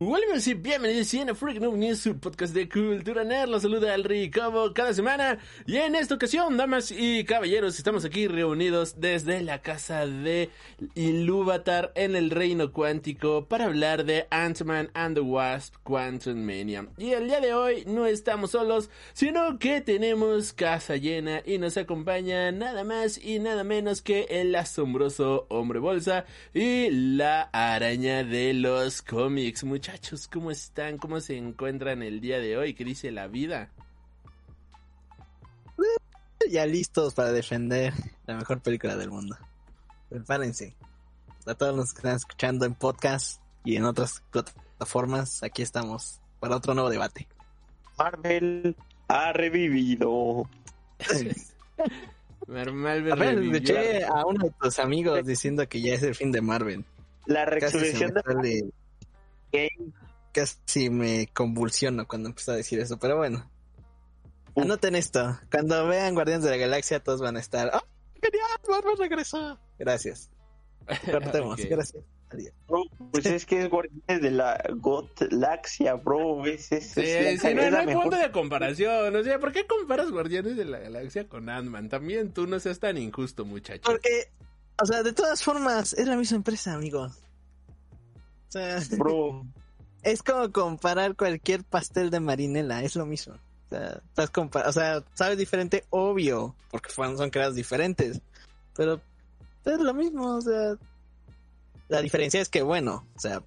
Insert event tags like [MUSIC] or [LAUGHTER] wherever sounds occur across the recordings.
Vuelven y bienvenidos a Freak Noob News, su podcast de cultura nerd. Los saluda el como cada semana. Y en esta ocasión, damas y caballeros, estamos aquí reunidos desde la casa de Ilúvatar en el reino cuántico para hablar de Ant-Man and the Wasp Quantum Mania. Y el día de hoy no estamos solos, sino que tenemos casa llena y nos acompaña nada más y nada menos que el asombroso hombre bolsa y la araña de los cómics. Muchachos, ¿cómo están? ¿Cómo se encuentran el día de hoy? ¿Qué dice la vida? Ya listos para defender la mejor película del mundo. Prepárense. A todos los que están escuchando en podcast y en otras plataformas, aquí estamos para otro nuevo debate. Marvel ha revivido. [LAUGHS] Marvel A ver, revivió. escuché a uno de tus amigos diciendo que ya es el fin de Marvel. La resurrección de casi me convulsiono cuando empezó a decir eso, pero bueno. Anoten esto. Cuando vean Guardianes de la Galaxia, todos van a estar. ¡Oh, genial! Marvel regresó. Gracias. [LAUGHS] Cortemos. Ok. Gracias. Adiós. Bro, pues es que es Guardianes de la Gotlaxia, bro. Es, es, Sí, es la- sí, no, es no hay mejor. punto de comparación. O sea, ¿por qué comparas Guardianes de la Galaxia con Ant-Man? También tú no seas tan injusto, muchacho. Porque, o sea, de todas formas, es la misma empresa, amigo. Sea, Bro, [LAUGHS] es como comparar cualquier pastel de marinela, es lo mismo. O sea, estás o sea, sabes diferente, obvio, porque fueron, son creados diferentes. Pero es lo mismo, o sea. La diferencia es que, bueno, o sea,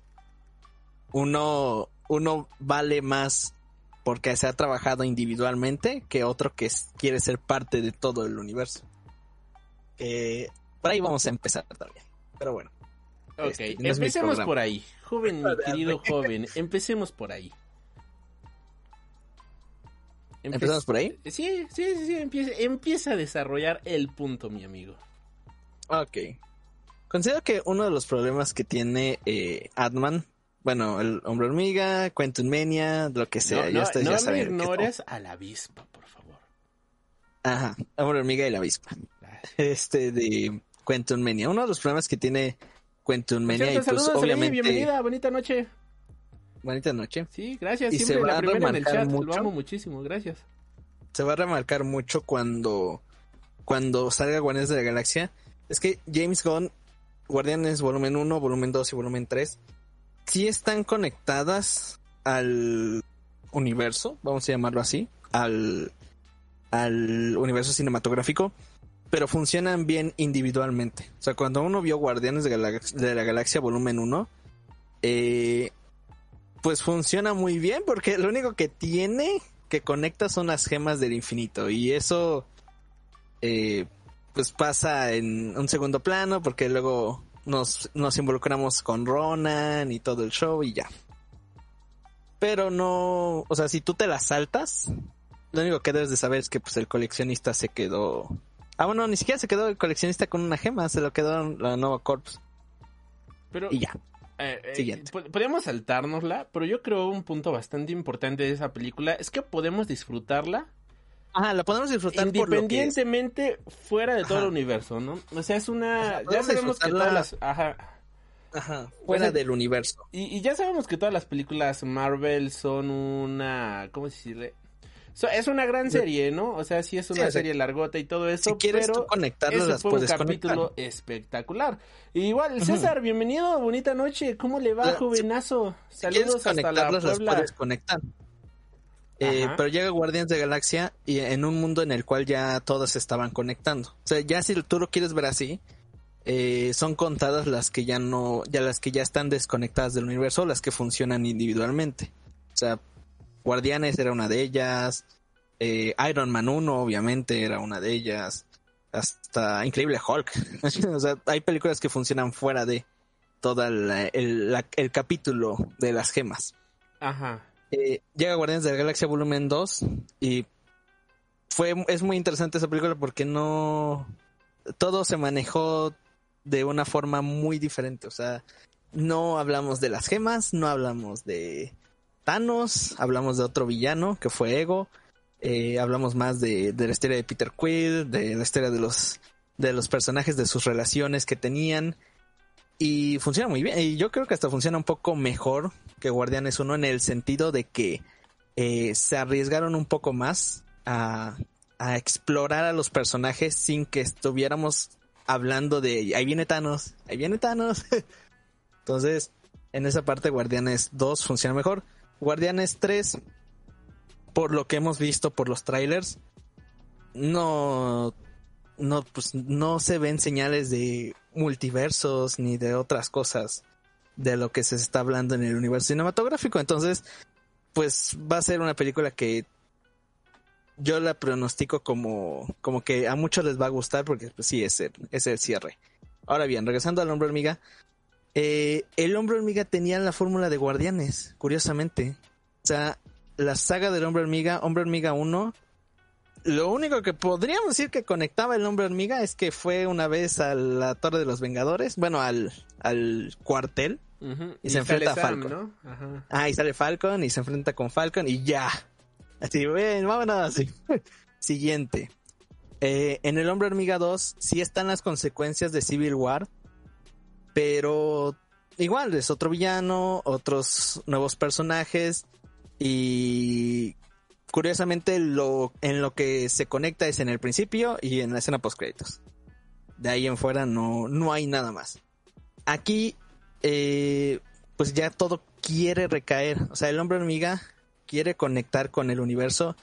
uno, uno vale más porque se ha trabajado individualmente que otro que quiere ser parte de todo el universo. Eh, por ahí vamos a empezar también. Pero bueno. Ok, Este, no empecemos por ahí. Joven, mi querido joven, empecemos por ahí. Empe- ¿Empezamos por ahí? Sí, sí, sí, sí, empieza, empieza a desarrollar el punto, mi amigo. Ok. Considero que uno de los problemas que tiene eh, Adman, bueno, el hombre hormiga, Quentin Mania, lo que sea, no ya no, ustedes no ya saben. que ignores a la avispa, por favor. Ajá, hombre hormiga y la avispa. Gracias. Este de Quentin Mania. Uno de los problemas que tiene Quentin Por Mania y cierto, pues saludos, obviamente. bienvenida, bonita noche. Bonita noche. Sí, gracias, Y se siempre va la a primera en el lo mucho. amo muchísimo, gracias. Se va a remarcar mucho cuando, cuando salga Guardianes de la Galaxia. Es que James Gunn, Guardianes volumen 1, volumen 2 y volumen 3, sí están conectadas al universo, vamos a llamarlo así, al, al universo cinematográfico, pero funcionan bien individualmente. O sea, cuando uno vio Guardianes de, Galax- de la Galaxia volumen 1, eh, pues funciona muy bien porque lo único que tiene que conecta son las gemas del infinito y eso eh, pues pasa en un segundo plano porque luego nos, nos involucramos con Ronan y todo el show y ya. Pero no, o sea, si tú te las saltas, lo único que debes de saber es que pues el coleccionista se quedó... Ah, bueno, ni siquiera se quedó el coleccionista con una gema, se lo quedó la nueva Corps Pero, y ya. eh, eh, Siguiente. po- podríamos saltárnosla, pero yo creo un punto bastante importante de esa película es que podemos disfrutarla Ajá, la podemos disfrutar que independientemente fuera de todo Ajá. el universo, ¿no? O sea, es una... Ajá, ya sabemos que todas las... Ajá. Ajá, fuera O sea, del universo. Y, y ya sabemos que todas las películas Marvel son una... ¿Cómo decirle? So- es una gran serie, ¿no? O sea, sí es una o sea, serie largota y todo eso, Si quieres pero tú conectarlas, ese las fue un capítulo conectar. espectacular. Y igual, César, bienvenido, bonita noche. ¿Cómo le va, si- jovenazo? Si quieres Saludos hasta la conectarlas, las Puebla. puedes conectar. Eh, pero llega Guardianes de Galaxia y en un mundo en el cual ya todas se estaban conectando. O sea, ya si tú lo quieres ver así, eh, son contadas las que ya no, ya las que ya están desconectadas del universo, las que funcionan individualmente. O sea, Guardianes era una de ellas, eh, Iron Man 1 obviamente era una de ellas, hasta Increíble Hulk. [LAUGHS] o sea, hay películas que funcionan fuera de todo el, la- el capítulo de las gemas. Ajá. Eh, llega Guardianes de la Galaxia volumen 2 y fue, es muy interesante esa película porque no, todo se manejó de una forma muy diferente, o sea, no hablamos de las gemas, no hablamos de Thanos, hablamos de otro villano que fue Ego, eh, hablamos más de, la historia de Peter Quill, de la historia de los, de los personajes, de sus relaciones que tenían. Y funciona muy bien. Y yo creo que hasta funciona un poco mejor que Guardianes 1 en el sentido de que eh, se arriesgaron un poco más a, a explorar a los personajes sin que estuviéramos hablando de ahí viene Thanos, ahí viene Thanos. [LAUGHS] Entonces, en esa parte Guardianes 2 funciona mejor. Guardianes 3, por lo que hemos visto por los trailers, no, no, pues no se ven señales de multiversos ni de otras cosas de lo que se está hablando en el universo cinematográfico. Entonces, pues va a ser una película que yo la pronostico como, como que a muchos les va a gustar porque pues sí, es el, es el cierre. Ahora bien, regresando al hombre hormiga, eh, el hombre hormiga tenía la fórmula de guardianes, curiosamente. O sea, la saga del hombre hormiga, hombre hormiga 1, lo único que podríamos decir que conectaba el hombre hormiga es que fue una vez a la Torre de los Vengadores, bueno, al, al cuartel, Ujú. y se enfrenta a Falcon. ¿no? Ajá. Ah, y sale Falcon y se enfrenta con Falcon y ya. Así, bueno, vámonos. [LAUGHS] Siguiente. Eh, en el Hombre Hormiga 2 sí están las consecuencias de Civil War, pero igual es otro villano, otros nuevos personajes y curiosamente lo en lo que se conecta es en el principio y en la escena post créditos. De ahí en fuera no, no hay nada más. Aquí eh, pues ya todo quiere recaer. O sea, el hombre hormiga quiere conectar con el universo.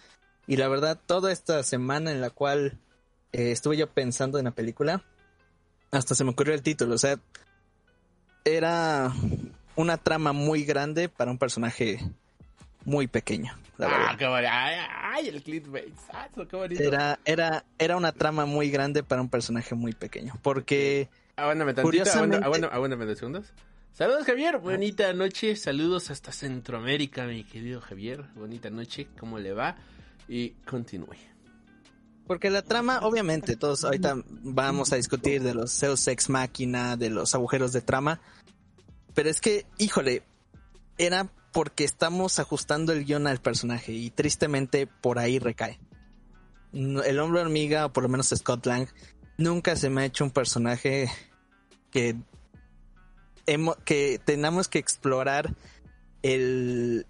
Y la verdad, toda esta semana en la cual eh, estuve yo pensando en la película, hasta se me ocurrió el título. O sea, era una trama muy grande para un personaje muy pequeño. La. Ah, qué. Ay, ay, el clickbait. Ah, qué bonito. Era, era, era una trama muy grande para un personaje muy pequeño. Porque Aguántame tantito, Curiosamente- aguántame, aguántame dos segundos. Saludos, Javier. Bonita noche. Saludos hasta Centroamérica, mi querido Javier. Bonita noche. ¿Cómo le va? Y continúe. Porque la trama, obviamente, todos ahorita vamos a discutir de los Zeus Ex Máquina, de los agujeros de trama. Pero es que, híjole, era porque estamos ajustando el guion al personaje y tristemente por ahí recae. El hombre hormiga, o por lo menos Scott Lang, nunca se me ha hecho un personaje que, hemo- que tengamos que explorar el...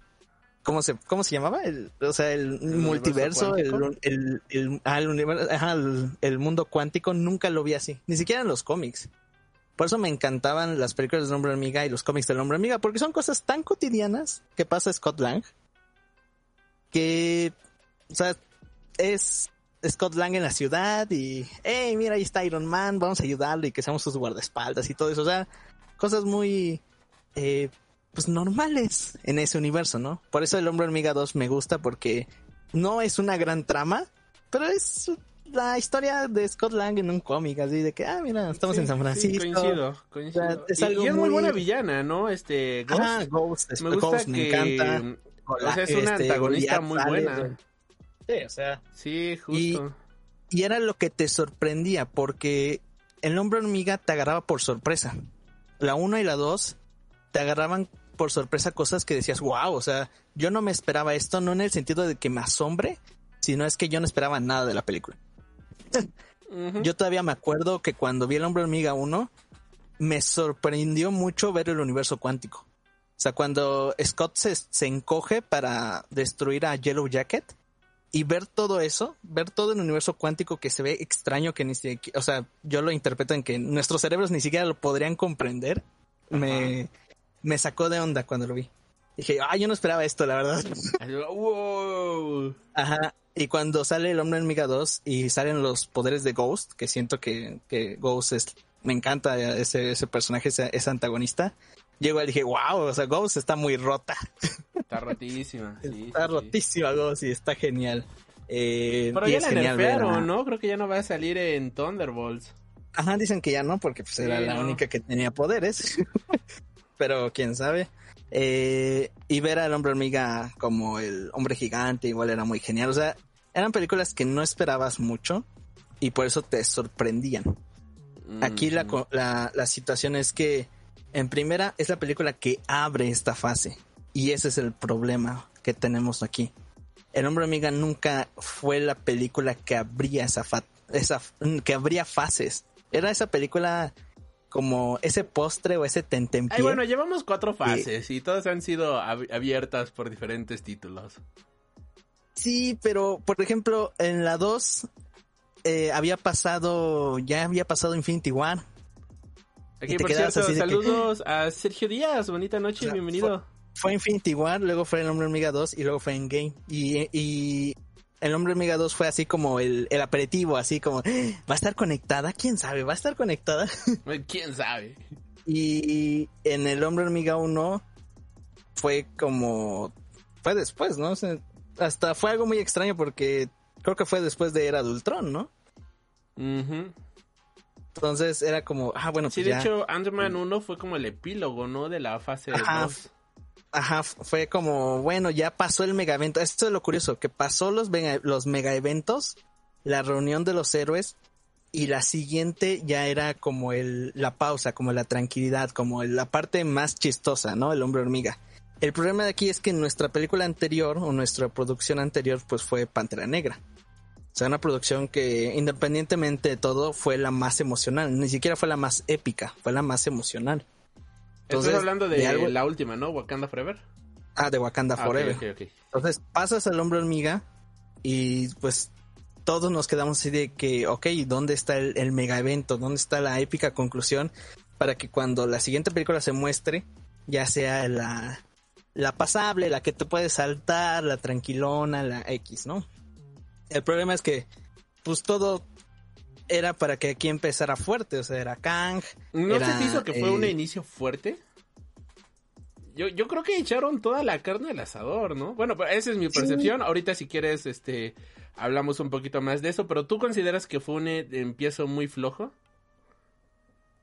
¿Cómo se, cómo se llamaba? El, o sea, el, multiverso, el, el, el, ah, universo- ajá, el- mundo cuántico, nunca lo vi así. Ni siquiera en los cómics. Por eso me encantaban las películas del hombre hormiga y los cómics del hombre hormiga, porque son cosas tan cotidianas que pasa Scott Lang que, o sea, es Scott Lang en la ciudad y, hey, mira, ahí está Iron Man, vamos a ayudarle y que seamos sus guardaespaldas y todo eso. O sea, cosas muy, eh, pues normales en ese universo, ¿no? Por eso el hombre hormiga 2 me gusta porque no es una gran trama, pero es la historia de Scott Lang en un cómic, así de que, ah, mira, estamos Sí, en San Francisco. Sí, coincido, coincido. O sea, es Y- y, algo es muy muy- buena villana, ¿no? Este, Ghost. Ajá, Ghost, me gusta Ghost que... me encanta. O sea, es una Este, antagonista muy sale, buena. Sí, o sea. Sí, justo. Y era lo que te sorprendía, porque el hombre hormiga te agarraba por sorpresa. La 1 y la 2 te agarraban por sorpresa cosas que decías, wow, o sea, yo no me esperaba esto, no en el sentido de que me asombre, sino es que yo no esperaba nada de la película. Yo todavía me acuerdo que cuando vi el hombre hormiga 1, me sorprendió mucho ver el universo cuántico. O sea, cuando Scott se, se encoge para destruir a Yellow Jacket y ver todo eso, ver todo el universo cuántico que se ve extraño, que ni siquiera, o sea, yo lo interpreto en que nuestros cerebros ni siquiera lo podrían comprender, me, me sacó de onda cuando lo vi. Dije, ah, yo no esperaba esto, la verdad. [LAUGHS] Wow. Ajá. Y cuando sale el hombre hormiga 2 y salen los poderes de Ghost, que siento que, que Ghost es, me encanta ese, ese personaje, ese, ese antagonista. Llego y dije, wow, o sea, Ghost está muy rota. [LAUGHS] Está rotísima. Sí, está sí, sí. rotísima Ghost y está genial. Eh, Pero ya la nerfearon, ¿no? Creo que ya no va a salir en Thunderbolts. Ajá, dicen que ya no, porque pues era la única que tenía poderes. [LAUGHS] Pero quién sabe. Eh, y ver al hombre hormiga como el hombre gigante igual era muy genial. O sea, eran películas que no esperabas mucho y por eso te sorprendían. Aquí la, la, la situación es que en primera es la película que abre esta fase y ese es el problema que tenemos aquí. El hombre hormiga nunca fue la película que abría esa, fa- esa que abría fases. Era esa película como ese postre o ese tentempié. Ay, bueno, llevamos cuatro fases y todas han sido ab- abiertas por diferentes títulos. Sí, pero por ejemplo, en la 2 eh, había pasado, ya había pasado Infinity War. Aquí, por cierto, así de que- saludos a Sergio Díaz. Bonita noche, O sea, bienvenido. Fue Infinity War, luego fue El Hombre Hormiga 2 y luego fue Endgame. Y, y El Hombre Hormiga 2 fue así como el, el aperitivo, así como, "Ah, ¿va a estar conectada? ¿Quién sabe? ¿Va a estar conectada? [LAUGHS] ¿Quién sabe? Y en El Hombre Hormiga 1 fue como, fue después, ¿no? O sea, hasta fue algo muy extraño porque creo que fue después de Era de Ultron, ¿no? Entonces era como, ah, bueno, Sí, pues de ya. hecho, Ant-Man 1 fue como el epílogo, ¿no? De la fase Ajá. 2. Ajá, fue como, bueno, ya pasó el mega evento. Esto es lo curioso, que pasó los mega, los mega eventos, la reunión de los héroes, y la siguiente ya era como el, la pausa, como la tranquilidad, como la parte más chistosa, ¿no? El hombre hormiga. El problema de aquí es que nuestra película anterior, o nuestra producción anterior, pues fue Pantera Negra. O sea, una producción que independientemente de todo fue la más emocional, ni siquiera fue la más épica, fue la más emocional. Estás Entonces, hablando de, de algo- la última, ¿no? Wakanda Forever. Ah, de Wakanda Ah, Forever. ok, ok. Entonces pasas al hombre hormiga y pues todos nos quedamos así de que, ok, ¿dónde está el, el mega evento? ¿Dónde está la épica conclusión? Para que cuando la siguiente película se muestre, ya sea la, la pasable, la que te puedes saltar, la tranquilona, la X, ¿no? El problema es que, pues todo era para que aquí empezara fuerte, o sea, era Kang. ¿No era, se te hizo que fue eh, un inicio fuerte? Yo, yo creo que echaron toda la carne al asador, ¿no? Bueno, pues, esa es mi percepción. Ahorita si quieres, este, hablamos un poquito más de eso, pero ¿tú consideras que fue un eh, empiezo muy flojo?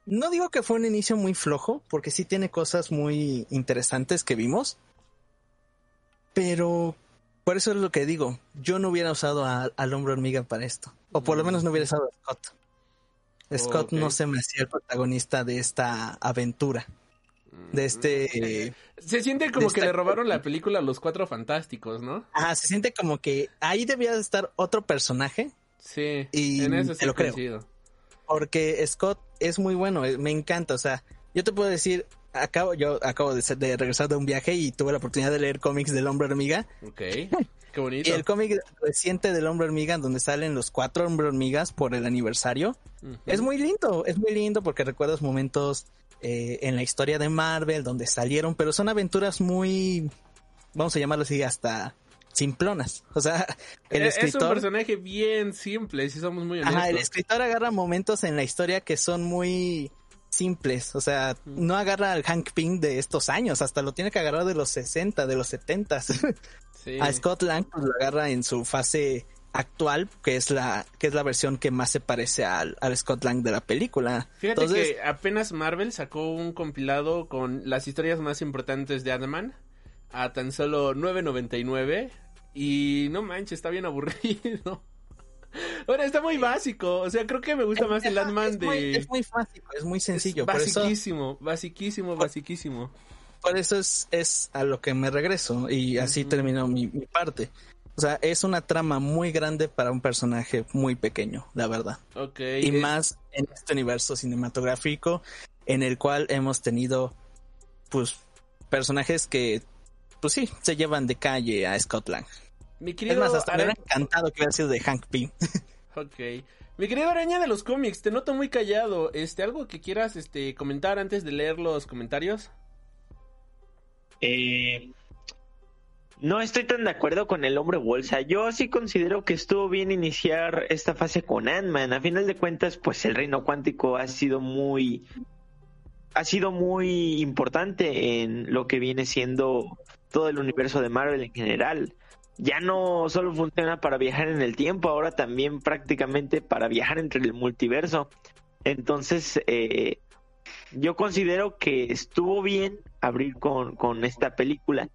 No digo que fue un inicio muy flojo, porque sí tiene cosas muy interesantes que vimos. Pero por eso es lo que digo. Yo no hubiera usado a- al hombre hormiga para esto. O por lo menos no hubiera usado a Scott. Scott Ok. no se me hacía el protagonista de esta aventura. De este. eh, Se siente como que esta- le robaron la película a los cuatro fantásticos, ¿no? Ah, se siente como que ahí debía de estar otro personaje. Sí, Y en eso sí lo creo. Porque Scott es muy bueno, eh, me encanta. O sea, yo te puedo decir, acabo, yo acabo de, ser- de regresar de un viaje y tuve la oportunidad de leer cómics del hombre hormiga. Ok, [LAUGHS] qué bonito. Y el cómic reciente del hombre hormiga, donde salen los cuatro hombre hormigas por el aniversario, es muy lindo, es muy lindo porque recuerdas momentos eh, en la historia de Marvel donde salieron, pero son aventuras muy, vamos a llamarlo así, hasta simplonas. O sea, el Eh, es un escritor... personaje bien simple, si somos muy honestos. Ajá, el escritor agarra momentos en la historia que son muy simples, o sea, no agarra al Hank Pym de estos años, hasta lo tiene que agarrar de los 60, de los 70. [LAUGHS] Sí. A Scott Lang pues, lo agarra en su fase actual, que es la que es la versión que más se parece al, al Scott Lang de la película. Fíjate Entonces, que apenas Marvel sacó un compilado con las historias más importantes de Ant-Man a tan solo 9.99 y no manches, está bien aburrido. [LAUGHS] Ahora está muy básico, o sea, creo que me gusta más el muy, de es muy fácil, es muy sencillo, Es por eso basiquísimo, basiquísimo, basiquísimo. por eso es, es a lo que me regreso y así terminó mi, mi parte. O sea, es una trama muy grande para un personaje muy pequeño, la verdad. Ok. y más en este universo cinematográfico en el cual hemos tenido pues personajes que pues sí se llevan de calle a Scott Mi Es querido más, hasta me Ara- hubiera encantado que hubiera sido de Hank Pym. [LAUGHS] Ok. Mi querido araña de los cómics, te noto muy callado. Este, algo que quieras este comentar antes de leer los comentarios. Eh, no estoy tan de acuerdo con el hombre bolsa. Yo sí considero que estuvo bien iniciar esta fase con Ant-Man. A final de cuentas, pues el reino cuántico ha sido muy ha sido muy importante en lo que viene siendo todo el universo de Marvel en general. Ya no solo funciona para viajar en el tiempo, ahora también prácticamente para viajar entre el multiverso. Entonces, eh, yo considero que estuvo bien abrir con, con esta película.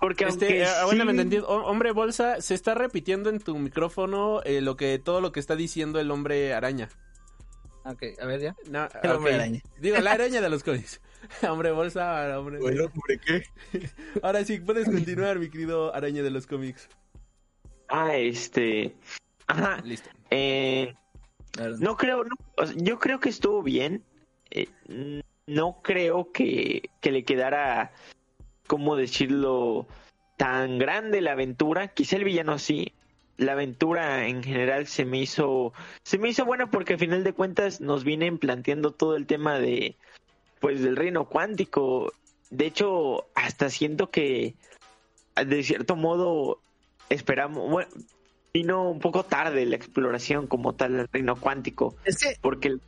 Porque Este, aunque bueno, me sí- entendí. Ho- Hombre bolsa, se está repitiendo en tu micrófono eh, lo que todo lo que está diciendo el hombre araña. Ok, a ver ya. No, El hombre araña. Digo, la [LAUGHS] araña de los cómics. [LAUGHS] hombre bolsa, hombre. hombre, ¿qué? [LAUGHS] Ahora sí, puedes continuar, mi querido araña de los cómics. Ah, este. Ajá. Listo. Eh, no creo, no, o sea, yo creo que estuvo bien. Eh, no creo que, que le quedara, ¿cómo decirlo? Tan grande la aventura. Quizá el villano sí. La aventura en general se me hizo, se me hizo buena porque al final de cuentas nos vienen planteando todo el tema de, pues, del reino cuántico. De hecho, hasta siento que, de cierto modo, esperamos, bueno, vino un poco tarde la exploración como tal del reino cuántico, porque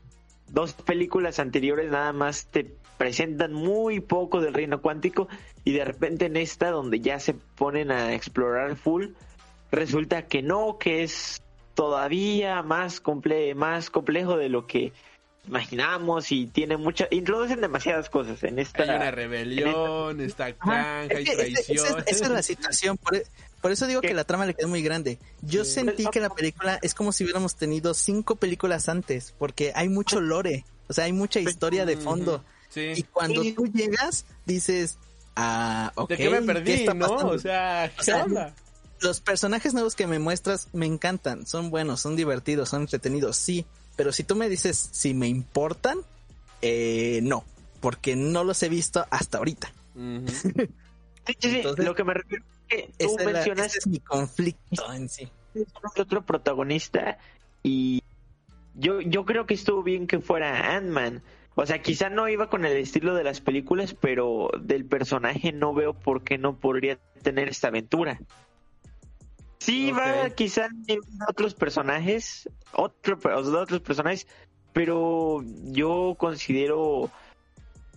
dos películas anteriores nada más te presentan muy poco del reino cuántico y de repente en esta donde ya se ponen a explorar full, resulta que no, que es todavía más comple más complejo de lo que imaginamos y tiene mucha introducen demasiadas cosas en esta Hay una rebelión, está granja, hay traición. esa, esa es la situación. Por, e- por eso digo que la trama le quedó muy grande. Yo sentí que la película es como si hubiéramos tenido cinco películas antes, porque hay mucho lore, o sea, hay mucha historia de fondo. Sí. Y cuando tú llegas, dices, ah, ok. ¿De qué me perdí, está no? O sea, ¿qué O sea, onda? Los personajes nuevos que me muestras me encantan, son buenos, son divertidos, son entretenidos, sí. Pero si tú me dices si me importan, eh, no, porque no los he visto hasta ahorita. [LAUGHS] Sí, sí, sí, Entonces, lo que me refiero es que tú Ese, es la- mencionas ese es mi conflicto en sí. otro protagonista y yo, yo creo que estuvo bien que fuera Ant-Man. O sea, quizá no iba con el estilo de las películas, pero del personaje no veo por qué no podría tener esta aventura. Sí, va quizá en otros personajes, otro, otros personajes, pero yo considero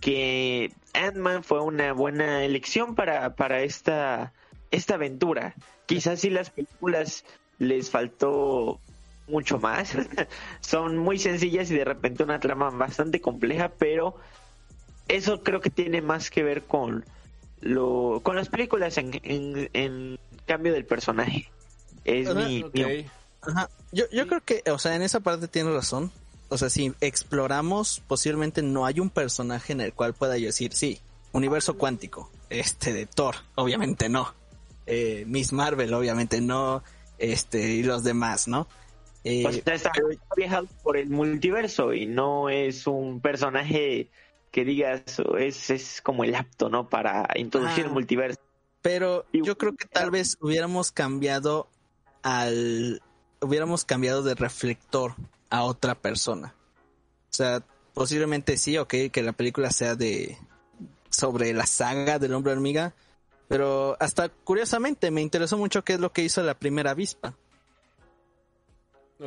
que Ant-Man fue una buena elección para, para esta, esta aventura. Quizás si las películas les faltó mucho más. [LAUGHS] Son muy sencillas y de repente una trama bastante compleja, pero eso creo que tiene más que ver con lo con las películas en, en, en cambio del personaje. Es Ajá, mi, Ajá. Yo, yo creo que, o sea, en esa parte tienes razón. O sea, si exploramos, posiblemente no hay un personaje en el cual pueda yo decir, sí, universo cuántico, este de Thor, obviamente no. Eh, Miss Marvel, obviamente no. Este, y los demás, ¿no? Eh, o sea, está viajado por el multiverso y no es un personaje que digas es, es como el apto, ¿no? Para introducir Ah. el multiverso. Pero yo creo que tal vez hubiéramos cambiado al. Hubiéramos cambiado de reflector a otra persona. O sea, posiblemente sí, ok, que la película sea de. sobre la saga del hombre hormiga. Pero hasta curiosamente me interesó mucho qué es lo que hizo la primera avispa.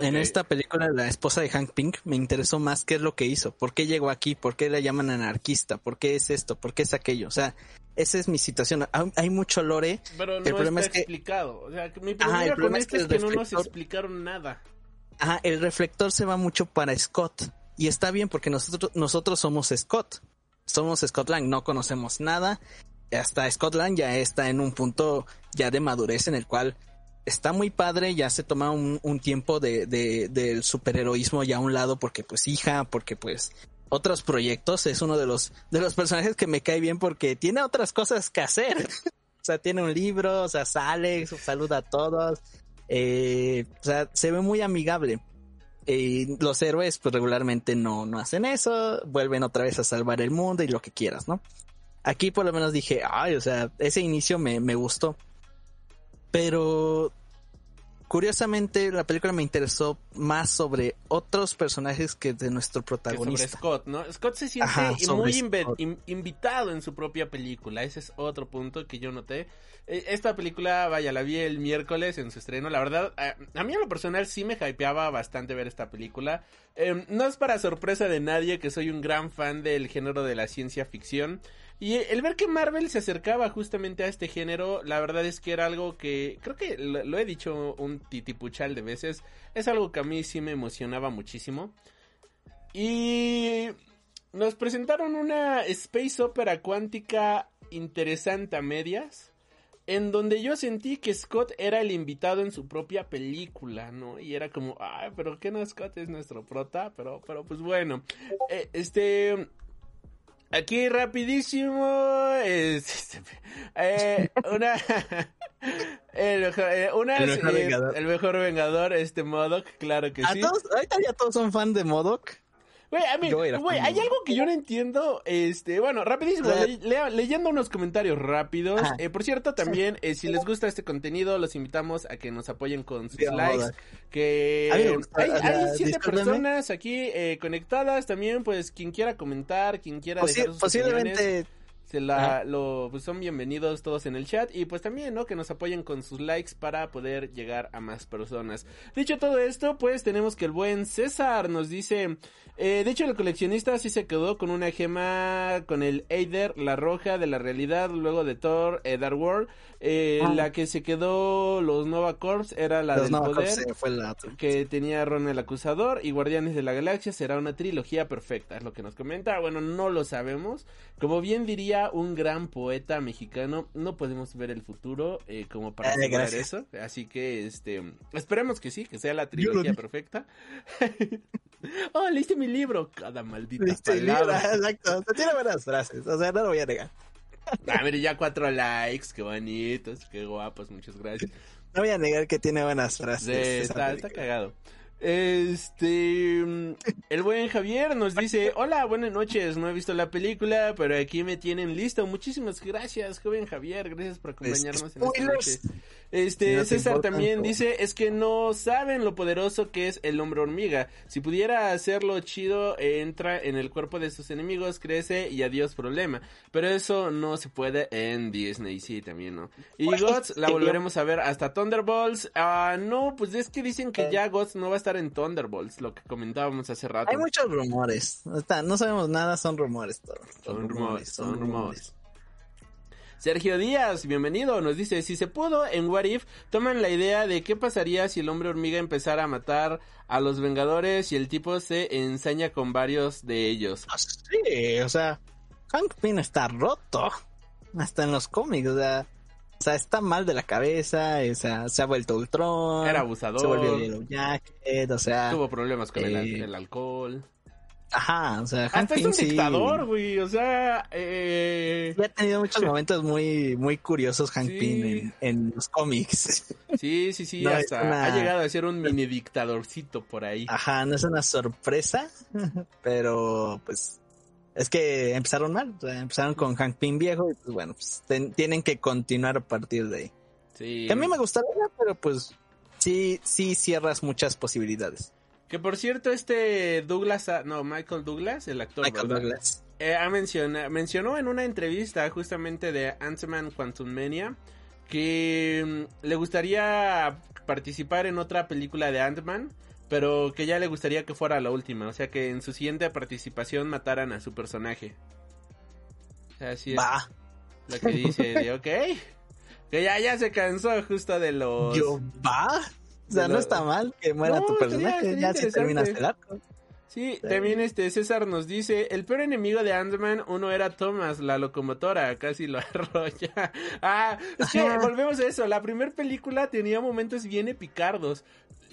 En esta película, la esposa de Hank Pink, me interesó más qué es lo que hizo, por qué llegó aquí, por qué la llaman anarquista, por qué es esto, por qué es aquello. O sea, esa es mi situación. Hay- mucho lore. Pero el problema está es que- explicado. O sea, Ajá, problema el con problema es que es que no nos reflector- explicaron nada. Ajá, el reflector se va mucho para Scott. Y está bien porque nosotros, nosotros somos Scott. Somos Scotland, no conocemos nada. Hasta Scotland ya está en un punto ya de madurez en el cual está muy padre, ya se toma un, un tiempo de, de- del superheroísmo ya a un lado porque pues hija, porque pues otros proyectos, es uno de los, de los personajes que me cae bien porque tiene otras cosas que hacer. [LAUGHS] o sea, tiene un libro, o sea, sale, saluda a todos. Eh, o sea, se ve muy amigable. Y los héroes, pues regularmente no, no hacen eso, vuelven otra vez a salvar el mundo y lo que quieras, ¿no? Aquí por lo menos dije, ay, o sea, ese inicio me, me gustó. Pero curiosamente la película me interesó más sobre otros personajes que de nuestro Que sobre protagonista. Scott, ¿no? Scott se siente Ajá, muy inve- Scott. in- invitado en su propia película. Ese es otro punto que yo noté. Eh, Esta película, vaya, la vi el miércoles en su estreno. La verdad, a, a mí en lo personal sí me hypeaba bastante ver esta película. Eh, no es para sorpresa de nadie que soy un gran fan del género de la ciencia ficción. Y el ver que Marvel se acercaba justamente a este género, la verdad es que era algo que, creo que lo, he dicho un titipuchal de veces, es algo que a mí sí me emocionaba muchísimo. Y nos presentaron una space opera cuántica interesante a medias. en donde yo sentí que Scott era el invitado en su propia película, ¿no? Y era como, ay, pero que no Scott es nuestro prota, pero, pero pues bueno, eh, este, aquí rapidísimo, este, eh, una, [LAUGHS] el mejor, eh, una, El mejor eh, vengador. el mejor vengador, este Modoc, claro que A sí. todos, ahorita ya todos son fan de Modoc. Güey, a mí, hay algo que yo no entiendo, este, bueno, rapidísimo, le- lea- leyendo unos comentarios rápidos, eh, por cierto, también, eh, si les gusta este contenido, los invitamos a que nos apoyen con sus likes, que hay, siete personas aquí eh, conectadas, también, pues, quien quiera comentar, quien quiera Posi- dejar sus opiniones, posiblemente se la, lo, pues son bienvenidos todos en el chat y pues también, ¿no? Que nos apoyen con sus likes para poder llegar a más personas. Dicho todo esto, pues tenemos que el buen César nos dice, eh, de hecho el coleccionista sí se quedó con una gema con el Eider, la roja de la realidad, luego de Thor, eh, Dark World, eh, Ah. la que se quedó los Nova Corps era la los del Nova poder. Corps, eh, fue la otra. Que tenía Ron el Acusador y Guardianes de la Galaxia será una trilogía perfecta, es lo que nos comenta. Bueno, no lo sabemos. Como bien diría un gran poeta mexicano, no podemos ver el futuro eh, como para Eh, asegurar gracias. eso. Así que, este, esperemos que sí, que sea la trilogía perfecta. [LAUGHS] oh, leíste mi libro. Cada maldita palabra. [LAUGHS] Exacto, o sea, tiene buenas frases, o sea, no lo voy a negar. [LAUGHS] Ah, mire, ya cuatro likes, qué bonitos, qué guapos, muchas gracias. No voy a negar que tiene buenas frases. Sí, está, cagado. Este, mm, el buen Javier nos dice, hola, buenas noches, no he visto la película, pero aquí me tienen listo. Muchísimas gracias, joven Javier, gracias por acompañarnos en esta noche. Este, no César también pues. dice, es que no saben lo poderoso que es el hombre hormiga. Si pudiera hacerlo chido, eh, entra en el cuerpo de sus enemigos, crece y adiós problema. Pero eso no se puede en Disney, sí, también, ¿no? Y Pues, Gods la que yo- volveremos a ver hasta Thunderbolts. Ah, no, pues es que dicen Eh. que ya Gods no va a estar en Thunderbolts, lo que comentábamos hace rato. Hay muchos rumores. Está- no sabemos nada, son rumores todo. Son rumores, son rumores. Sergio Díaz, bienvenido, nos dice, si se pudo, en What If, toman la idea de qué pasaría si el hombre hormiga empezara a matar a los Vengadores y el tipo se ensaña con varios de ellos. Ah, Sí, o sea, Hank Pym está roto. Hasta en los cómics, o sea, o sea, está mal de la cabeza, o sea, se ha vuelto Ultron. Era abusador. Se volvió Yellow Jacket, o sea, Tuvo problemas con el, eh, el alcohol. ajá, o sea, Hank Hasta es un sí- dictador, güey, o sea, eh... sí ha tenido muchos [LAUGHS] momentos muy, muy curiosos Hank Sí. Pym en, en los cómics. Sí, sí, sí, No, es hasta una- ha llegado a ser un mini dictadorcito por ahí. Ajá, no es una sorpresa, [LAUGHS] pero pues es que empezaron mal, empezaron con Hank Pym viejo y pues bueno, pues, ten- tienen que continuar a partir de ahí. Sí. Que a mí me gustaría, pero pues sí, sí cierras muchas posibilidades. Que por cierto, este Douglas, no, Michael Douglas, el actor, Michael ¿verdad? Douglas. Eh, ha menciona- mencionó en una entrevista justamente de Ant-Man Quantum Mania que mm, le gustaría participar en otra película de Ant-Man, pero que ya le gustaría que fuera la última, o sea que en su siguiente participación mataran a su personaje. Así es Va, lo que dice, de, [LAUGHS] ok, que ya, ya se cansó justo de los... yo va. O sea, no está mal que muera No, tu personaje, ya terminas interesante. el arco. Sí, también este César nos dice, el peor enemigo de Ant-Man, uno era Thomas, la locomotora, casi lo [LAUGHS] arrolla. Ah, es que volvemos a eso, la primera película tenía momentos bien epicardos.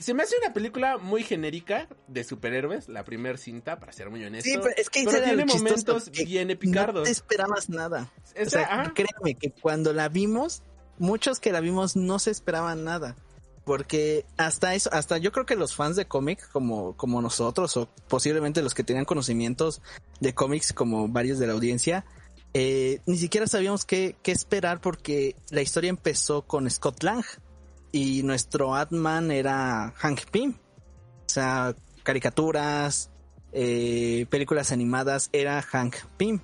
Se me hace una película muy genérica de superhéroes, la primera cinta, para ser muy honesto. Sí, pero es que pero tiene momentos bien No epicardos. te esperabas nada. O O sea, sea, ajá. créeme que cuando la vimos, muchos que la vimos no se esperaban nada. Porque hasta eso, hasta yo creo que los fans de cómic como, como nosotros, o posiblemente los que tenían conocimientos de cómics como varios de la audiencia, eh, ni siquiera sabíamos qué, qué esperar porque la historia empezó con Scott Lang y nuestro Ant-Man era Hank Pym. O sea, caricaturas, eh, películas animadas, era Hank Pym.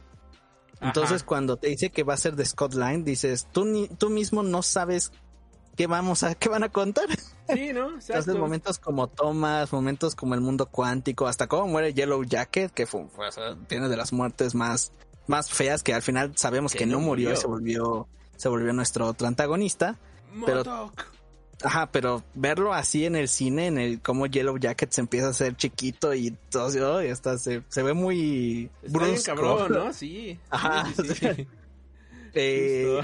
Entonces, Ajá. cuando te dice que va a ser de Scott Lang, dices, tú, ni, tú mismo no sabes qué vamos a, qué van a contar. Sí, ¿no? [LAUGHS] Entonces, Exacto. momentos como Thomas, momentos como el mundo cuántico, hasta cómo muere Yellow Jacket, que fue, fue- o sea, tiene de las muertes más, más feas, que al final sabemos Que que, no murió, y se volvió, se volvió nuestro otro antagonista. pero- Modok. Ajá, pero verlo así en el cine, en el cómo Yellow Jacket se empieza a hacer chiquito y todo, así, oh, y hasta se, se ve muy Está bien brusco. cabrón, ¿no? [LAUGHS] Sí. Ajá, Sí, sí, sí. Eh,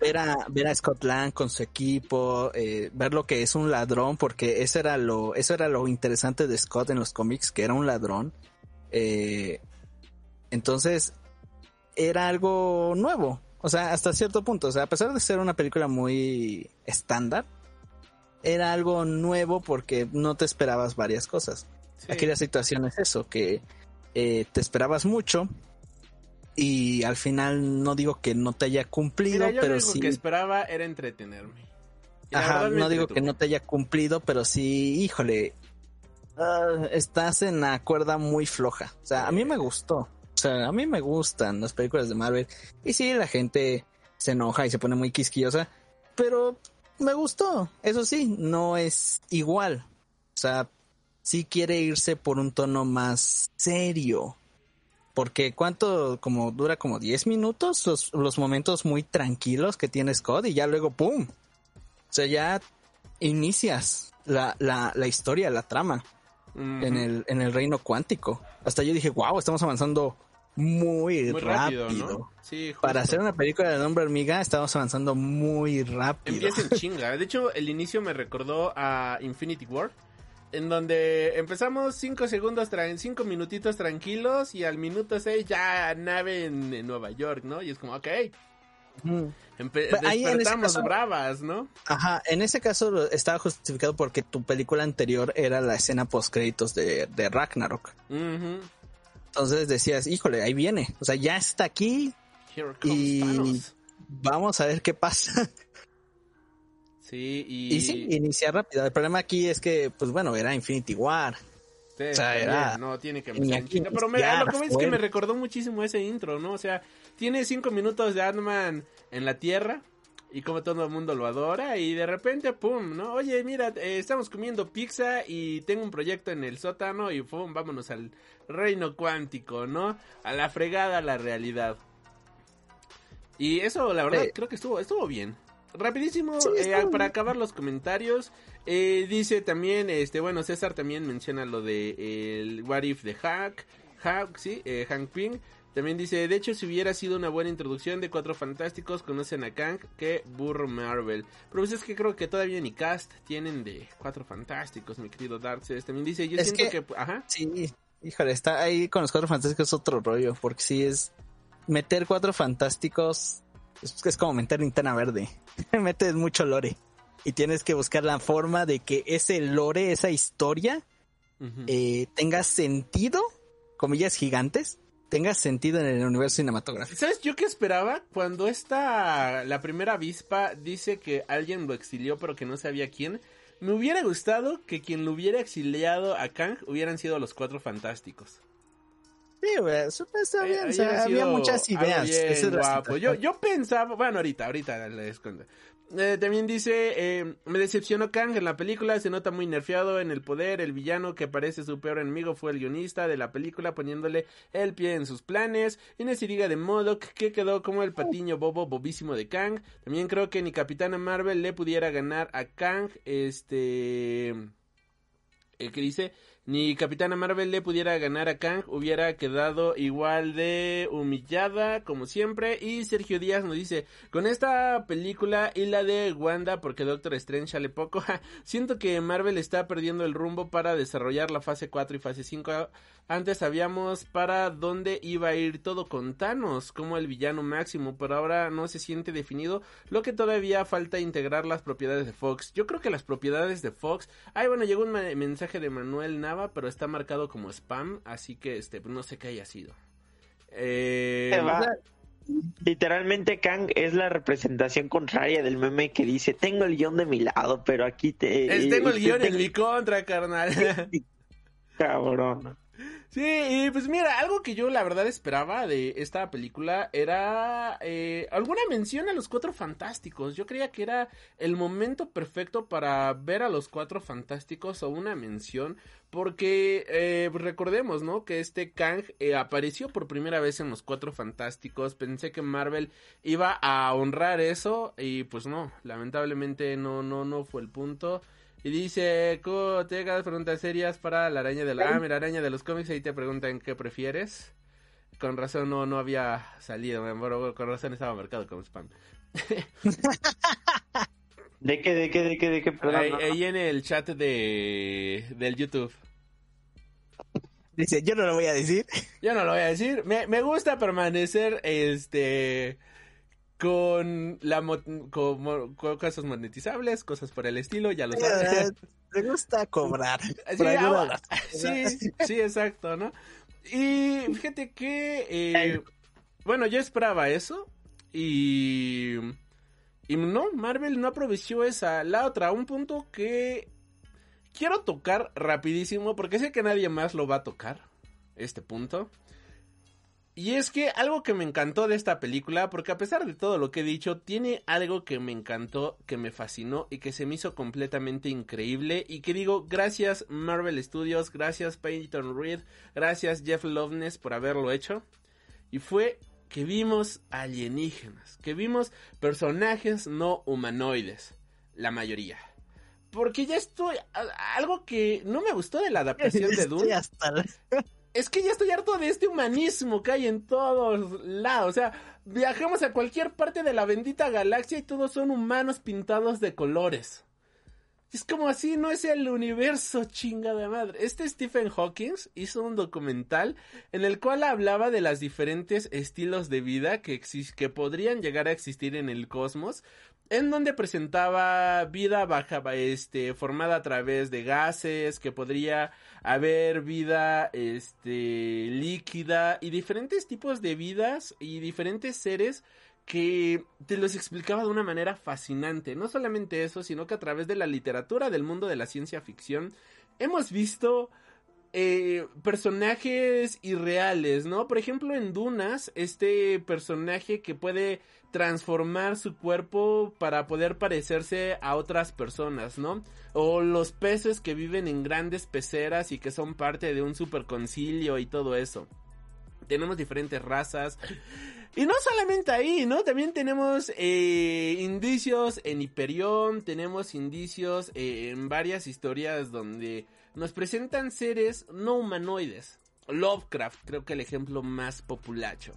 ver, a, ver a Scott Lang con su equipo, eh, ver lo que es un ladrón, porque eso era lo, eso era lo interesante de Scott en los cómics, que era un ladrón. Eh, entonces, era algo nuevo. O sea, hasta cierto punto. O sea, a pesar de ser una película muy estándar, era algo nuevo porque no te esperabas varias cosas. Aquí la situación es eso, que eh, te esperabas mucho y al final no digo que no te haya cumplido, Mira, yo pero lo sí. que esperaba era entretenerme. Ajá, no digo que no te haya cumplido, pero sí, híjole, ah, estás en la cuerda muy floja. O sea, a mí me gustó. O sea, a mí me gustan las películas de Marvel. Y sí, la gente se enoja y se pone muy quisquillosa, pero me gustó. Eso sí, no es igual. O sea, sí quiere irse por un tono más serio. Porque cuánto, como dura como 10 minutos, los, los momentos muy tranquilos que tiene Scott y ya luego, ¡pum! O sea, ya inicias la, la, la historia, la trama en, el, en el reino cuántico. Hasta yo dije, wow, estamos avanzando muy, Muy rápido. rápido, ¿no? Sí. Para hacer una película de nombre hormiga, estamos avanzando muy rápido. Empieza en chinga. De hecho, el inicio me recordó a Infinity War. En donde empezamos cinco segundos, tra- en cinco minutitos tranquilos y al minuto 6 ya nave en, en Nueva York, ¿no? Y es como, ok, empe- ahí despertamos caso- bravas, ¿no? Ajá, en ese caso estaba justificado porque tu película anterior era la escena post créditos de, de Ragnarok. Ujú. Entonces decías, híjole, ahí viene. O sea, ya está aquí. Y- Thanos. Vamos a ver qué pasa. Sí, y... Y sí, inicia rápido. El problema aquí es que, pues bueno, era Infinity War. Sí, O sea, era- no, tiene que empezar en aquí chinga. Pero me, iniciar, lo que ves es que me recordó muchísimo ese intro, ¿no? O sea, tiene cinco minutos de Ant-Man en la Tierra y como todo el mundo lo adora y de repente, pum, ¿no? Oye, mira, eh, estamos comiendo pizza y tengo un proyecto en el sótano y pum, vámonos al reino cuántico, ¿no? A la fregada, a la realidad. Y eso, la verdad, Sí. creo que estuvo, estuvo bien. Rapidísimo, Sí, eh, para acabar los comentarios, eh, dice también, este, bueno, César también menciona lo de el What If de Hack, Sí, eh, Hank Pym. También dice, de hecho, si hubiera sido una buena introducción de Cuatro Fantásticos, conocen a Kang, que burro Marvel. Pero pues es que creo que todavía ni cast tienen de Cuatro Fantásticos, mi querido Darkseid. También dice, yo Es siento que... que- ajá. Sí, híjole, está ahí con los cuatro fantásticos otro rollo, porque sí es meter cuatro fantásticos es, es como meter linterna verde. [LAUGHS] Metes mucho lore. Y tienes que buscar la forma de que ese lore, esa historia, eh, tenga sentido, comillas gigantes, tenga sentido en el universo cinematográfico. ¿Sabes yo qué esperaba? Cuando esta, la primera avispa dice que alguien lo exilió pero que no sabía quién, me hubiera gustado que quien lo hubiera exiliado a Kang hubieran sido los cuatro fantásticos. Sí, güey, está bien, Eh, o sea, hubiera había muchas ideas. bien guapo. Yo, yo pensaba, bueno, ahorita, ahorita les cuento. Eh, también dice, eh, me decepcionó Kang en la película, se nota muy nerfeado en el poder, el villano que parece su peor enemigo fue el guionista de la película poniéndole el pie en sus planes, y no se diga de Modok que quedó como el patiño bobo bobísimo de Kang, también creo que ni Capitana Marvel le pudiera ganar a Kang, este... El que dice, ni Capitana Marvel le pudiera ganar a Kang, hubiera quedado igual de humillada como siempre. Y Sergio Díaz nos dice, con esta película y la de Wanda, porque Doctor Strange sale poco, [LAUGHS] siento que Marvel está perdiendo el rumbo para desarrollar la fase 4 y fase 5. Antes sabíamos para dónde iba a ir todo con Thanos como el villano máximo, pero ahora no se siente definido, lo que todavía falta integrar las propiedades de Fox. Yo creo que las propiedades de Fox, ay bueno, llegó un mensaje de Manuel Nava, pero está marcado como spam, así que este no sé qué haya sido. Eh, Se va. Literalmente Kang es la representación contraria del meme que dice tengo el guion de mi lado, pero aquí te... es- tengo el te- guion te- en mi contra, carnal. [LAUGHS] Cabrón. Sí, y pues mira, algo que yo la verdad esperaba de esta película era eh, alguna mención a los cuatro fantásticos. Yo creía que era el momento perfecto para ver a los cuatro fantásticos o una mención. Porque eh, recordemos, ¿no? Que este Kang eh, apareció por primera vez en los cuatro fantásticos. Pensé que Marvel iba a honrar eso y pues no, lamentablemente no, no, no fue el punto. Y dice, "Co, te hagas preguntas serias para la araña de la... Ah, mira, araña de los cómics, ahí te preguntan qué prefieres. Con razón no, no había salido, pero con razón estaba marcado como spam. [LAUGHS] ¿De qué, de qué, de qué, de qué? Perdón, ahí, no. ahí en el chat de del YouTube. Dice, yo no lo voy a decir. Yo no lo voy a decir. Me, me gusta permanecer este con la mo- con, cosas monetizables, cosas por el estilo, ya lo sabes. [LAUGHS] Me gusta cobrar. Ah, sí, [LAUGHS] sí, exacto, ¿no? Y fíjate que, eh, bueno, yo esperaba eso y, y no, Marvel no aprovechó esa. La otra, un punto que quiero tocar rapidísimo porque sé que nadie más lo va a tocar, este punto. Y es que algo que me encantó de esta película, porque a pesar de todo lo que he dicho, tiene algo que me encantó, que me fascinó y que se me hizo completamente increíble. Y que digo, gracias Marvel Studios, gracias Peyton Reed, gracias Jeff Loveness por haberlo hecho. Y fue que vimos alienígenas, que vimos personajes no humanoides, la mayoría. Porque ya estoy. Algo que no me gustó de la adaptación de Dune hasta la- es que ya estoy harto de este humanismo que hay en todos lados. O sea, viajamos a cualquier parte de la bendita galaxia y todos son humanos pintados de colores. Es como así, no es el universo, chinga de madre. Este Stephen Hawking hizo un documental en el cual hablaba de las diferentes estilos de vida que, que podrían llegar a existir en el cosmos, en donde presentaba vida baja, este, formada a través de gases, que podría haber vida, este, líquida y diferentes tipos de vidas y diferentes seres que te los explicaba de una manera fascinante. No solamente eso, sino que a través de la literatura del mundo de la ciencia ficción hemos visto eh, personajes irreales, ¿no? Por ejemplo, en Dunas, este personaje que puede transformar su cuerpo para poder parecerse a otras personas, ¿no? O los peces que viven en grandes peceras y que son parte de un superconcilio y todo eso. Tenemos diferentes razas. Y no solamente ahí, ¿no? También tenemos eh, indicios en Hiperión, tenemos indicios eh, en varias historias donde nos presentan seres no humanoides. Lovecraft, creo que el ejemplo más populacho.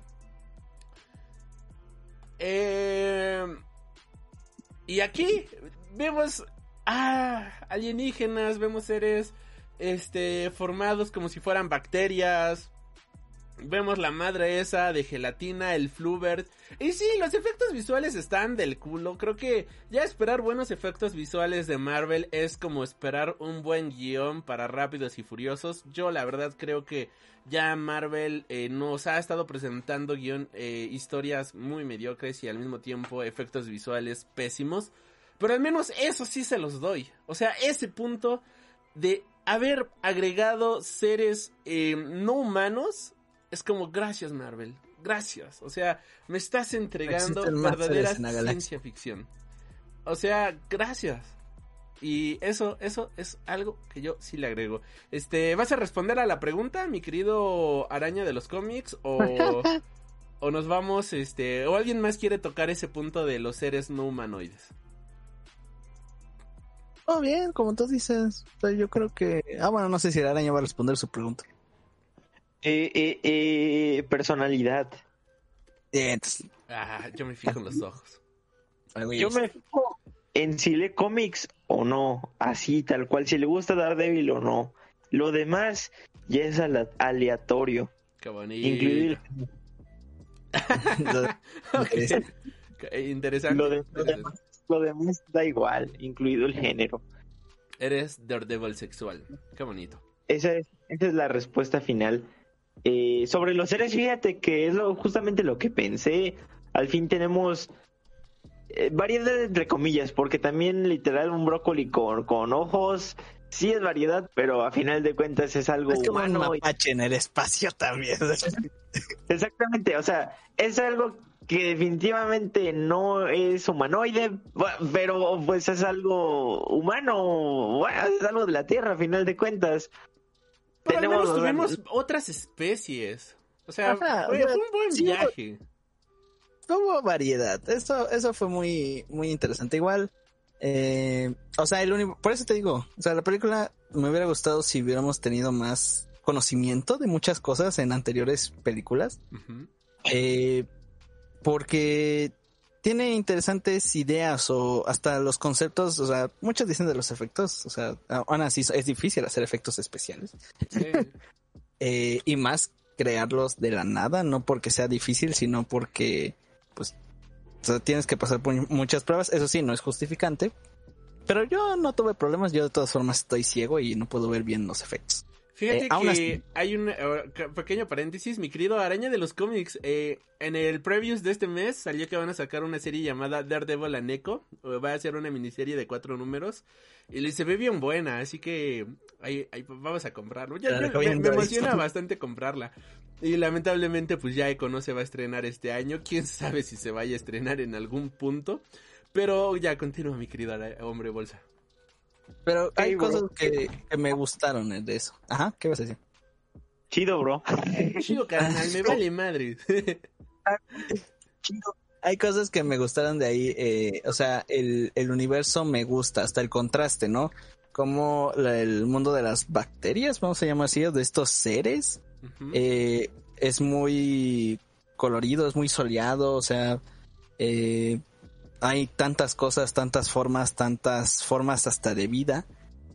Eh, y aquí vemos ah, alienígenas, vemos seres este formados como si fueran bacterias. Vemos la madre esa de gelatina, el Flubert. Y sí, los efectos visuales están del culo. Creo que ya esperar buenos efectos visuales de Marvel es como esperar un buen guion para Rápidos y Furiosos. Yo la verdad creo que ya Marvel eh, nos ha estado presentando guion, eh, historias muy mediocres y al mismo tiempo efectos visuales pésimos. Pero al menos eso sí se los doy. O sea, ese punto de haber agregado seres eh, no humanos es como gracias Marvel, gracias. O sea, me estás entregando Existen verdadera en ciencia ficción. O sea, gracias. Y eso, eso es algo que yo sí le agrego. Este, ¿vas a responder a la pregunta, mi querido araña de los cómics? O, [LAUGHS] o nos vamos, este, o alguien más quiere tocar ese punto de los seres no humanoides. Oh, bien, como tú dices. Yo creo que. Ah, bueno, no sé si la araña va a responder su pregunta. Eh, eh, eh, personalidad. Entonces, Ah, yo me fijo en los ojos. algo Yo me fijo en si lee cómics o no, así tal cual, si le gusta Daredevil o no. Lo demás ya es aleatorio, Qué bonito. incluido [LAUGHS] Interesante. lo, de- lo demás, lo demás da igual, incluido el género. Eres Daredevil sexual. Qué bonito. Esa es, esa es la respuesta final. Eh, sobre los seres, fíjate que es lo, justamente lo que pensé. Al fin tenemos eh, variedad entre comillas, porque también literal un brócoli con, con ojos sí es variedad, pero a final de cuentas es algo Es como un humano. y- mapache en el espacio también. [LAUGHS] Exactamente, o sea, es algo que definitivamente no es humanoide, pero pues es algo humano, bueno, es algo de la Tierra a final de cuentas. Pero al menos tuvimos otras especies. O sea, Ajá, fue, o sea, fue un buen sí, viaje. Hubo variedad. Eso, eso fue muy, muy interesante. Igual, eh, o sea, el único, por eso te digo, o sea, la película me hubiera gustado si hubiéramos tenido más conocimiento de muchas cosas en anteriores películas. Eh, porque tiene interesantes ideas o hasta los conceptos, o sea, muchos dicen de los efectos, o sea, aún así es difícil hacer efectos especiales. Sí. [LAUGHS] Eh, y más crearlos de la nada, no porque sea difícil, sino porque, pues, o sea, tienes que pasar por muchas pruebas. Eso sí, no es justificante. Pero yo no tuve problemas, yo de todas formas estoy ciego y no puedo ver bien los efectos. Fíjate Eh, aún que así- hay un eh, pequeño paréntesis, mi querido araña de los cómics. eh, en el previews de este mes salió que van a sacar una serie llamada Daredevil Echo. eh, Va a ser una miniserie de cuatro números. Y se ve bien buena, así que ahí, ahí vamos a comprarlo. Ya- me, emociona bastante comprarla. Y lamentablemente, pues ya Echo no se va a estrenar este año. Quién sabe si se vaya a estrenar en algún punto. Pero ya continúa, mi querido hombre bolsa. Pero hay Hey, cosas que, que me gustaron de eso. Ajá, ¿qué vas a decir? Chido, bro. Chido, carnal, me [LAUGHS] vale madre. Hay cosas que me gustaron de ahí, eh, o sea, el, el universo me gusta, hasta el contraste, ¿no? Como la- el mundo de las bacterias, vamos a llamar así, de estos seres, eh, es muy colorido, es muy soleado, o sea, eh, hay tantas cosas, tantas formas, tantas formas hasta de vida,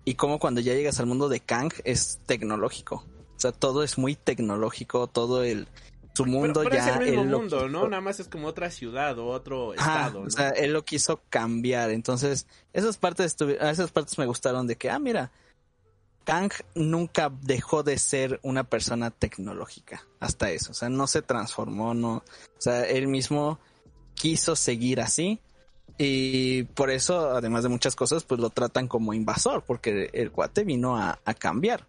y como cuando ya llegas al mundo de Kang es tecnológico, o sea, todo es muy tecnológico, todo el su mundo pero, pero ya es el mismo él lo mundo, quiso- ¿no? Nada más es como otra ciudad o otro estado, ¿no? o sea, él lo quiso cambiar. Entonces, esas partes, estuvi- esas partes me gustaron de que, ah, mira, Kang nunca dejó de ser una persona tecnológica. Hasta eso. O sea, no se transformó, no. O sea, él mismo quiso seguir así. Y por eso, además de muchas cosas, pues lo tratan como invasor, porque el cuate vino a, a cambiar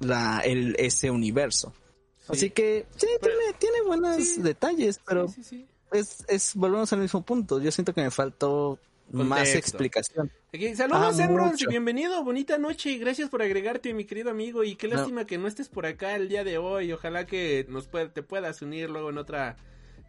la, el, ese universo. Sí. Así que sí, Pero- tiene, tiene buenos sí, detalles, pero Sí, es, es, volvemos al mismo punto. Yo siento que me faltó más explicación. Aquí, saludos, Ah, bienvenido, bonita noche, gracias por agregarte, mi querido amigo, y qué No. lástima que no estés por acá el día de hoy, ojalá que nos pueda- te puedas unir luego en otra,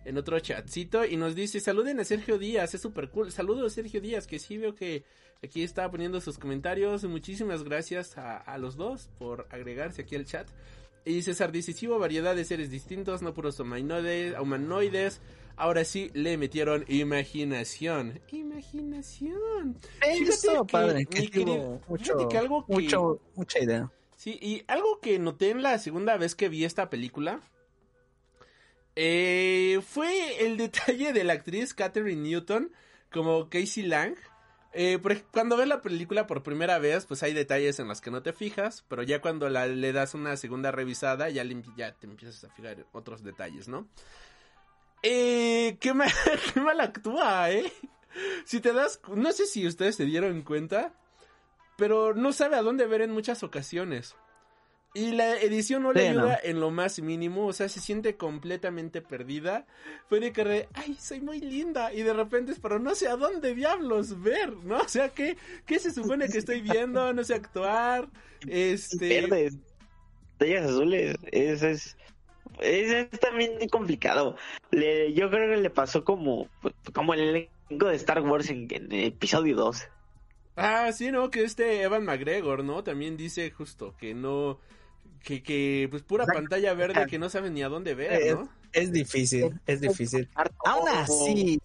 en otro chatcito, y nos dice, saluden a Sergio Díaz, es súper cool, saludos Sergio Díaz, que sí veo que aquí está poniendo sus comentarios, muchísimas gracias a, a los dos por agregarse aquí al chat, y César dice, sí variedad de seres distintos, no puros humanoides, humanoides, ahora sí le metieron imaginación, imaginación. Eso, que, padre, querido, mucho, que algo que- mucho, mucha idea. Sí, y algo que noté en la segunda vez que vi esta película eh, fue el [LAUGHS] detalle de la actriz Catherine Newton como Casey Lang. Eh, cuando ves la película por primera vez, pues hay detalles en los que no te fijas, pero ya cuando la, le das una segunda revisada, ya te empiezas a fijar en otros detalles, ¿no? Eh, qué mal, [LAUGHS] qué mal actúa, ¿eh? Si te das, no sé si ustedes se dieron cuenta, pero no sabe a dónde ver en muchas ocasiones. Y la edición no le Sí, ayuda no. en lo más mínimo, o sea, se siente completamente perdida. Fue de que, ay, soy muy linda, y de repente es, pero no sé a dónde diablos ver, ¿no? O sea, ¿qué, qué se supone que estoy viendo? No sé actuar, este... Verdes. Tallas azules. Es, es, es, es también muy complicado. Le, yo creo que le pasó como, como el elenco de Star Wars en, en el episodio 2. Ah, sí, ¿no? Que este Evan McGregor, ¿no? También dice justo que no... Que, que pues pura Exacto. pantalla verde que no saben ni a dónde ver, ¿no? Es difícil, es difícil. Aún así,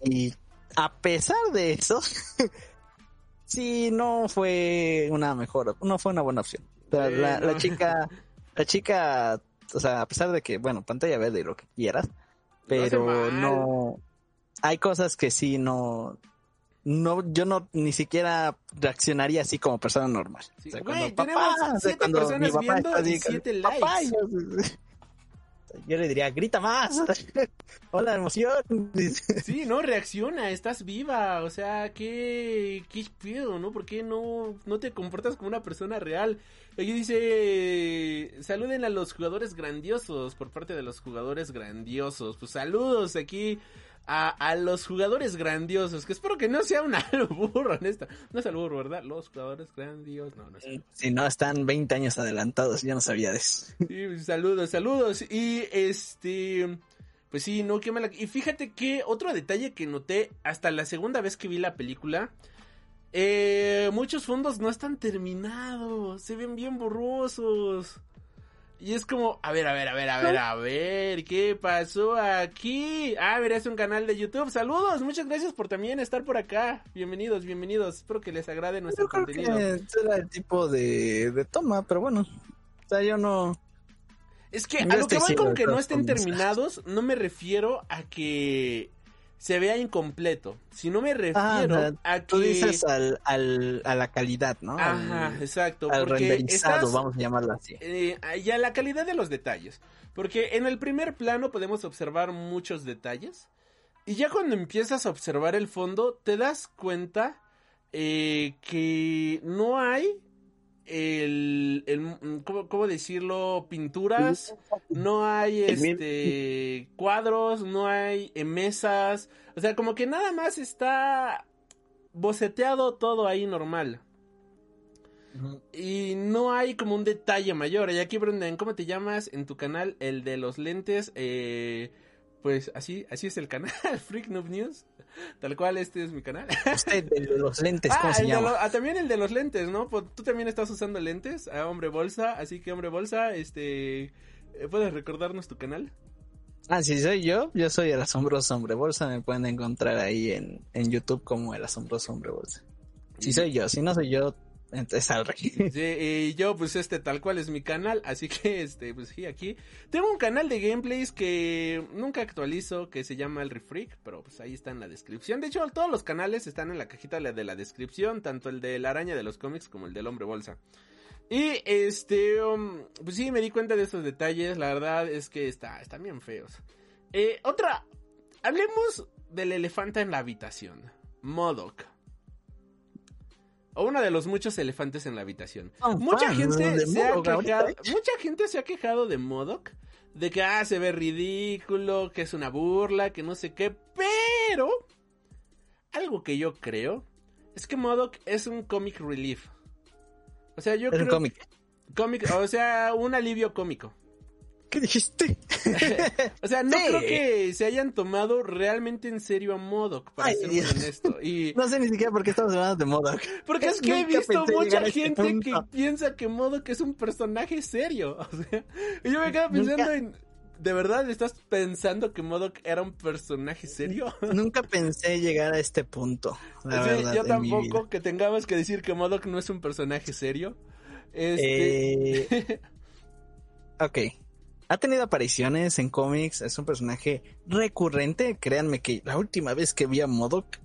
a pesar de eso, [LAUGHS] sí, no fue una mejor, no fue una buena opción. La, chica, la chica, o sea, a pesar de que, bueno, pantalla verde y lo que quieras, pero no, hay cosas que sí no, no, yo no ni siquiera reaccionaría así como persona normal. Sí, O sea, güey, cuando tenemos o sea, siete cuando personas mi papá viendo está y así, siete "Papá", likes. yo- yo le diría, grita más. [LAUGHS] Hola, emoción. Sí, no, reacciona, estás viva, o sea, qué, qué pedo, ¿no? ¿Por qué no, no te comportas como una persona real? Aquí dice, saluden a los jugadores grandiosos por parte de los jugadores grandiosos. Pues saludos aquí a, a los jugadores grandiosos, que espero que no sea un [LAUGHS] albur, honesta. No es albur, ¿verdad? Los jugadores grandiosos, no, no es Si no, están 20 años adelantados, yo no sabía de eso. [LAUGHS] Sí, saludos, saludos. Y este. Pues sí, no, qué mala. Y fíjate que otro detalle que noté hasta la segunda vez que vi la película. Eh, muchos fondos no están terminados. Se ven bien borrosos. Y es como, a ver, a ver, a ver, a ver, a ver, ¿qué pasó aquí? Ah, mira, es un canal de YouTube. Saludos, muchas gracias por también estar por acá. Bienvenidos, bienvenidos. Espero que les agrade nuestro Yo creo contenido. que era el tipo de, de toma, pero bueno. O sea, yo no. Es que Yo a lo que ciego con que no estén terminados, no me refiero a que se vea incompleto, sino me Ah, refiero a que... Tú dices al, al, a la calidad, ¿no? Ajá, Al, exacto. al renderizado, estás- vamos a llamarlo así. eh, y a la calidad de los detalles. Porque en el primer plano podemos observar muchos detalles. Y ya cuando empiezas a observar el fondo, te das cuenta eh, que no hay el, el- ¿cómo, cómo decirlo? Pinturas, no hay este cuadros, no hay mesas, o sea, como que nada más está boceteado todo ahí normal. Y no hay como un detalle mayor. Y aquí, Brendan, ¿cómo te llamas en tu canal? El de los lentes. Eh, pues así, así es el canal, [LAUGHS] Freak Noob News. Tal cual, este es mi canal. Usted, el de los [LAUGHS] lentes, Ah, ¿cómo se llama? lo- ah, también el de los lentes, ¿no? Pues, tú también estás usando lentes, a hombre bolsa, así que hombre bolsa, este, eh, ¿puedes recordarnos tu canal? Ah, si soy yo, yo soy el asombroso hombre bolsa. Me pueden encontrar ahí en, en YouTube como el asombroso hombre bolsa. Si soy yo, si no soy yo, entonces al rey. Sí, y yo, pues este, tal cual es mi canal, así que, este, pues sí, aquí. Tengo un canal de gameplays que nunca actualizo, que se llama El Refreak, pero pues ahí está en la descripción. De hecho, todos los canales están en la cajita de la descripción, tanto el de la araña de los cómics como el del hombre bolsa. Y este, um, pues sí, me di cuenta de esos detalles, la verdad es que está, están bien feos. Eh, otra, hablemos del elefante en la habitación, Modoc. O uno de los muchos elefantes en la habitación. Mucha gente se ha quejado, mucha gente se ha quejado de Modoc, de que ah, se ve ridículo, que es una burla, que no sé qué, pero algo que yo creo es que Modoc es un comic relief. O sea, yo Es un creo cómic. cómic, o sea, un alivio cómico. ¿Qué dijiste? [LAUGHS] O sea, no Sí. creo que se hayan tomado realmente en serio a Modoc, para Ay, ser muy honesto. Y No sé ni siquiera por qué estamos hablando de Modoc. porque es [LAUGHS] que he visto mucha este gente que piensa que Modoc es un personaje serio. O sea, y yo me quedo pensando Nunca- en ¿De verdad estás pensando que Modoc era un personaje serio? [LAUGHS] Nunca pensé llegar a este punto. La Sí, verdad, yo tampoco que tengamos que decir que Modoc no es un personaje serio. Este, Eh, ok. Ha tenido apariciones en cómics, es un personaje recurrente. Créanme que la última vez que vi a Modoc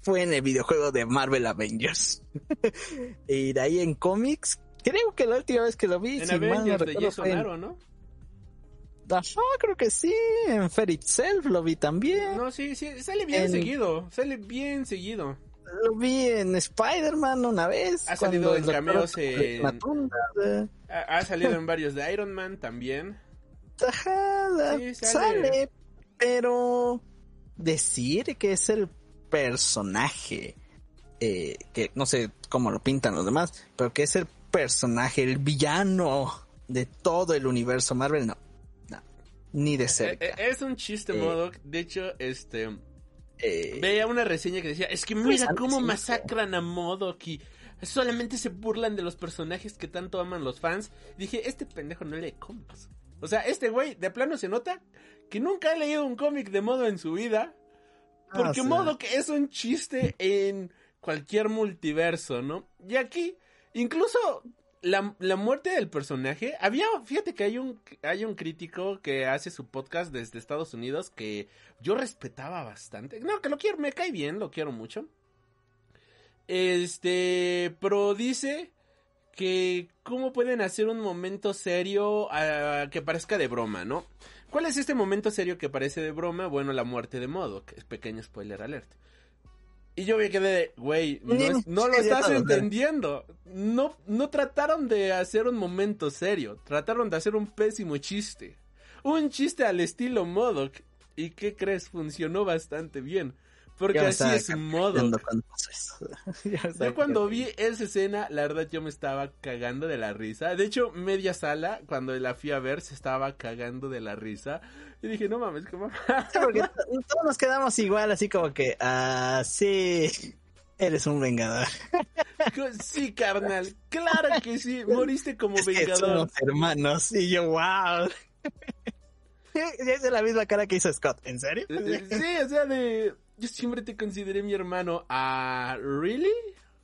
fue en el videojuego de Marvel Avengers. [LAUGHS] y de ahí en cómics, creo que la última vez que lo vi, en si mal no Avengers de Jason en- Aaron, ¿no? Ajá, creo que sí. En Fair Itself lo vi también. No, sí, sí, sale bien En- seguido, sale bien seguido. Lo vi en Spider-Man una vez. Ha salido en cameos en- Ha, ha salido en varios de Iron Man también. Sí, sale. sale. pero decir que es el personaje, eh, que no sé cómo lo pintan los demás, pero que es el personaje, el villano de todo el universo Marvel, no, no, ni de Eh, cerca. eh, Es un chiste, Eh. Modoc. De hecho, este. Eh, Veía una reseña que decía: Es que mira Interesante, cómo masacran a Modoc y solamente se burlan de los personajes que tanto aman los fans. Dije: Este pendejo no lee cómics. O sea, este güey, de plano se nota que nunca ha leído un cómic de Modo en su vida. Ah, Porque o sea. Modoc es un chiste en cualquier multiverso, ¿no? Y aquí, incluso la, la muerte del personaje, había, fíjate que hay un, hay un crítico que hace su podcast desde Estados Unidos que yo respetaba bastante. No, que lo quiero, me cae bien, lo quiero mucho. Este, pero dice que cómo pueden hacer un momento serio ah, que parezca de broma, ¿no? ¿Cuál es este momento serio que parece de broma? Bueno, la muerte de Modoc. Es pequeño spoiler alert. Y yo me quedé de, güey, no, es- no lo estás entendiendo. No, no trataron de hacer un momento serio. Trataron de hacer un pésimo chiste. Un chiste al estilo Modoc. ¿Y qué crees? Funcionó bastante bien. Porque así es Modoc. [LAUGHS] cuando eso. Yo cuando vi esa escena, la verdad yo me estaba cagando de la risa. De hecho, media sala, cuando la fui a ver, se estaba cagando de la risa. Y dije, no mames, qué. Sí, porque todos nos quedamos igual, así como que, ah, sí. Eres un vengador. Sí, carnal. [LAUGHS] Claro que sí. Moriste como Es que vengador. somos hermanos. Y yo, wow. [LAUGHS] Es la misma cara que hizo Scott. ¿En serio? Sí, o sea, de. Yo siempre te consideré mi hermano. ¿Ah, really?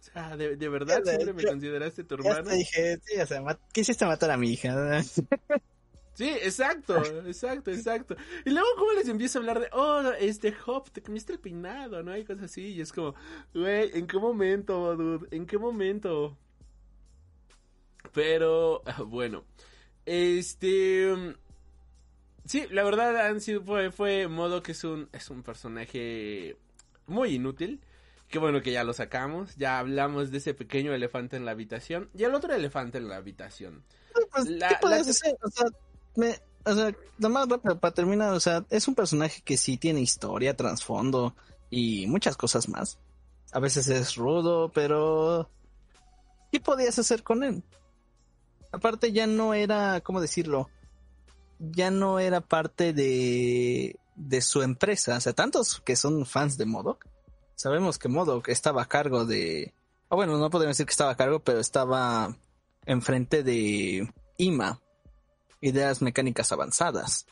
O sea, ¿de, de verdad Ya, siempre me consideraste tu hermano? te dije, sí, o sea, quisiste matar a mi hija. [LAUGHS] Sí, exacto, exacto, exacto. Y luego como les empiezo a hablar de, oh, este Hop, te cambiaste el peinado, ¿no? Y cosas así. Y es como, güey, ¿en qué momento, dude? ¿En qué momento? Pero, ah, bueno, este... Sí, la verdad han sido, fue, fue modo que es un, es un personaje muy inútil. Qué bueno que ya lo sacamos. Ya hablamos de ese pequeño elefante en la habitación. Y el otro elefante en la habitación. Pues, La- ¿Qué puedes la- hacer? O sea, me, o sea, nomás para terminar, o sea, es un personaje que sí tiene historia, trasfondo y muchas cosas más. A veces es rudo, pero ¿qué podías hacer con él? Aparte ya no era, ¿cómo decirlo? Ya no era parte de, de su empresa. O sea, tantos que son fans de Modoc. Sabemos que Modoc estaba a cargo de... O bueno, no podemos decir que estaba a cargo, pero estaba enfrente de IMA, Ideas Mecánicas Avanzadas.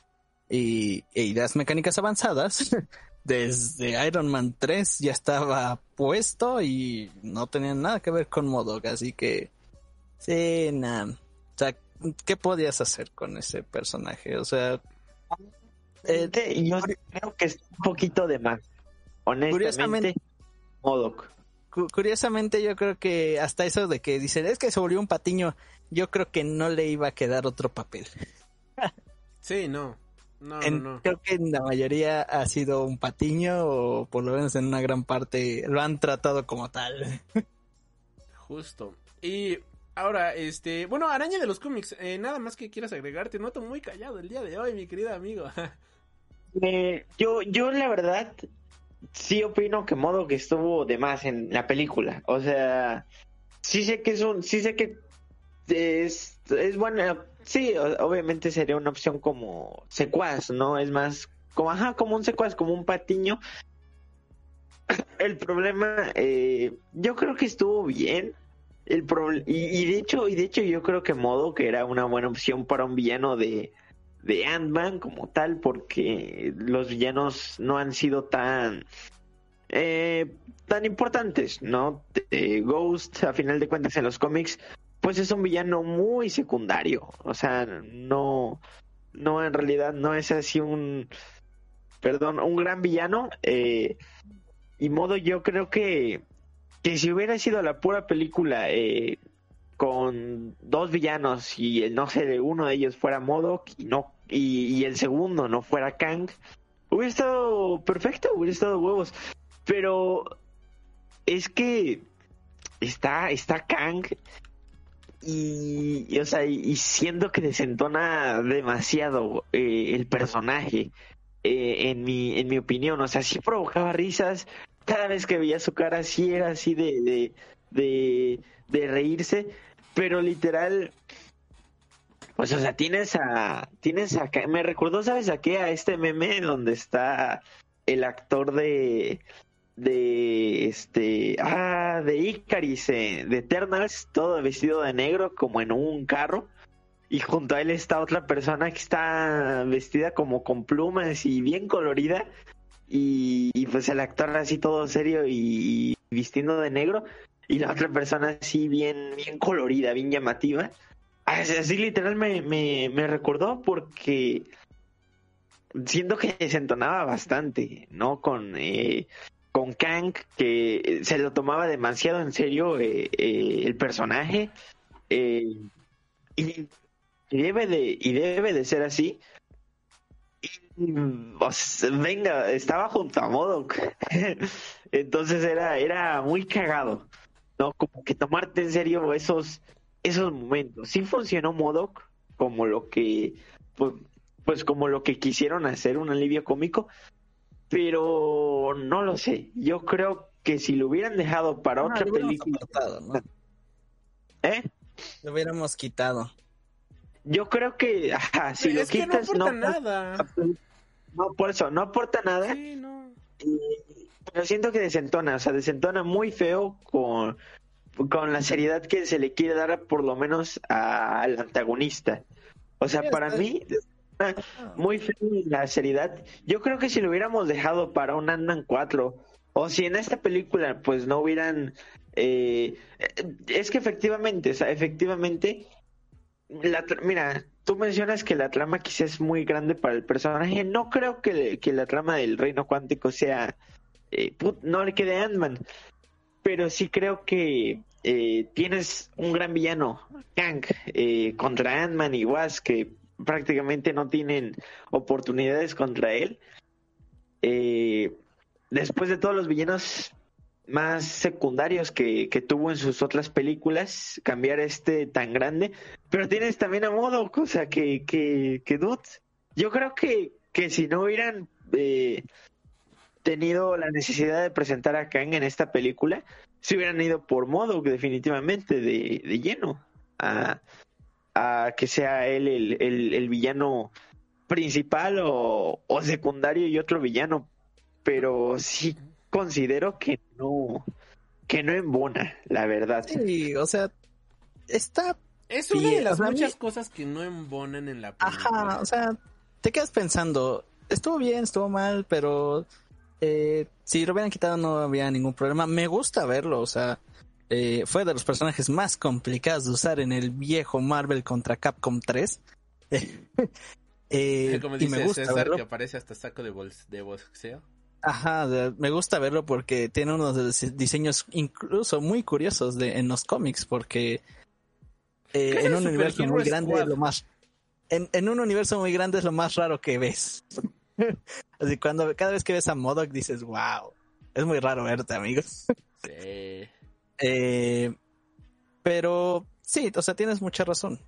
Y e Ideas Mecánicas Avanzadas, [LAUGHS] desde Iron Man 3 ya estaba puesto y no tenía nada que ver con Modok, así que... Sí. ¿Qué podías hacer con ese personaje? O sea... eh, yo creo que es un poquito de más. Honestamente, Curiosamente- Modoc. cu- curiosamente yo creo que hasta eso de que dicen, es que se volvió un patiño, yo creo que no le iba a quedar otro papel. [LAUGHS] Sí, no. No, En- no, no. Creo que en la mayoría ha sido un patiño o por lo menos en una gran parte lo han tratado como tal. [LAUGHS] Justo. Y ahora, este, bueno, araña de los cómics, eh, nada más que quieras agregar, te noto muy callado el día de hoy, mi querido amigo. [LAUGHS] Eh, yo, yo la verdad sí opino que Modoc estuvo de más en la película. O sea, sí sé que es un, sí sé que es, es buena. Sí, obviamente sería una opción como secuaz, ¿no? Es más como, ajá, como un secuaz, como un patiño. [LAUGHS] El problema, eh, yo creo que estuvo bien. El y, y de hecho, y de hecho yo creo que Modo que era una buena opción para un villano de, de Ant-Man como tal, porque los villanos no han sido tan eh, tan importantes, ¿no? Eh, Ghost, a final de cuentas, en los cómics, pues es un villano muy secundario. O sea, no, no, en realidad no es así un, perdón, un gran villano. eh, y modo, yo creo que, que si hubiera sido la pura película eh, con dos villanos y el, no sé, uno de ellos fuera Modok y no y, el segundo no fuera Kang, hubiera estado perfecto, hubiera estado huevos. Pero es que está, está Kang y, o sea, y siento que desentona demasiado eh, el personaje. eh, en mi en mi opinión, o sea, sí provocaba risas cada vez que veía su cara, sí era así de de, de, de reírse, pero literal, pues, o sea, tienes a, tienes a, me recordó, ¿sabes a qué? A este meme donde está el actor de, de, este, ah, de Icaris, eh, de Eternals, todo vestido de negro, como en un carro. Y junto a él está otra persona que está vestida como con plumas y bien colorida. Y, pues el actor así todo serio y, vistiendo de negro. Y la otra persona así bien, bien colorida, bien llamativa. Así, literal me, me, me recordó porque siento que se entonaba bastante, ¿no? Con, eh, con Kang, que se lo tomaba demasiado en serio eh, eh, el personaje. eh, y debe de, y debe de ser así. Sea, venga, estaba junto a Modok. [LAUGHS] Entonces era, era muy cagado, ¿no? Como que tomarte en serio esos, esos momentos. Sí funcionó Modok como lo que, pues, pues como lo que quisieron hacer, un alivio cómico, pero no lo sé. Yo creo que si lo hubieran dejado para No, otra lo película, apartado, ¿no? ¿eh? Lo hubiéramos quitado. Yo creo que ajá, si lo es que no quitas aporta no, nada. No por eso no aporta nada Sí, no. y, pero siento que desentona, o sea, desentona muy feo con, con la seriedad que se le quiere dar por lo menos al antagonista. O sea, para mí, muy feo la seriedad. Yo creo que si lo hubiéramos dejado para un Ant-Man 4, o si en esta película pues no hubieran... Eh, es que efectivamente, o sea, efectivamente, la, mira, tú mencionas que la trama quizás es muy grande para el personaje. No creo que, que la trama del reino cuántico sea... Eh, no le quede Ant-Man. Pero sí creo que eh, tienes un gran villano, Kang, eh, contra Ant-Man y Wasp, que prácticamente no tienen oportunidades contra él. Eh, después de todos los villanos más secundarios que, tuvo en sus otras películas, cambiar este tan grande, pero tienes también a modo, cosa que, que, que yo creo que, que si no hubieran eh, tenido la necesidad de presentar a Kang en esta película, se hubieran ido por modo definitivamente de, de lleno. A, a que sea él el, el, villano principal o, o, secundario y otro villano. Pero sí considero que no, que no embona, la verdad. Sí, o sea, está... Es una de las muchas cosas que no embonan en la película. Ajá, o sea, te quedas pensando, estuvo bien, estuvo mal, pero eh, si lo hubieran quitado no había ningún problema. Me gusta verlo, o sea, eh, fue de los personajes más complicados de usar en el viejo Marvel contra Capcom 3. [LAUGHS] eh, [LAUGHS] Como dice y me gusta César, verlo. que aparece hasta saco de, de boxeo. Ajá, me gusta verlo porque tiene unos diseños incluso muy curiosos de, en los cómics, porque eh, en un universo muy grande es lo más... En, en, un universo muy grande es lo más raro que ves. [LAUGHS] Así cuando cada vez que ves a Modoc dices, wow, es muy raro verte, amigos. Sí. Eh, pero sí, o sea, tienes mucha razón.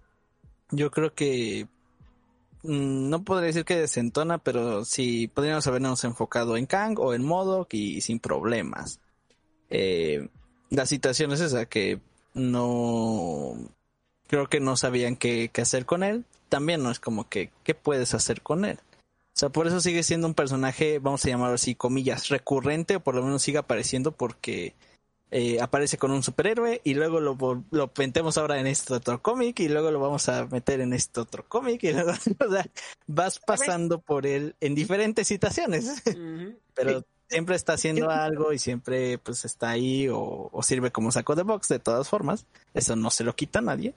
Yo creo que no podría decir que desentona, pero sí podríamos habernos enfocado en Kang o en Modok y sin problemas. Eh, la situación es esa, que no creo que no sabían qué, qué, hacer con él. También no es como que, ¿qué puedes hacer con él? O sea, por eso sigue siendo un personaje, vamos a llamarlo así, comillas, recurrente, o por lo menos sigue apareciendo porque eh, aparece con un superhéroe y luego lo, lo metemos ahora en este otro cómic y luego lo vamos a meter en este otro cómic y [LAUGHS] luego o sea, vas pasando por él en diferentes situaciones. [LAUGHS] Pero siempre está haciendo algo y siempre pues está ahí o, sirve como saco de box de todas formas. Eso no se lo quita nadie.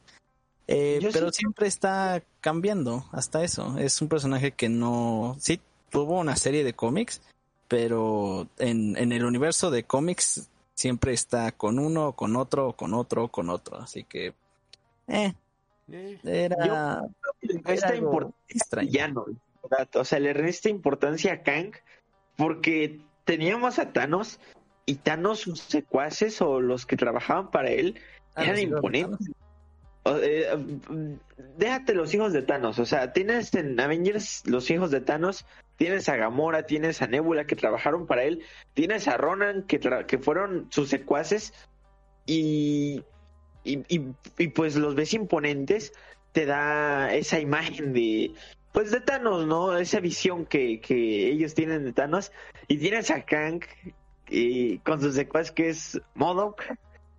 Eh, pero siempre está cambiando hasta eso. Es un personaje que no... Sí, tuvo una serie de cómics, pero en, en el universo de cómics siempre está con uno, con otro, con otro, con otro. Así que, eh, eh. era, esta importancia o sea, le resta importancia a Kang porque teníamos a Thanos y Thanos sus secuaces o los que trabajaban para él ah, eran imponentes. Eh, déjate los hijos de Thanos, o sea, tienes en Avengers los hijos de Thanos tienes a Gamora, tienes a Nebula que trabajaron para él, tienes a Ronan que, que fueron sus secuaces y, y, pues los ves imponentes, te da esa imagen de pues de Thanos, ¿no? Esa visión que, que ellos tienen de Thanos y tienes a Kang y con sus secuaces que es Modok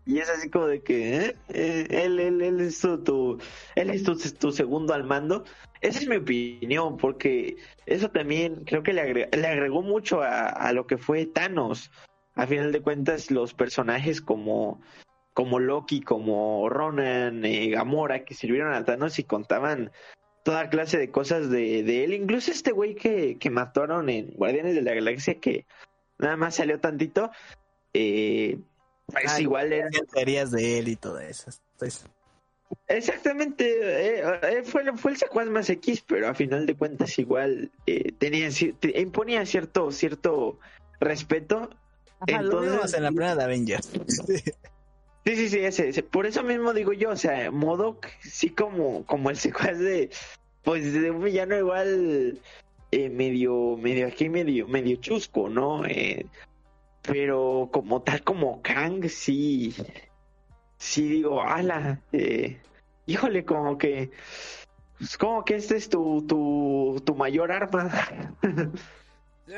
y es así como de que ¿eh? Eh, él, él, él es, tu, él es tu, segundo al mando. Esa es mi opinión, porque eso también creo que le, agregó, mucho a, lo que fue Thanos. A final de cuentas, los personajes como, como Loki, como Ronan, Gamora, que sirvieron a Thanos y contaban toda clase de cosas de, de él. Incluso este güey que, que mataron en Guardianes de la Galaxia, que nada más salió tantito. Eh, es ah, igual eran teorías de él y todo eso. Pues. Exactamente, eh, eh, fue, fue el secuaz más X, pero a final de cuentas igual eh, tenía imponía cierto cierto respeto. Entonces, en la primera de Avengers. [LAUGHS] Sí, sí, sí, ese, por eso mismo digo yo, o sea, modo sí como como el secuaz de pues de un villano igual medio medio aquí medio medio chusco, ¿no? Eh, pero como tal como Kang, sí, sí digo, ala, eh, híjole, como que, pues como que este es tu, tu, tu mayor arma. [LAUGHS]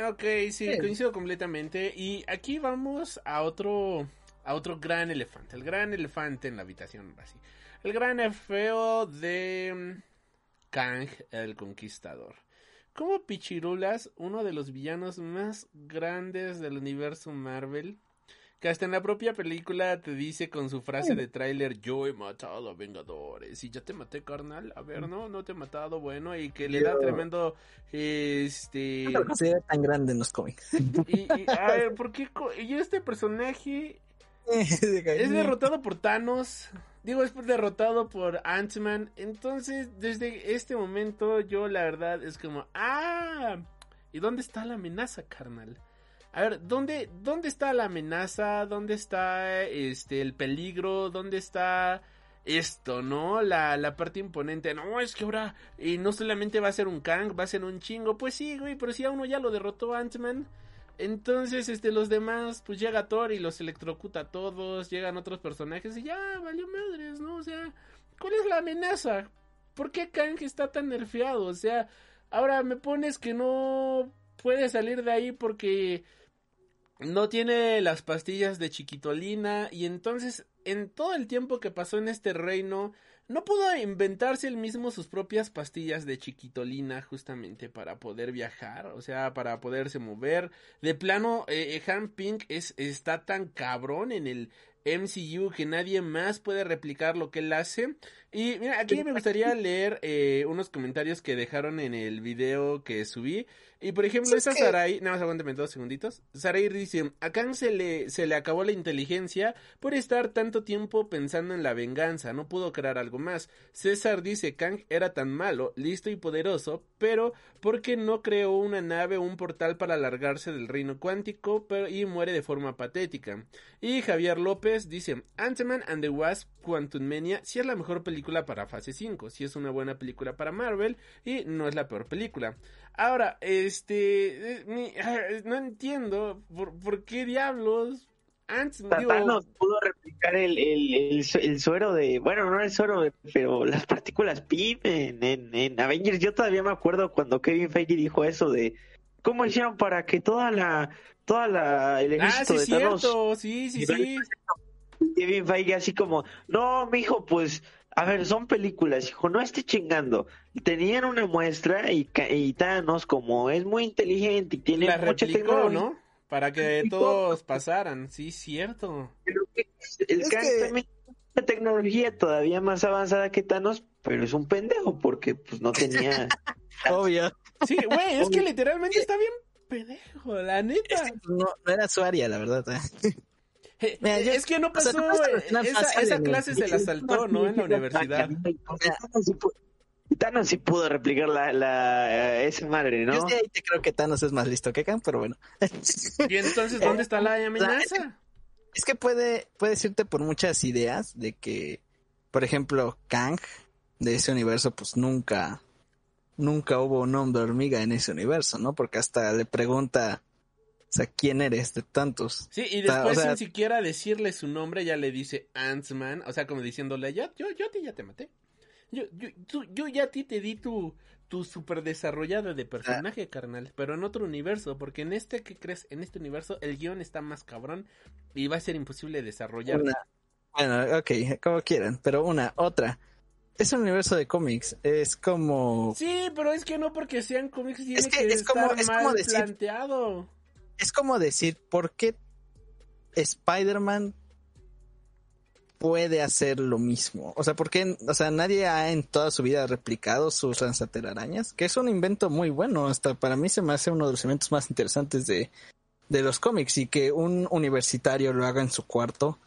Ok, sí, coincido completamente. Y aquí vamos a otro, a otro gran elefante. El gran elefante en la habitación, así. El gran feo de mm, Kang, el Conquistador. Como Pichirulas, uno de los villanos más grandes del universo Marvel, que hasta en la propia película te dice con su frase de tráiler, yo he matado a Vengadores, y ya te maté, carnal, a ver, no, no te he matado, bueno, y que le da tremendo, este... No considera tan grande en los cómics. Y, y, a ver, ¿por qué? Y este personaje [LAUGHS] es derrotado por Thanos, digo, es derrotado por Ant-Man, entonces, desde este momento, yo la verdad es como, ah, ¿y dónde está la amenaza, carnal? A ver, ¿dónde, ¿dónde está la amenaza? ¿Dónde está este el peligro? ¿Dónde está esto, no? La, la parte imponente. No, es que ahora y no solamente va a ser un Kang, va a ser un chingo. Pues sí, güey, pero si a uno ya lo derrotó Ant-Man. Entonces, este, los demás, pues llega Thor y los electrocuta a todos. Llegan otros personajes y ya, valió madres, ¿no? O sea, ¿cuál es la amenaza? ¿Por qué Kang está tan nerfeado? O sea, ahora me pones que no puede salir de ahí porque no tiene las pastillas de chiquitolina y entonces en todo el tiempo que pasó en este reino no pudo inventarse él mismo sus propias pastillas de chiquitolina justamente para poder viajar, o sea, para poderse mover. De plano, eh, eh Han Pink es, está tan cabrón en el MCU que nadie más puede replicar lo que él hace. Y mira, aquí me gustaría leer eh, unos comentarios que dejaron en el video que subí. Y por ejemplo, esta Sarai, nada más aguántame dos segunditos. Sarai dice, a Kang se le, se le acabó la inteligencia por estar tanto tiempo pensando en la venganza, no pudo crear algo más. César dice, Kang era tan malo, listo y poderoso, pero porque no creó una nave o un portal para alargarse del reino cuántico pero, y muere de forma patética. Y Javier López dice, Ant-Man and the Wasp Quantum Mania sí es la mejor película para fase 5, sí es una buena película para Marvel y no es la peor película. Ahora, este, eh, [LAUGHS] no entiendo por, qué diablos antes digo... pudo replicar el, el, el, suero de, bueno, no el suero, pero las partículas PIM en, en, Avengers. Yo todavía me acuerdo cuando Kevin Feige dijo eso de cómo hicieron para que toda la, toda la, el ah, ejército ah, sí, de cierto. sí, sí, sí. Kevin Feige así como, no, mijo, pues a ver, son películas, hijo, no esté chingando. Tenían una muestra y, y Thanos, como es muy inteligente y tiene La mucha tecnología. ¿no? Para que todos pasaran, sí, cierto. el es también tiene tecnología todavía más avanzada que Thanos, pero es un pendejo porque pues no tenía... [LAUGHS] Obvio. Sí, güey, es que literalmente está bien pendejo, la neta. no, no era su área, la verdad. Es que no pasó, esa, clase se la saltó, ¿no? En la universidad. Thanos sí pudo replicar la, la esa madre, ¿no? Yo sí ahí te creo que Thanos es más listo que Kang, pero bueno. ¿Y entonces dónde está la [LAUGHS] amenaza? Es que puede, puede decirte por muchas ideas de que, por ejemplo, Kang de ese universo, pues nunca, nunca hubo un hombre hormiga en ese universo, ¿no? Porque hasta le pregunta o sea, ¿quién eres de tantos? Sí, y después sin siquiera decirle su nombre ya le dice Ant-Man, o sea, como diciéndole, ya, yo, yo a ti ya te maté. Yo, yo, yo ya a ti te di tu, tu super desarrollada de personaje, ah. carnal, pero en otro universo, porque en este, ¿qué crees? En este universo el guion está más cabrón y va a ser imposible desarrollar. Bueno, ok, como quieran, pero una, otra. Es un universo de cómics, es como... Sí, pero es que no porque sean cómics tiene que, es como, es como decir, planteado es como decir, ¿por qué Spider-Man puede hacer lo mismo? O sea, ¿por qué, o sea, nadie ha en toda su vida replicado sus lanzatelarañas? Que es un invento muy bueno, hasta para mí se me hace uno de los inventos más interesantes de, de los cómics y que un universitario lo haga en su cuarto,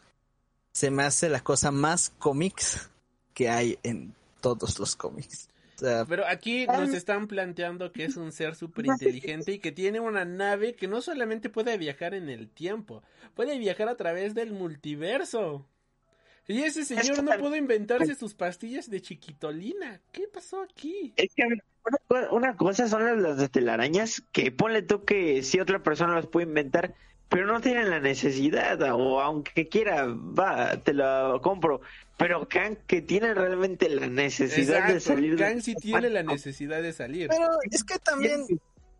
se me hace la cosa más cómics que hay en todos los cómics. Pero aquí nos están planteando que es un ser súper inteligente y que tiene una nave que no solamente puede viajar en el tiempo, puede viajar a través del multiverso. Y ese señor no pudo inventarse sus pastillas de chiquitolina. ¿Qué pasó aquí? Es que una, cosa son las de telarañas que ponle tú que si otra persona las puede inventar, pero no tienen la necesidad, o aunque quiera, va, te lo compro. Pero Kang que tiene realmente la necesidad de salir. Kang sí tiene la necesidad de salir. Pero es que también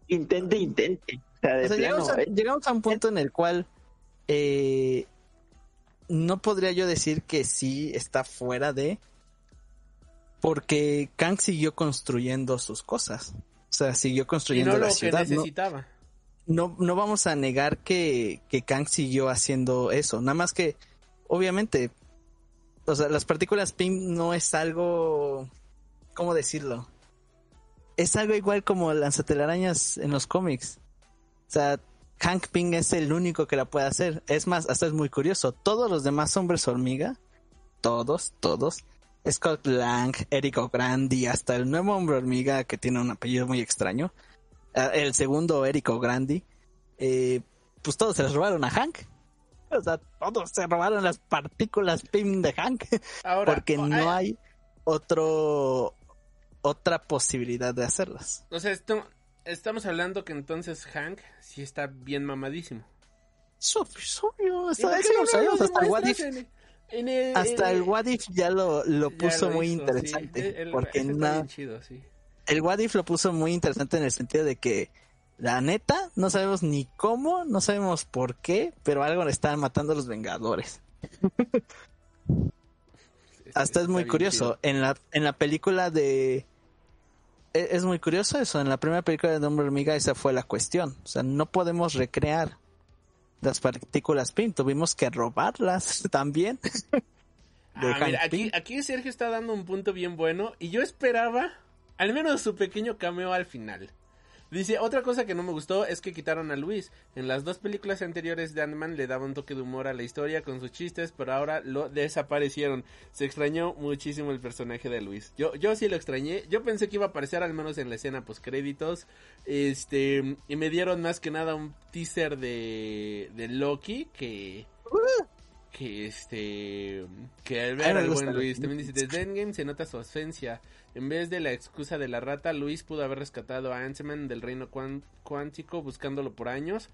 intente, intente. O sea, de O sea, plano, llegamos, a, eh, llegamos a un punto en el cual eh, no podría yo decir que sí está fuera de. Porque Kang siguió construyendo sus cosas. O sea, siguió Y construyendo no lo la que ciudad. No, no, no vamos a negar que, que Kang siguió haciendo eso. Nada más que, obviamente, o sea, las partículas PIM no es algo. ¿Cómo decirlo? Es algo igual como lanzatelarañas en los cómics. O sea, Hank Pym es el único que la puede hacer. Es más, hasta es muy curioso. Todos los demás hombres hormiga, todos, todos, Scott Lang, Eric O'Grady, hasta el nuevo hombre hormiga que tiene un apellido muy extraño, ah, el segundo Eric O'Grady, eh, pues todos se los robaron a Hank. [LAUGHS] O sea, todos se robaron las partículas PIM de Hank. [LAUGHS] Ahora, porque oh, no ah, hay otro otra posibilidad de hacerlas. O sea, esto, estamos hablando que entonces Hank sí está bien mamadísimo. Es obvio, es obvio, ¿Y está- por qué sí, no hasta el What If- en- en el- hasta en el What If ya lo, lo ya puso lo muy hizo, sí. interesante. El- porque bien chido, sí. el What If lo puso muy interesante en el sentido de que la neta no sabemos ni cómo, no sabemos por qué, pero algo le están matando a los Vengadores. Hasta es muy curioso. En la, en la película de... e- Es muy curioso eso. En la primera película de Hombre Hormiga esa fue la cuestión. O sea, no podemos recrear las partículas PIN. Tuvimos que robarlas [LAUGHS] también. Ah, mira, aquí Sergio está dando un punto bien bueno y yo esperaba al menos su pequeño cameo al final. Dice, otra cosa que no me gustó es que quitaron a Luis. En las dos películas anteriores de Ant-Man le daba un toque de humor a la historia con sus chistes, pero ahora lo desaparecieron. Se extrañó muchísimo el personaje de Luis. Yo, yo sí lo extrañé. Yo pensé que iba a aparecer al menos en la escena post créditos. Este, y me dieron más que nada un teaser de, de Loki que que este que al ver al buen Luis también dice desde Endgame se nota su ausencia en vez de la excusa de la rata Luis pudo haber rescatado a Ant-Man del reino cuán- cuántico buscándolo por años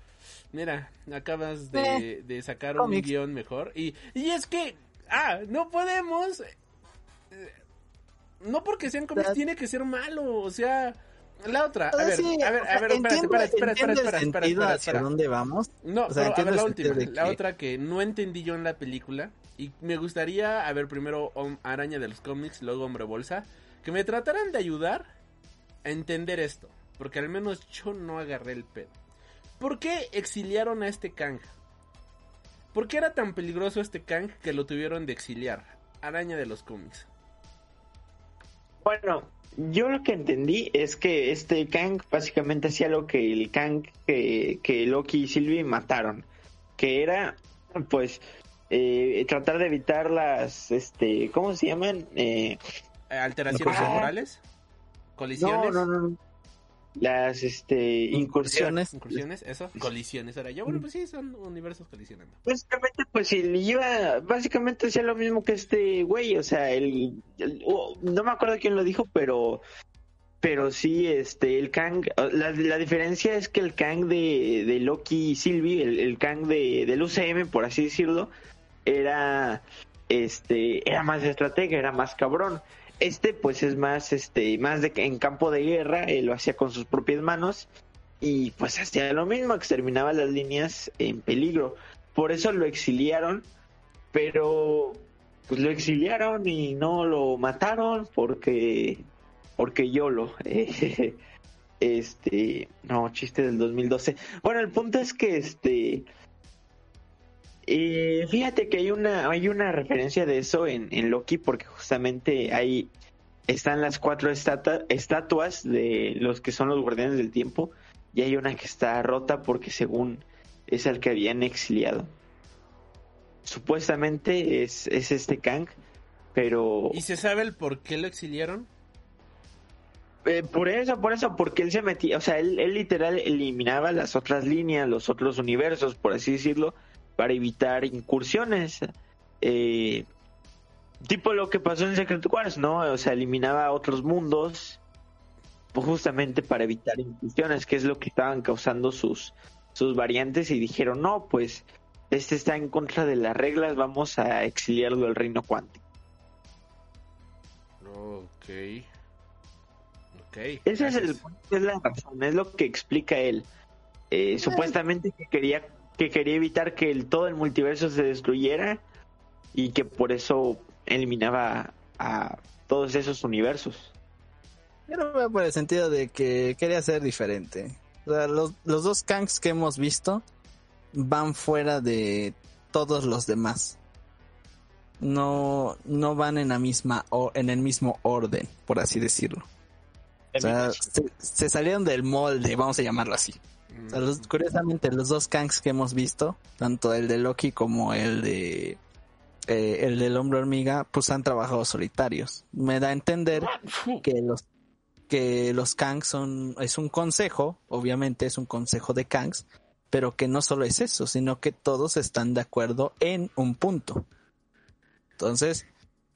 mira acabas de, de sacar un cómics. guion mejor y y es que ah no podemos eh, no porque sean cómics tiene que ser malo o sea la otra a ver sí, a ver o a ver espérate entiendo- espera espera espera espera espera dónde vamos. No, O sea, pero a ver, la última, la otra que no entendí yo en la película y me gustaría, a ver, primero Araña de los cómics, luego Hombre Bolsa, que me trataran de ayudar a entender esto, porque al menos yo no agarré el pedo. ¿Por qué exiliaron a este Kang? ¿Por qué era tan peligroso este Kang que lo tuvieron de exiliar? Araña de los cómics. Bueno, yo lo que entendí es que este Kang básicamente hacía lo que el Kang que, que Loki y Sylvie mataron, que era pues eh, tratar de evitar las, este, ¿cómo se llaman? Eh, ¿Alteraciones Ah. temporales? ¿Colisiones? no, no, no, las, este, incursiones. Incursiones. ¿Eso? Colisiones era yo. Bueno, pues sí, son universos colisionando. Básicamente, pues él iba, básicamente hacía lo mismo que este güey, o sea, el, el- oh, no me acuerdo quién lo dijo, pero, pero sí, este, el Kang, la, la diferencia es que el Kang de, de Loki y Sylvie, el, el Kang de, del UCM, por así decirlo, era, este, era más estratega, era más cabrón. Este, pues es más, este, más de que en campo de guerra, lo hacía con sus propias manos y pues hacía lo mismo, exterminaba las líneas en peligro. Por eso lo exiliaron, pero pues lo exiliaron y no lo mataron porque porque yo lo [LAUGHS] este no chiste del 2012 bueno el punto es que este eh, fíjate que hay una hay una referencia de eso en, en Loki porque justamente ahí están las cuatro estata- estatuas de los que son los guardianes del tiempo y hay una que está rota porque según es el que habían exiliado supuestamente es, es este Kang, pero ¿Y se sabe el por qué lo exiliaron? eh, por eso, por eso, porque él se metía, o sea, él, él literal eliminaba las otras líneas, los otros universos, por así decirlo, para evitar incursiones. Eh, tipo lo que pasó en Secret Wars, ¿no? O sea, eliminaba otros mundos pues, justamente para evitar incursiones, que es lo que estaban causando sus, sus variantes y dijeron, no, pues este está en contra de las reglas, vamos a exiliarlo del reino cuántico. Ok. Ok. Ese es, el, es la razón, es lo que explica él. Eh, supuestamente que quería que quería evitar que el, todo el multiverso se destruyera y que por eso eliminaba a todos esos universos. Yo lo veo por el sentido de que quería ser diferente. O sea, los, los dos Kangs que hemos visto van fuera de todos los demás. No, no van en la misma o en el mismo orden, por así decirlo. O sea, se, se salieron del molde, vamos a llamarlo así. O sea, los- curiosamente, los dos Kangs que hemos visto, tanto el de Loki como el de eh, el del hombre hormiga, pues han trabajado solitarios. Me da a entender que los que los Kangs son es un consejo, obviamente es un consejo de Kangs, pero que no solo es eso, sino que todos están de acuerdo en un punto. Entonces,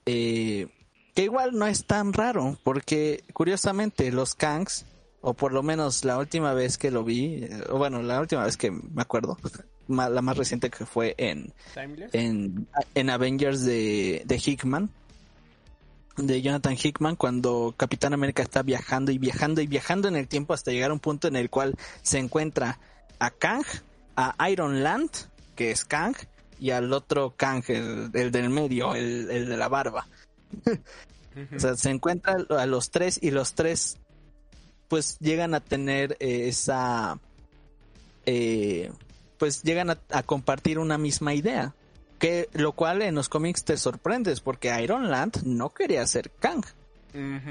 eh, que igual no es tan raro, porque curiosamente los Kangs, o por lo menos la última vez que lo vi, eh, o bueno, la última vez que me acuerdo, la más reciente que fue en, en, en Avengers de, de Hickman, de Jonathan Hickman, cuando Capitán América está viajando y viajando y viajando en el tiempo hasta llegar a un punto en el cual se encuentra a Kang, a Iron Land, que es Kang, y al otro Kang, el, el del medio, el, el de la barba. [LAUGHS] O sea, se encuentra a los tres y los tres pues llegan a tener eh, esa eh, pues llegan a, a compartir una misma idea que lo cual en los cómics te sorprendes porque Iron Land no quería ser Kang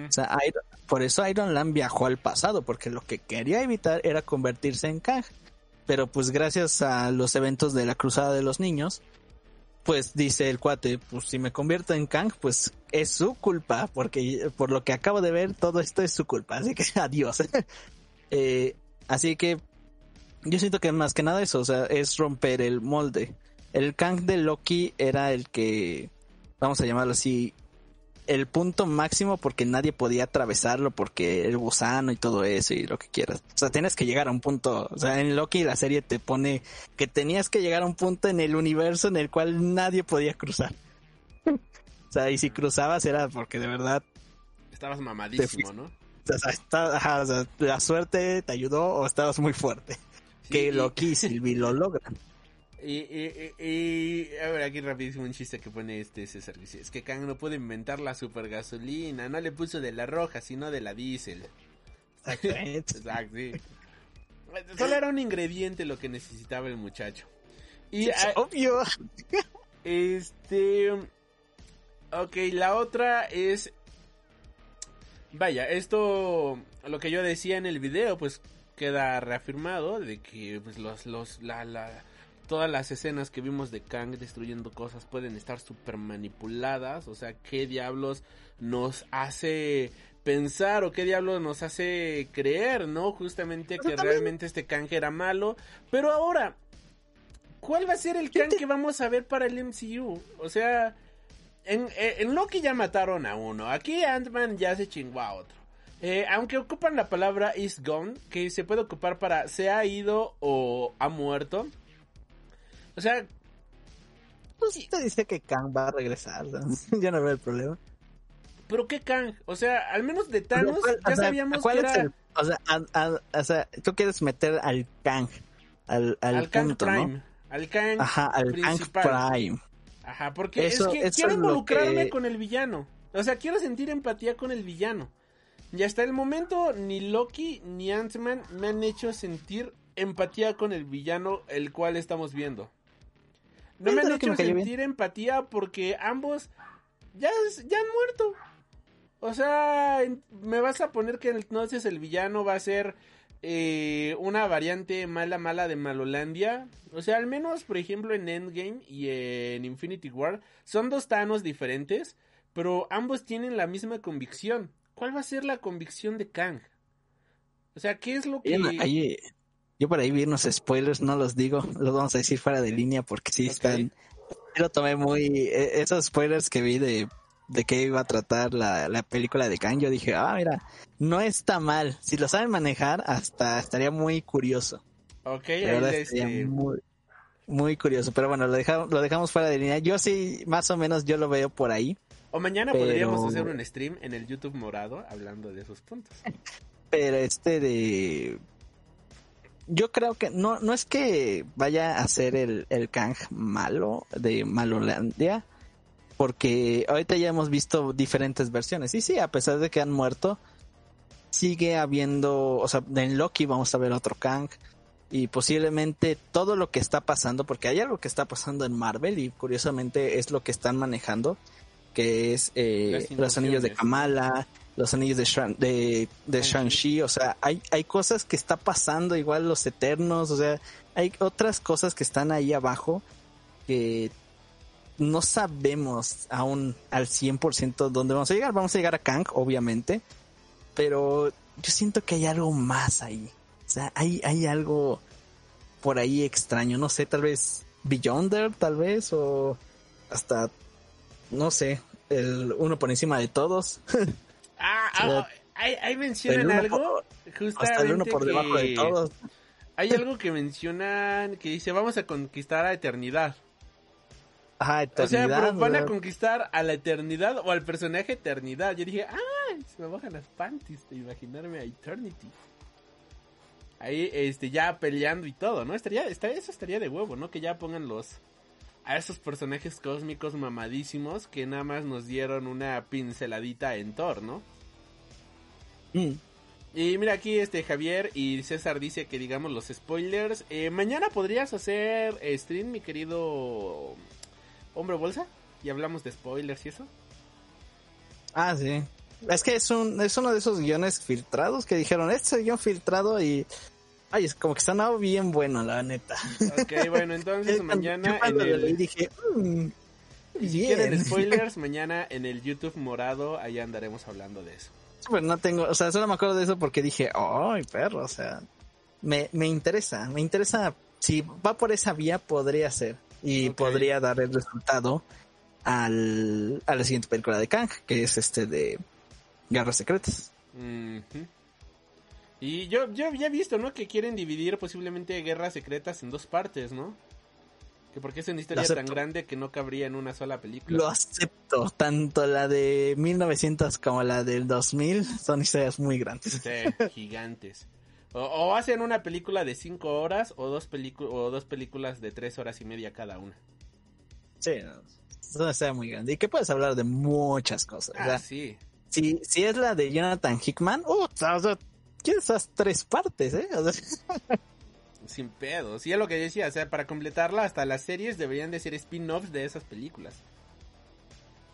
o sea, Iron- por eso Iron Man viajó al pasado, porque lo que quería evitar era convertirse en Kang. Pero pues gracias a los eventos de la Cruzada de los Niños, pues dice el cuate, pues si me convierto en Kang, pues es su culpa, porque por lo que acabo de ver, todo esto es su culpa, así que [LAUGHS] adiós. [LAUGHS] Eh, así que yo siento que más que nada eso, o sea, es romper el molde. El Kang de Loki era el que, vamos a llamarlo así, el punto máximo porque nadie podía atravesarlo porque el gusano y todo eso y lo que quieras. O sea, tienes que llegar a un punto, o sea, en Loki la serie te pone que tenías que llegar a un punto en el universo en el cual nadie podía cruzar. [LAUGHS] O sea, y si cruzabas era porque de verdad, Estabas mamadísimo. ¿no? o sea, está- ajá, o sea, la suerte te ayudó o estabas muy fuerte. Sí, que Loki y Sylvie lo logran. Y, y, y- y- a ver, aquí rapidísimo un chiste que pone este César. Es que Kang no pudo inventar la super gasolina, no le puso de la roja, sino de la diésel. [LAUGHS] Exacto, sí. Solo era un ingrediente lo que necesitaba el muchacho. Y obvio. este... Ok, la otra es... Vaya, esto, lo que yo decía en el video, pues queda reafirmado de que pues, los, los, la, la, todas las escenas que vimos de Kang destruyendo cosas pueden estar súper manipuladas. O sea, ¿qué diablos nos hace pensar o qué diablos nos hace creer, no? Justamente que realmente este Kang era malo. Pero ahora, ¿cuál va a ser el Kang que vamos a ver para el MCU? O sea, en, eh, en Loki ya mataron a uno. Aquí Ant-Man ya se chingó a otro. Eh, aunque ocupan la palabra is gone, que se puede ocupar para se ha ido o ha muerto. O sea, Pues te dice que Kang va a regresar. o sea, Yo no veo el problema. ¿pero qué Kang? O sea, al menos de Thanos ¿Cuál- ya sea, sabíamos ¿cuál que es era el- o, sea, o sea, tú quieres meter al Kang, al, al, al Kang Prime. ¿no? Al Kang Ajá, al principal. Kang Prime. Ajá, porque Eso- es que eso quiero es involucrarme que- con el villano. O sea, quiero sentir empatía con el villano. Y hasta el momento ni Loki ni Ant-Man me han hecho sentir empatía con el villano el cual estamos viendo. No me han hecho bien. sentir empatía porque ambos ya, ya han muerto. O sea, me vas a poner que entonces el villano va a ser eh, una variante mala mala de Malolandia. O sea, al menos, por ejemplo, en Endgame y en Infinity War son dos Thanos diferentes, pero ambos tienen la misma convicción. ¿Cuál va a ser la convicción de Kang? O sea, ¿qué es lo que... Ahí- ahí- yo por ahí vi unos spoilers, no los digo, [LAUGHS] los vamos a decir fuera de línea porque sí están. Yo lo tomé muy. eh, Esos spoilers que vi de, de qué iba a tratar la, la película de Kang, yo dije, ah, mira, no está mal. Si lo saben manejar, hasta estaría muy curioso. Ok, La ahí verdad estaría muy, muy curioso. Pero bueno, lo dejamos, lo dejamos fuera de línea. Yo sí, más o menos, yo lo veo por ahí. O mañana Pero- podríamos hacer un stream en el YouTube morado hablando de esos puntos. [LAUGHS] Pero este de... Yo creo que no, no es que vaya a ser el, el Kang malo de Malolandia, porque ahorita ya hemos visto diferentes versiones. Y sí, a pesar de que han muerto, sigue habiendo, o sea, en Loki vamos a ver otro Kang. Y posiblemente todo lo que está pasando, porque hay algo que está pasando en Marvel y curiosamente es lo que están manejando, que es eh, los anillos de. Kamala, los anillos de, Shang- de, de. Shang-Chi, o sea, hay, hay cosas que está pasando, igual los Eternos, o sea, hay otras cosas que están ahí abajo que no sabemos aún al 100% dónde vamos a llegar. Vamos a llegar a Kang, obviamente, pero yo siento que hay algo más ahí. O sea, hay, hay algo por ahí extraño, no sé, tal vez Beyonder, tal vez, o hasta, no sé, el uno por encima de todos. [LAUGHS] Ah, ah, ahí, ahí mencionan algo. por- justamente hasta el uno por debajo de todos. Hay algo que mencionan que dice vamos a conquistar a eternidad. Ajá, O sea, eternidad, pero van a conquistar a la eternidad o al personaje eternidad. Yo dije, ah, se me bajan las panties de imaginarme a Eternity. Ahí, este, ya peleando y todo, ¿no? Estaría, estaría, eso estaría de huevo, ¿no? Que ya pongan los, a esos personajes cósmicos mamadísimos que nada más nos dieron una pinceladita en Thor, ¿no? Mm. Y mira aquí este Javier y César dice que digamos los spoilers. Eh, mañana podrías hacer eh, stream, mi querido hombre bolsa, y hablamos de spoilers y eso. Ah, sí. Es que es, un, es uno de esos guiones filtrados que dijeron, este guion filtrado y... Ay, es como que sonaba bien bueno, la neta. Ok, bueno, entonces [LAUGHS] mañana en el... dije, "Mm, Si bien". quieren spoilers, [LAUGHS] mañana en el YouTube morado, ahí andaremos hablando de eso. Pero no tengo, o sea, solo me acuerdo de eso porque dije, ay, perro, o sea, me, me interesa, me interesa, si va por esa vía podría ser y podría dar el resultado al, a la siguiente película de Kang, que es este de Guerras Secretas. Ujú. Y yo, yo había visto, ¿no? Que quieren dividir posiblemente Guerras Secretas en dos partes, ¿no? Que porque es una historia tan grande que no cabría en una sola película. Lo acepto, tanto la de 1900 como la del 2000 son historias muy grandes. Sí, gigantes. O, o hacen una película de cinco horas o dos, o dos películas de tres horas y media cada una. Sí, no, es una historia muy grande y que puedes hablar de muchas cosas. Ah, sí. si, si es la de Jonathan Hickman, uh, o sea, ¿quieres esas tres partes, eh? O sea, [LAUGHS] Sin pedos. Y es lo que decía, o sea, para completarla, hasta las series deberían de ser spin-offs de esas películas.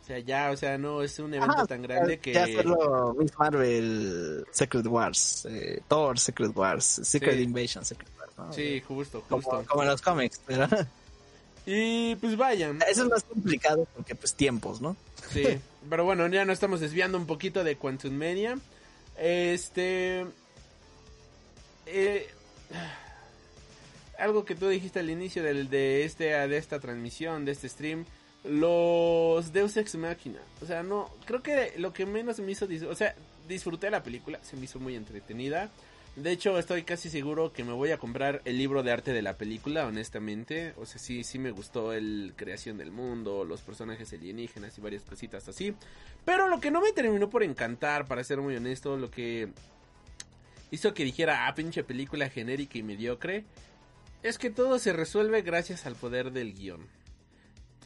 O sea, ya, o sea, no es un evento Ajá, tan grande que... Ya hacerlo Miss Marvel, Secret Wars, eh, Thor, Secret Wars, Secret Sí. Invasion, Secret Wars. ¿no? Sí, justo, como, justo. como en los cómics, pero [LAUGHS] Y pues vayan. [LAUGHS] eso es más complicado porque pues tiempos, ¿no? Sí, pero bueno, ya nos estamos desviando un poquito de Quantum Mania. Este. eh, algo que tú dijiste al inicio del, de, este, de esta transmisión, de este stream. Los Deus Ex Machina. O sea, no. Creo que lo que menos me hizo. O sea, disfruté la película. Se me hizo muy entretenida. De hecho, estoy casi seguro que me voy a comprar el libro de arte de la película, honestamente. O sea, sí, sí me gustó el creación del mundo, los personajes alienígenas y varias cositas así. Pero lo que no me terminó por encantar, para ser muy honesto, lo que hizo que dijera, ah, pinche película genérica y mediocre, es que todo se resuelve gracias al poder del guion.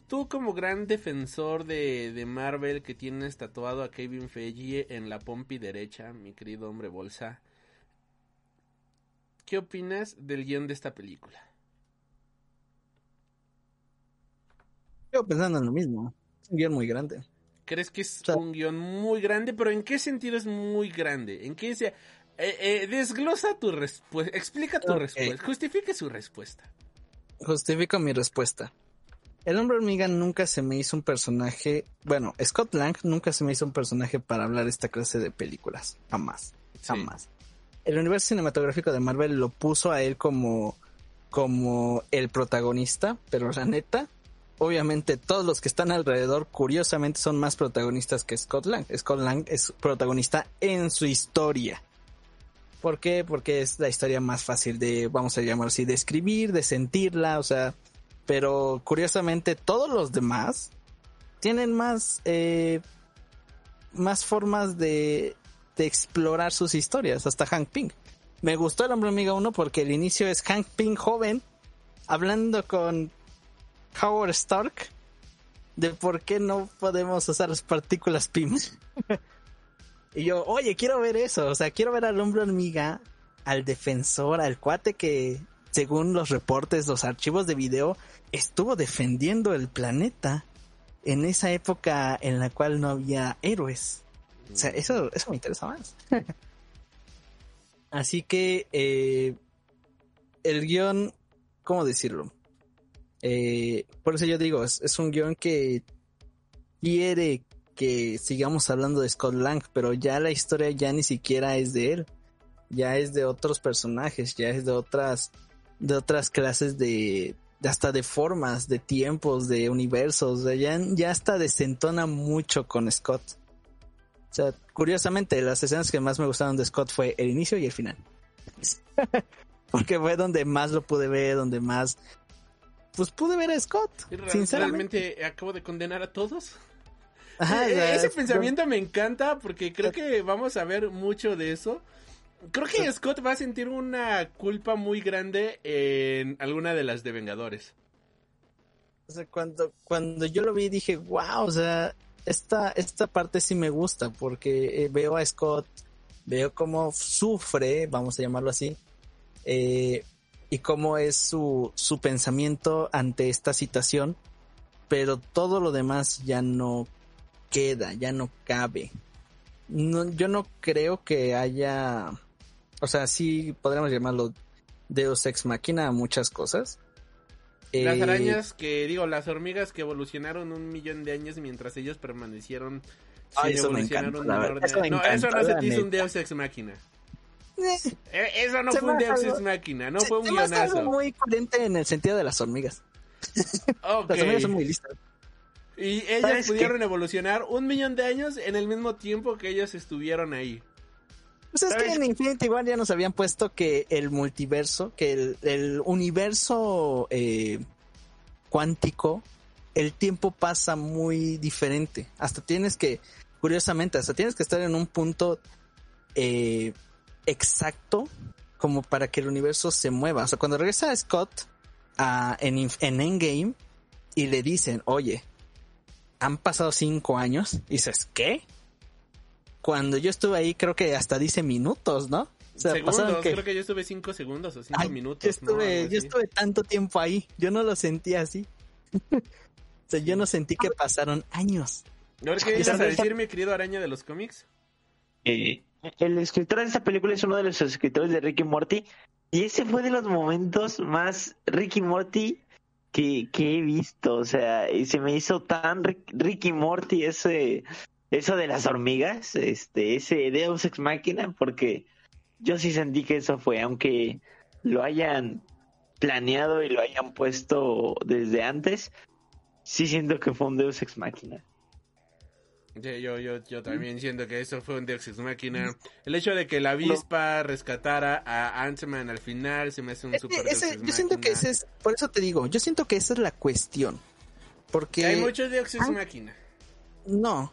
Tú como gran defensor de, de Marvel que tienes tatuado a Kevin Feige en la pompi derecha, mi querido hombre bolsa, ¿qué opinas del guion de esta película? Yo pensando en lo mismo. Es un guion muy grande. ¿Crees que es O sea- un guion muy grande? ¿Pero en qué sentido es muy grande? ¿En qué se... eh, eh, desglosa tu respuesta, explica tu respuesta, justifique su respuesta. Justifico mi respuesta. El hombre hormiga nunca se me hizo un personaje. Bueno, Scott Lang nunca se me hizo un personaje para hablar esta clase de películas. Jamás. Sí. El universo cinematográfico de Marvel lo puso a él como, como el protagonista, pero la neta, obviamente todos los que están alrededor, curiosamente, son más protagonistas que Scott Lang. Scott Lang es protagonista en su historia. ¿Por qué? Porque es la historia más fácil de, vamos a llamarlo así, de escribir, de sentirla, o sea, pero curiosamente todos los demás tienen más, eh, más formas de, de explorar sus historias, hasta Hank Pym. Me gustó el hombre amiga 1 porque el inicio es Hank Pym joven hablando con Howard Stark de por qué no podemos usar las partículas PIM. [LAUGHS] y yo, oye, quiero ver eso, o sea, quiero ver al hombre hormiga, al defensor, al cuate que, según los reportes, los archivos de video, estuvo defendiendo el planeta en esa época en la cual no había héroes. O sea, eso, eso me interesa más. [LAUGHS] Así que eh, el guion, ¿cómo decirlo? Eh, por eso yo digo, es, un guion que quiere que sigamos hablando de Scott Lang, pero ya la historia ya ni siquiera es de él, ya es de otros personajes, ya es de otras, de otras clases de, hasta de formas, de tiempos, de universos, ya, ya hasta desentona mucho con Scott. O sea, curiosamente, las escenas que más me gustaron de Scott fue el inicio y el final. [LAUGHS] Porque fue donde más lo pude ver, donde más pues pude ver a Scott. Sinceramente, acabo de condenar a todos. Ajá, e-, ese pensamiento me encanta porque creo que vamos a ver mucho de eso. Creo que Scott va a sentir una culpa muy grande en alguna de las de Vengadores. O sea, cuando, cuando yo lo vi dije, wow, o sea, esta, esta parte sí me gusta porque eh, veo a Scott, veo cómo sufre, vamos a llamarlo así, eh, y cómo es su, su pensamiento ante esta situación, pero todo lo demás ya no queda, ya no cabe. No, yo no creo que haya, o sea, sí podríamos llamarlo Deus Ex Máquina a muchas cosas. Las eh, arañas que, digo, las hormigas que evolucionaron un millón de años mientras ellos permanecieron. Ay, eso me encanta, eso no, eso no se te hizo un Deus Ex Máquina. Eh, eso no fue un Deus Ex Máquina, no fue un guionazo. Es muy coherente en el sentido de las hormigas. Las hormigas son muy listas. Y ellas pudieron evolucionar un millón de años en el mismo tiempo que ellos estuvieron ahí. Pues es que en Infinity War ya nos habían puesto que el multiverso, que el, el universo eh, cuántico, el tiempo pasa muy diferente. Hasta tienes que, curiosamente, hasta tienes que estar en un punto eh, exacto como para que el universo se mueva. O sea, cuando regresa Scott a, en, en Endgame y le dicen, oye, han pasado cinco años, y dices, ¿qué? Cuando yo estuve ahí, creo que hasta dice minutos, ¿no? O sea, segundos, creo que yo estuve cinco segundos o cinco minutos. Yo estuve, yo estuve tanto tiempo ahí, yo no lo sentí así. [LAUGHS] o sea, yo no sentí que pasaron años. ¿No qué ibas a decir, mi querido araña de los cómics? Eh, el escritor de esta película es uno de los escritores de Ricky Morty. Y ese fue de los momentos más Ricky Morty que, que he visto. O sea, y se me hizo tan Ricky Morty ese, eso de las hormigas, este, ese Deus Ex Máquina, porque yo sí sentí que eso fue, aunque lo hayan planeado y lo hayan puesto desde antes, sí siento que fue un Deus Ex Máquina. Yo, yo, yo también siento que eso fue un Deus Ex Máquina. El hecho de que la avispa rescatara a Ant-Man al final se me hace un super Yo siento que ese es, por eso te digo, yo siento que esa es la cuestión. Porque... Hay muchos Deus Ex Máquina. No.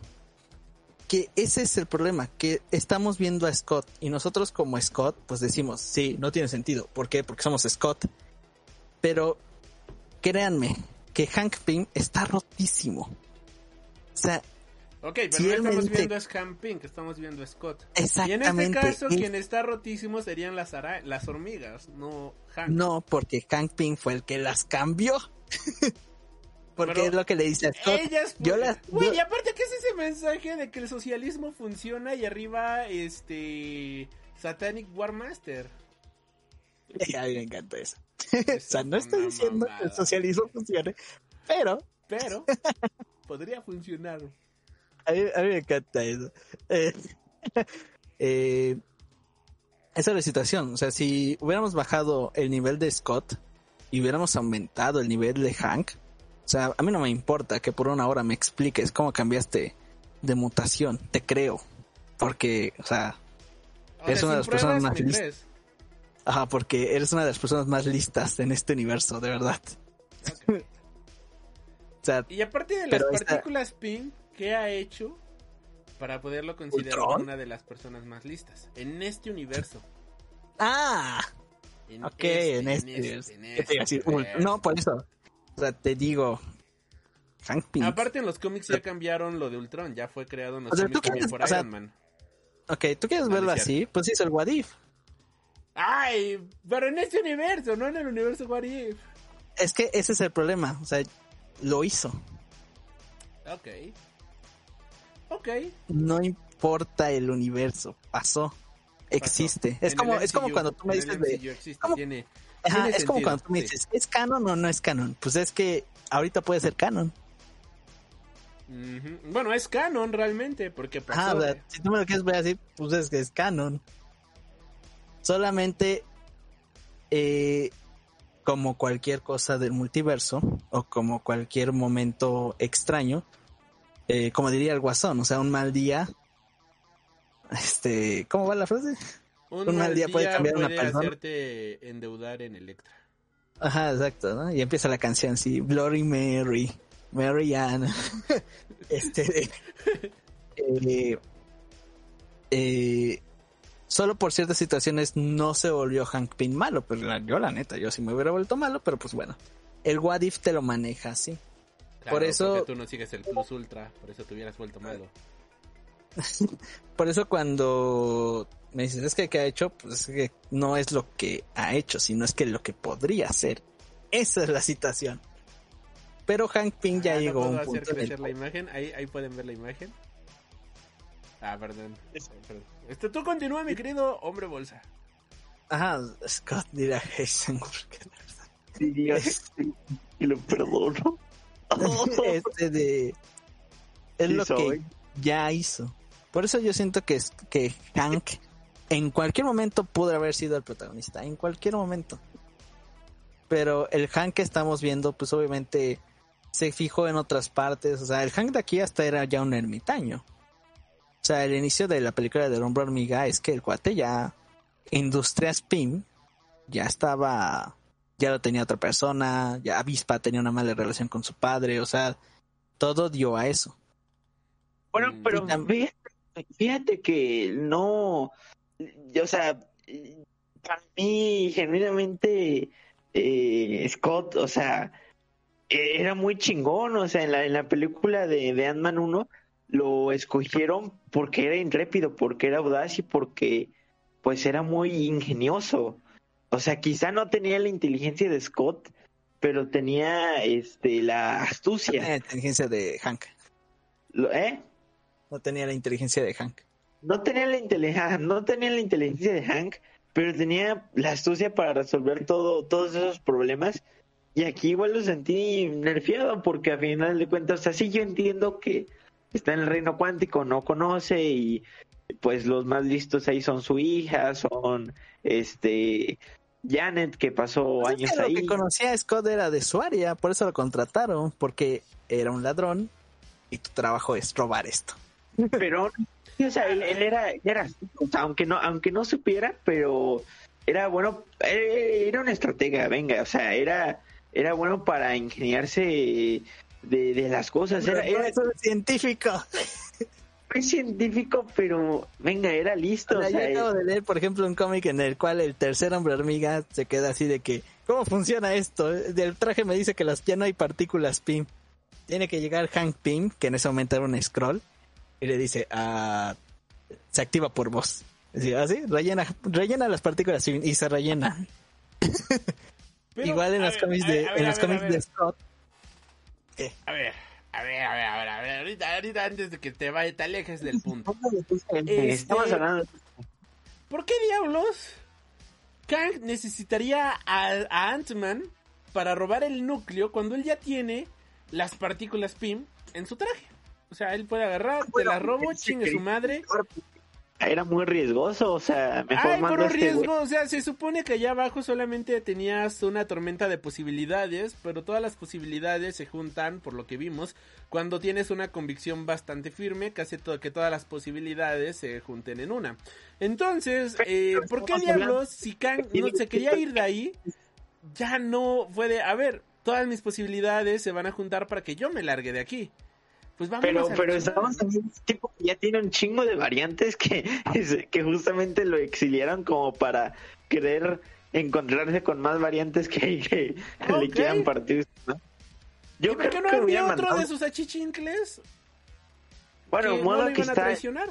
Que ese es el problema, que estamos viendo a Scott y nosotros como Scott, pues decimos, sí, no tiene sentido. ¿Por qué? Porque somos Scott. Pero créanme que Hank Pym está rotísimo. O sea, Ok, pero no estamos viendo a Camping, que estamos viendo a Scott. Exactamente. Y en este caso, quien está rotísimo serían las, las hormigas, no Hank. No, porque Hank Pym fue el que las cambió. [LAUGHS] porque es lo que le dice a Scott. Ellas, yo las, Güey, y aparte, ¿qué es ese mensaje de que el socialismo funciona y arriba, este... Satanic Warmaster? [LAUGHS] A mí me encanta eso. [LAUGHS] o sea, no estoy diciendo que el socialismo funcione, pero... Pero, [LAUGHS] podría funcionar. A mí, me encanta eso. Eh, eh, esa es la situación. O sea, si hubiéramos bajado el nivel de Scott y hubiéramos aumentado el nivel de Hank, o sea, a mí no me importa que por una hora me expliques cómo cambiaste de mutación. Te creo. Porque, o sea, eres una de las personas más listas. Ajá, porque eres una de las personas más listas en este universo, de verdad. [LAUGHS] sea, Y aparte de las esta- partículas PIN, ¿qué ha hecho para poderlo considerar ¿Ultron? una de las personas más listas? En este universo. ah, En ok, este, en este. este universo. No, por eso. O sea, te digo. Hank Pym. Aparte en los cómics ya cambiaron lo de Ultron, ya fue creado en los O sea, cómics ¿tú también quieres- por o sea, Iron Man. Ok, ¿tú quieres verlo así? Pues hizo el What If. Ay, pero en este universo, no en el universo What If. Es que ese es el problema. O sea, lo hizo. Ok. Ok. No importa el universo. Pasó. Existe. pasó. Es En como, es como cuando tú me dices de. Tiene- Ajá, es como cuando tú me sí. dices, ¿es canon o no es canon? Pues es que ahorita puede ser canon. Bueno, es canon realmente, porque pasó. Ajá, o sea, de- si tú me lo quieres ver así, pues es que es canon. Solamente eh, como cualquier cosa del multiverso o como cualquier momento extraño, eh, como diría el guasón, o sea, un mal día. Este, ¿cómo va la frase? Un, un mal día puede cambiar una persona. hacerte endeudar en Electra. Ajá, exacto, ¿no? Y empieza la canción así, Bloody Mary, Mary Ann. [LAUGHS] este, eh, eh, solo por ciertas situaciones no se volvió Hank Pym malo, pero la- yo la neta, yo sí me hubiera vuelto malo, pero pues bueno, el What If te lo maneja así. Claro, Por eso- porque tú no sigues el Plus Ultra, por eso te hubieras vuelto malo. [LAUGHS] Por eso cuando me dices, es que ¿qué ha hecho? Pues es que no es lo que ha hecho, sino es que lo que podría hacer. Esa es la situación. Pero Hank Pym ya Ah, ¿no llegó a puedo un hacer punto crecer la imagen? Ahí, ahí pueden ver la imagen. Ah, perdón. perdón. Este, tú continúa, mi querido hombre bolsa. Ajá, Scott dirá Heisenberg. Sí, y lo perdono. [LAUGHS] este de es Sí lo soy. que ya hizo. Por eso yo siento que es que Hank en cualquier momento pudo haber sido el protagonista, en cualquier momento. Pero el Hank que estamos viendo, pues obviamente se fijó en otras partes. O sea, el Hank de aquí hasta era ya un ermitaño. O sea, el inicio de la película de Hombre Hormiga es que el cuate ya, Industrias Pym, ya estaba, ya lo tenía otra persona, ya Avispa tenía una mala relación con su padre, o sea, todo dio a eso. Bueno, Mm. pero fíjate, fíjate que no, o sea, para mí genuinamente eh, Scott, o sea, eh, era muy chingón, o sea, en la, en la película de, de Ant-Man 1 lo escogieron porque era intrépido, porque era audaz y porque pues era muy ingenioso. O sea, quizá no tenía la inteligencia de Scott, pero tenía este la astucia. La inteligencia de Hank. ¿Eh? No tenía la inteligencia de Hank. No tenía la inteligencia, no tenía la inteligencia de Hank, pero tenía la astucia para resolver todo, todos esos problemas. Y aquí igual lo sentí nerfeado, porque a final de cuentas, o sea, sí yo entiendo que está en el reino cuántico, no conoce y pues los más listos ahí son su hija, son este Janet que pasó Pues es años lo ahí. que conocía a Scott era de su área, por eso lo contrataron, porque era un ladrón y tu trabajo es robar esto. pero sí, o sea, él, él era, era o sea, aunque no, aunque no supiera, pero era bueno, eh, era una estratega, venga, o sea, era, era bueno para ingeniarse de, de las cosas, era, era Eso es científico. científico, pero venga, era listo, O sea, o sea, yo acabo de leer, por ejemplo, un cómic en el cual el tercer hombre hormiga se queda así de que, ¿cómo funciona esto? Del traje me dice que las, ya no hay partículas PIM. Tiene que llegar Hank Pym, que en ese momento era un scroll, y le dice, ah, se activa por voz. Así, así, rellena, rellena las partículas PIM y se rellena. [LAUGHS] Pero, Igual en los cómics de, ver, en los ver, cómics de Scott. A ver, a ver, a ver, a ver, a ver, ahorita, ahorita antes de que te vaya, te alejes del punto. [LAUGHS] eh, estamos Este- hablando ¿Por qué diablos Kang necesitaría a, a Ant-Man para robar el núcleo cuando él ya tiene las partículas PIM en su traje? O sea, él puede agarrar, te las robo, se chingue su madre. era muy riesgoso, o sea, mejor Ay, pero este riesgo, o sea, se supone que allá abajo solamente tenías una tormenta de posibilidades, pero todas las posibilidades se juntan, por lo que vimos, cuando tienes una convicción bastante firme, que hace to- que todas las posibilidades se junten en una. Entonces, eh, ¿por qué diablos, si Kang no se quería ir de ahí, ya no fue de, a ver, todas mis posibilidades se van a juntar para que yo me largue de aquí. Pues vamos Pero, a pero estamos en un tipo que ya tiene un chingo de variantes que, [LAUGHS] que justamente lo exiliaron como para querer encontrarse con más variantes que, que le quieran partir. ¿no? ¿Y por qué no hubieran otro mandado- de sus achichincles? Bueno, que modo no lo que iban a está. traicionar.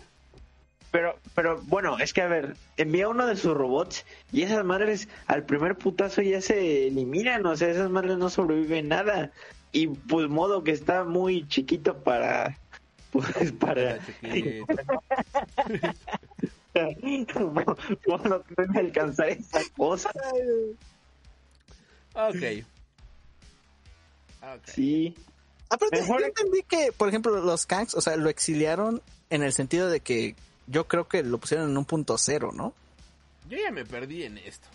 Pero, pero bueno, es que a ver, envía uno de sus robots y esas madres al primer putazo ya se eliminan, o sea, esas madres no sobreviven nada. Y pues modo que está muy chiquito para, pues para, [LAUGHS] modo que no alcanzar esa cosa. Ok. Ok. Sí. Aparte, Mejor- yo entendí que, por ejemplo, los Kangs, o sea, lo exiliaron en el sentido de que yo creo que lo pusieron en un punto cero, ¿no? Yo ya me perdí en esto.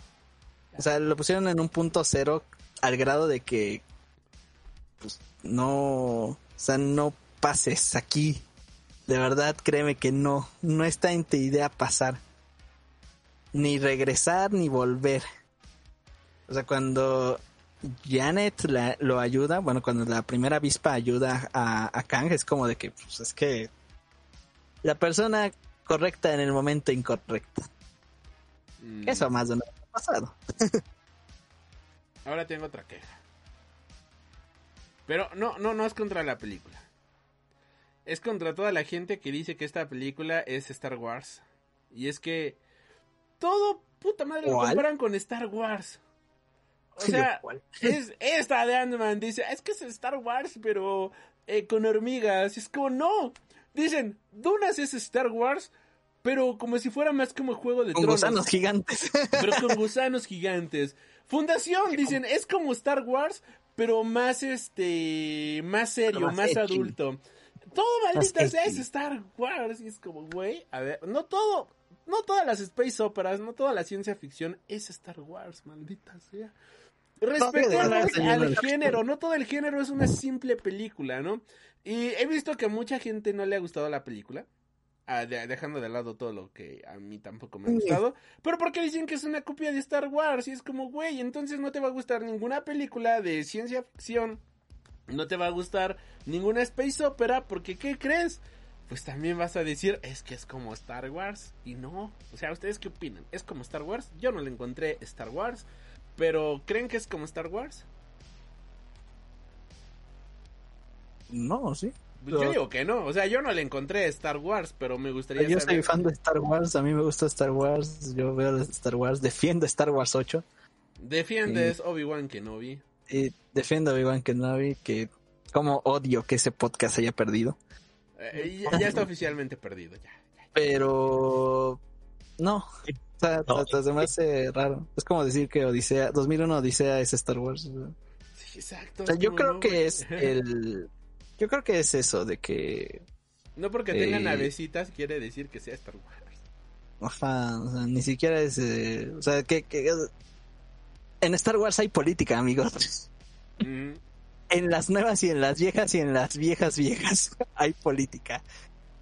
O sea, lo pusieron en un punto cero al grado de que, pues, no, o sea, no pases aquí. De verdad, créeme que no, no está en tu idea pasar. Ni regresar ni volver. O sea, cuando Janet la- lo ayuda, bueno, cuando la primera avispa ayuda a, a Kang, es como de que, pues, es que la persona correcta en el momento incorrecto. Mm, Eso más de ha pasado. [LAUGHS] Ahora tengo otra queja. Pero no, no, no es contra la película. Es contra toda la gente que dice que esta película es Star Wars. Y es que todo puta madre lo comparan con Star Wars. O sea, es esta de Ant-Man dice, es que es Star Wars, pero eh, con hormigas. Es como, no. Dicen, Dunas es Star Wars, pero como si fuera más como Juego de Con Tronos. gusanos gigantes. pero con gusanos gigantes. Fundación, dicen, es como Star Wars, pero más este, más serio, más adulto. Todo maldita sea es. Star Wars. Y es como, güey, a ver, no todo, no todas las space operas, no toda la ciencia ficción es Star Wars, maldita sea. Respetemos no, al género, no todo el género es una simple película, ¿no? Y he visto que a mucha gente no le ha gustado la película. Ah, de- dejando de lado todo lo que a mí tampoco me ha gustado. Pero porque dicen que es una copia de Star Wars. Y es como, güey, entonces no te va a gustar ninguna película de ciencia ficción. No te va a gustar ninguna space opera. Porque, ¿qué crees? Pues también vas a decir, es que es como Star Wars. Y no. O sea, ¿ustedes qué opinan? ¿Es como Star Wars? Yo no le encontré Star Wars. Pero, ¿creen que es como Star Wars? No, sí. Yo No. digo que no. O sea, yo no le encontré Star Wars. Pero me gustaría Yo saber. soy fan de Star Wars, a mí me gusta Star Wars, yo veo Star Wars, defiendo Star Wars 8 Defiendes Obi-Wan Kenobi. y defiendo a Obi-Wan Kenobi, que como odio que ese podcast haya perdido. Eh, ya, ya está oficialmente perdido. Ya. Pero no, o sea, No. se me hace raro. Es como decir que Odisea, 2001 Odisea es Star Wars. O Sí, exacto. sea, es yo creo no, que es el... [LAUGHS] Yo creo que es eso de que... No porque tenga Eh, navecitas quiere decir que sea Star Wars. O sea, ni siquiera es... eh, o sea, que, que... En Star Wars hay política, amigos. Mm, En las nuevas y en las viejas y en las viejas viejas [LAUGHS] hay política.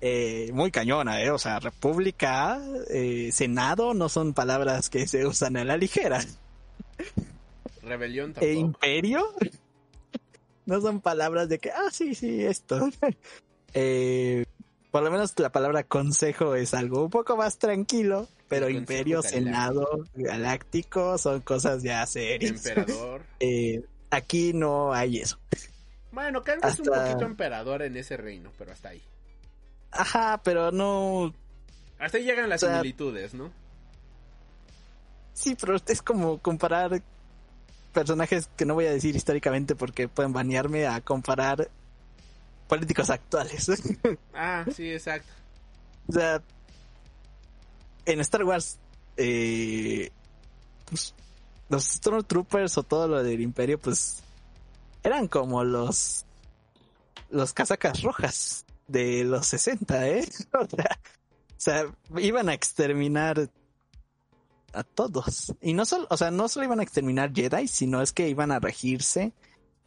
Eh, muy cañona, ¿eh? O sea, república, eh, senado no son palabras que se usan a la ligera. rebelión E imperio no son palabras de que, ah, sí, sí, esto. [LAUGHS] Eh, por lo menos la palabra consejo es algo un poco más tranquilo, pero El imperio, senado, galáctico son cosas ya serias. Emperador. [LAUGHS] Eh, aquí no hay eso. Bueno, Kang es un Hasta- poquito emperador en ese reino, pero hasta ahí. Ajá, pero no, Hasta ahí llegan las O sea, similitudes, ¿no? Sí, pero es como comparar personajes que no voy a decir históricamente porque pueden banearme a comparar políticos actuales. [LAUGHS] Ah, sí, exacto. o sea, en Star Wars, eh, pues, los Stormtroopers o todo lo del Imperio, pues, eran como los, los casacas rojas de los 60, ¿eh? [LAUGHS] O sea, o sea, iban a exterminar a todos. Y no solo, o sea, no solo iban a exterminar Jedi, sino es que iban a regirse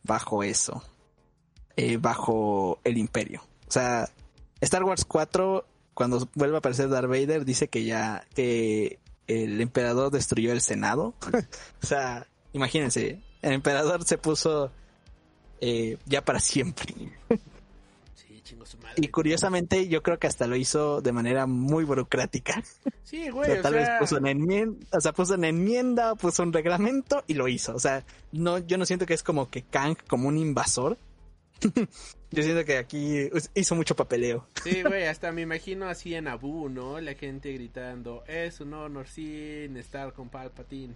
bajo eso. eh, bajo el imperio. O sea, Star Wars 4, cuando vuelve a aparecer Darth Vader, dice que ya, que el emperador destruyó el Senado. [LAUGHS] o sea, imagínense, el emperador se puso eh, ya para siempre. Su madre. Y curiosamente yo creo que hasta lo hizo de manera muy burocrática. Sí, O güey, sea, o tal sea, vez puso una enmienda, o sea, puso una enmienda, puso un reglamento y lo hizo. O sea, no, yo no siento que es como que Kang como un invasor. [LAUGHS] yo siento que aquí hizo mucho papeleo. Sí, güey, hasta me imagino así en Abu, ¿no? La gente gritando, es un honor sin estar con Palpatine.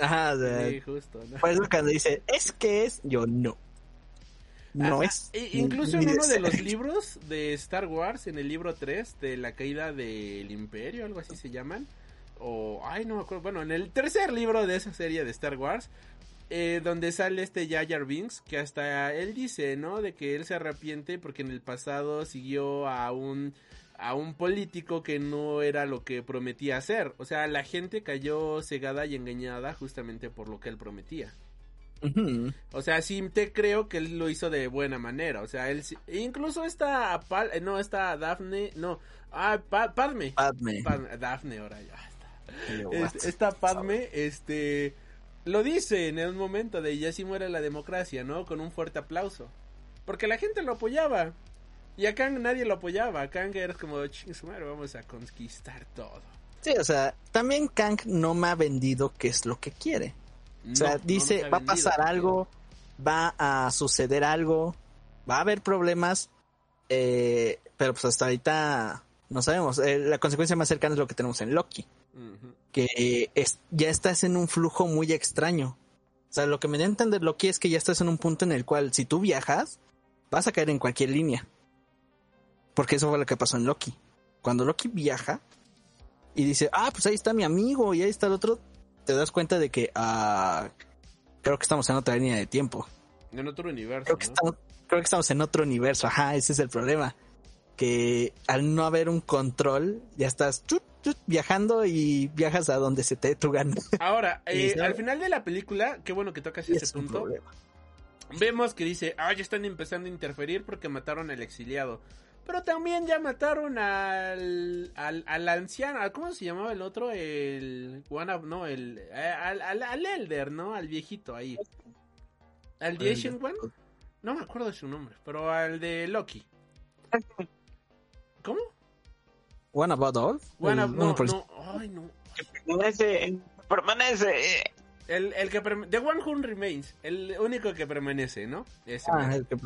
Ajá, o sea, Sí, justo, ¿no? por eso cuando dice, es que es, yo no. No es. e- incluso en uno de los libros de Star Wars, en el libro 3 de la caída del imperio, algo así se llaman. O, ay, no me acuerdo. Bueno, en el tercer libro de esa serie de Star Wars, eh, donde sale este Jar Binks, que hasta él dice, ¿no? De que él se arrepiente porque en el pasado siguió a un a un político que no era lo que prometía hacer. O sea, la gente cayó cegada y engañada justamente por lo que él prometía. O sea, sí te creo que él lo hizo de buena manera. O sea, él incluso esta Pal- eh, no, esta Daphne, no, ah, Pa- Padme. Padme. Padme, Daphne ahora ya está. Este, esta Padme, este, lo dice en un momento de ya si muere la democracia, ¿no? Con un fuerte aplauso. Porque la gente lo apoyaba. Y a Kang nadie lo apoyaba. A Kang era como, ching vamos a conquistar todo. Sí, o sea, también Kang no me ha vendido qué es lo que quiere. O sea, no dice, va a pasar algo, va a suceder algo, va a haber problemas, eh, pero pues hasta ahorita no sabemos. Eh, la consecuencia más cercana es lo que tenemos en Loki, que es, ya estás en un flujo muy extraño. O sea, lo que me da a entender Loki es que ya estás en un punto en el cual si tú viajas, vas a caer en cualquier línea. Porque eso fue lo que pasó en Loki. Cuando Loki viaja y dice, ah, pues ahí está mi amigo y ahí está el otro, te das cuenta de que, ah, creo que estamos en otra línea de tiempo. En otro universo. Creo que, ¿no? estamos, creo que estamos en otro universo, ajá, ese es el problema. Que al no haber un control, ya estás viajando y viajas a donde se te dé tu gana. Ahora, [LAUGHS] eh, al final de la película, qué bueno que tocas ese es un punto. Vemos que dice, ah, ya están empezando a interferir porque mataron al exiliado. Pero también ya mataron al, al, al anciano, ¿a ¿cómo se llamaba el otro? El, one of- no, el, eh, al, al, al Elder, ¿no? Al viejito ahí. ¿Al The Ancient One? No me acuerdo de su nombre, pero al de Loki. ¿Cómo? One About All. One no, no, ay, no. Permanece, permanece. El, el que The One Who Remains, el único que permanece, ¿no? Ese Ah, el que-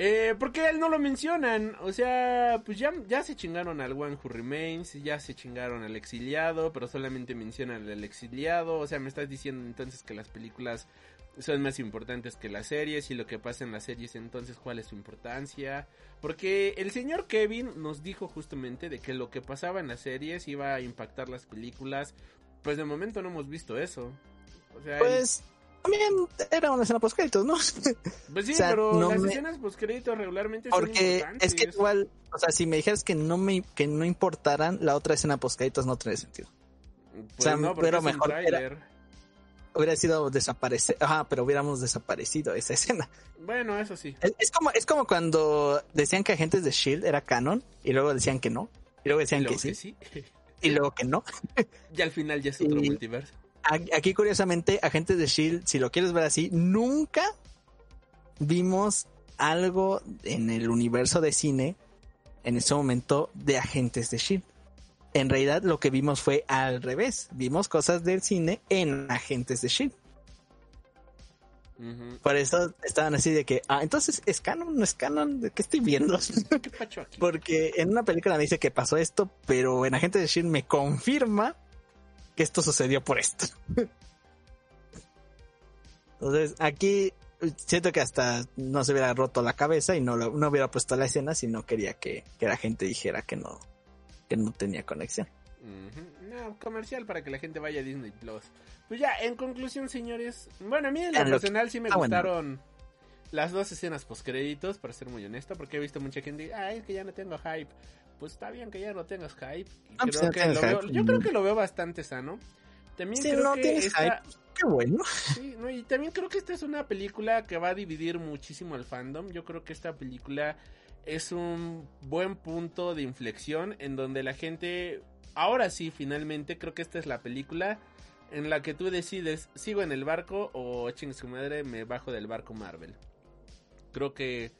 Eh, porque a él no lo mencionan. O sea, pues ya, ya se chingaron al One Who Remains, ya se chingaron al exiliado, pero solamente mencionan al exiliado. O sea, me estás diciendo entonces que las películas son más importantes que las series y lo que pasa en las series entonces cuál es su importancia. Porque el señor Kevin nos dijo justamente de que lo que pasaba en las series iba a impactar las películas. Pues de momento no hemos visto eso. O sea, Pues también era una escena post créditos, ¿no? [LAUGHS] pues sí, o sea, pero no las me- escenas post créditos regularmente son Porque es que igual, o sea, si me dijeras que no me que no importaran la otra escena post créditos no tendría sentido. Pues O sea, no, porque pero mejor. Hubiera sido desaparecer, ajá, pero hubiéramos desaparecido esa escena. Bueno, eso sí. Es, es como es como cuando decían que Agentes de Shield era canon y luego decían que no y luego decían Luego que que sí sí. y luego que no. [LAUGHS] y al final ya es otro Y- multiverso. Aquí curiosamente Agentes de Shield, si lo quieres ver así, nunca vimos algo en el universo de cine en ese momento de Agentes de Shield. En realidad lo que vimos fue al revés. Vimos cosas del cine en Agentes de Shield. Ujú. Por eso estaban así de que, ah, entonces es canon, no es canon, ¿de qué estoy viendo? [LAUGHS] Porque en una película me dice que pasó esto, pero en Agentes de Shield me confirma que esto sucedió por esto. Entonces, aquí siento que hasta no se hubiera roto la cabeza y no, lo- no hubiera puesto la escena si no quería que, que la gente dijera que no, que no tenía conexión. No, comercial para que la gente vaya a Disney Plus. Pues ya, en conclusión, señores. Bueno, a mí en lo que- personal sí me Ah, bueno. gustaron las dos escenas postcréditos, para ser muy honesto, porque he visto mucha gente, ah, es que ya no tengo hype. Pues está bien que ya no tengas hype. Ah, pues creo que lo veo- yo creo que lo veo bastante sano. También Si creo no que tienes esta- hype, qué bueno. Sí, no, y también creo que esta es una película que va a dividir muchísimo al fandom. Yo creo que esta película es un buen punto de inflexión en donde la gente, ahora sí, finalmente, creo que esta es la película en la que tú decides, sigo en el barco o ching su madre, me bajo del barco Marvel. Creo que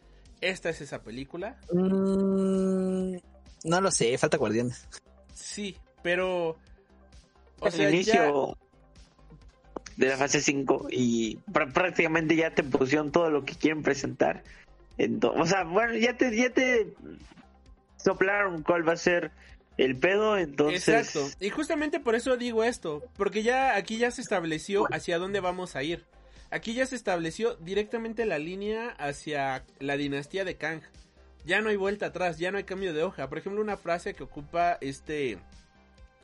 esta es esa película. Mm, no lo sé, falta Guardianes. Sí, pero... O el sea, inicio de la fase 5 y pr- prácticamente ya te pusieron todo lo que quieren presentar. Ento- o sea, bueno, ya te, ya te soplaron cuál va a ser el pedo, entonces... Exacto. Y justamente por eso digo esto, porque ya aquí ya se estableció hacia dónde vamos a ir. Aquí ya se estableció directamente la línea hacia la dinastía de Kang. Ya no hay vuelta atrás, ya no hay cambio de hoja. Por ejemplo, una frase que ocupa este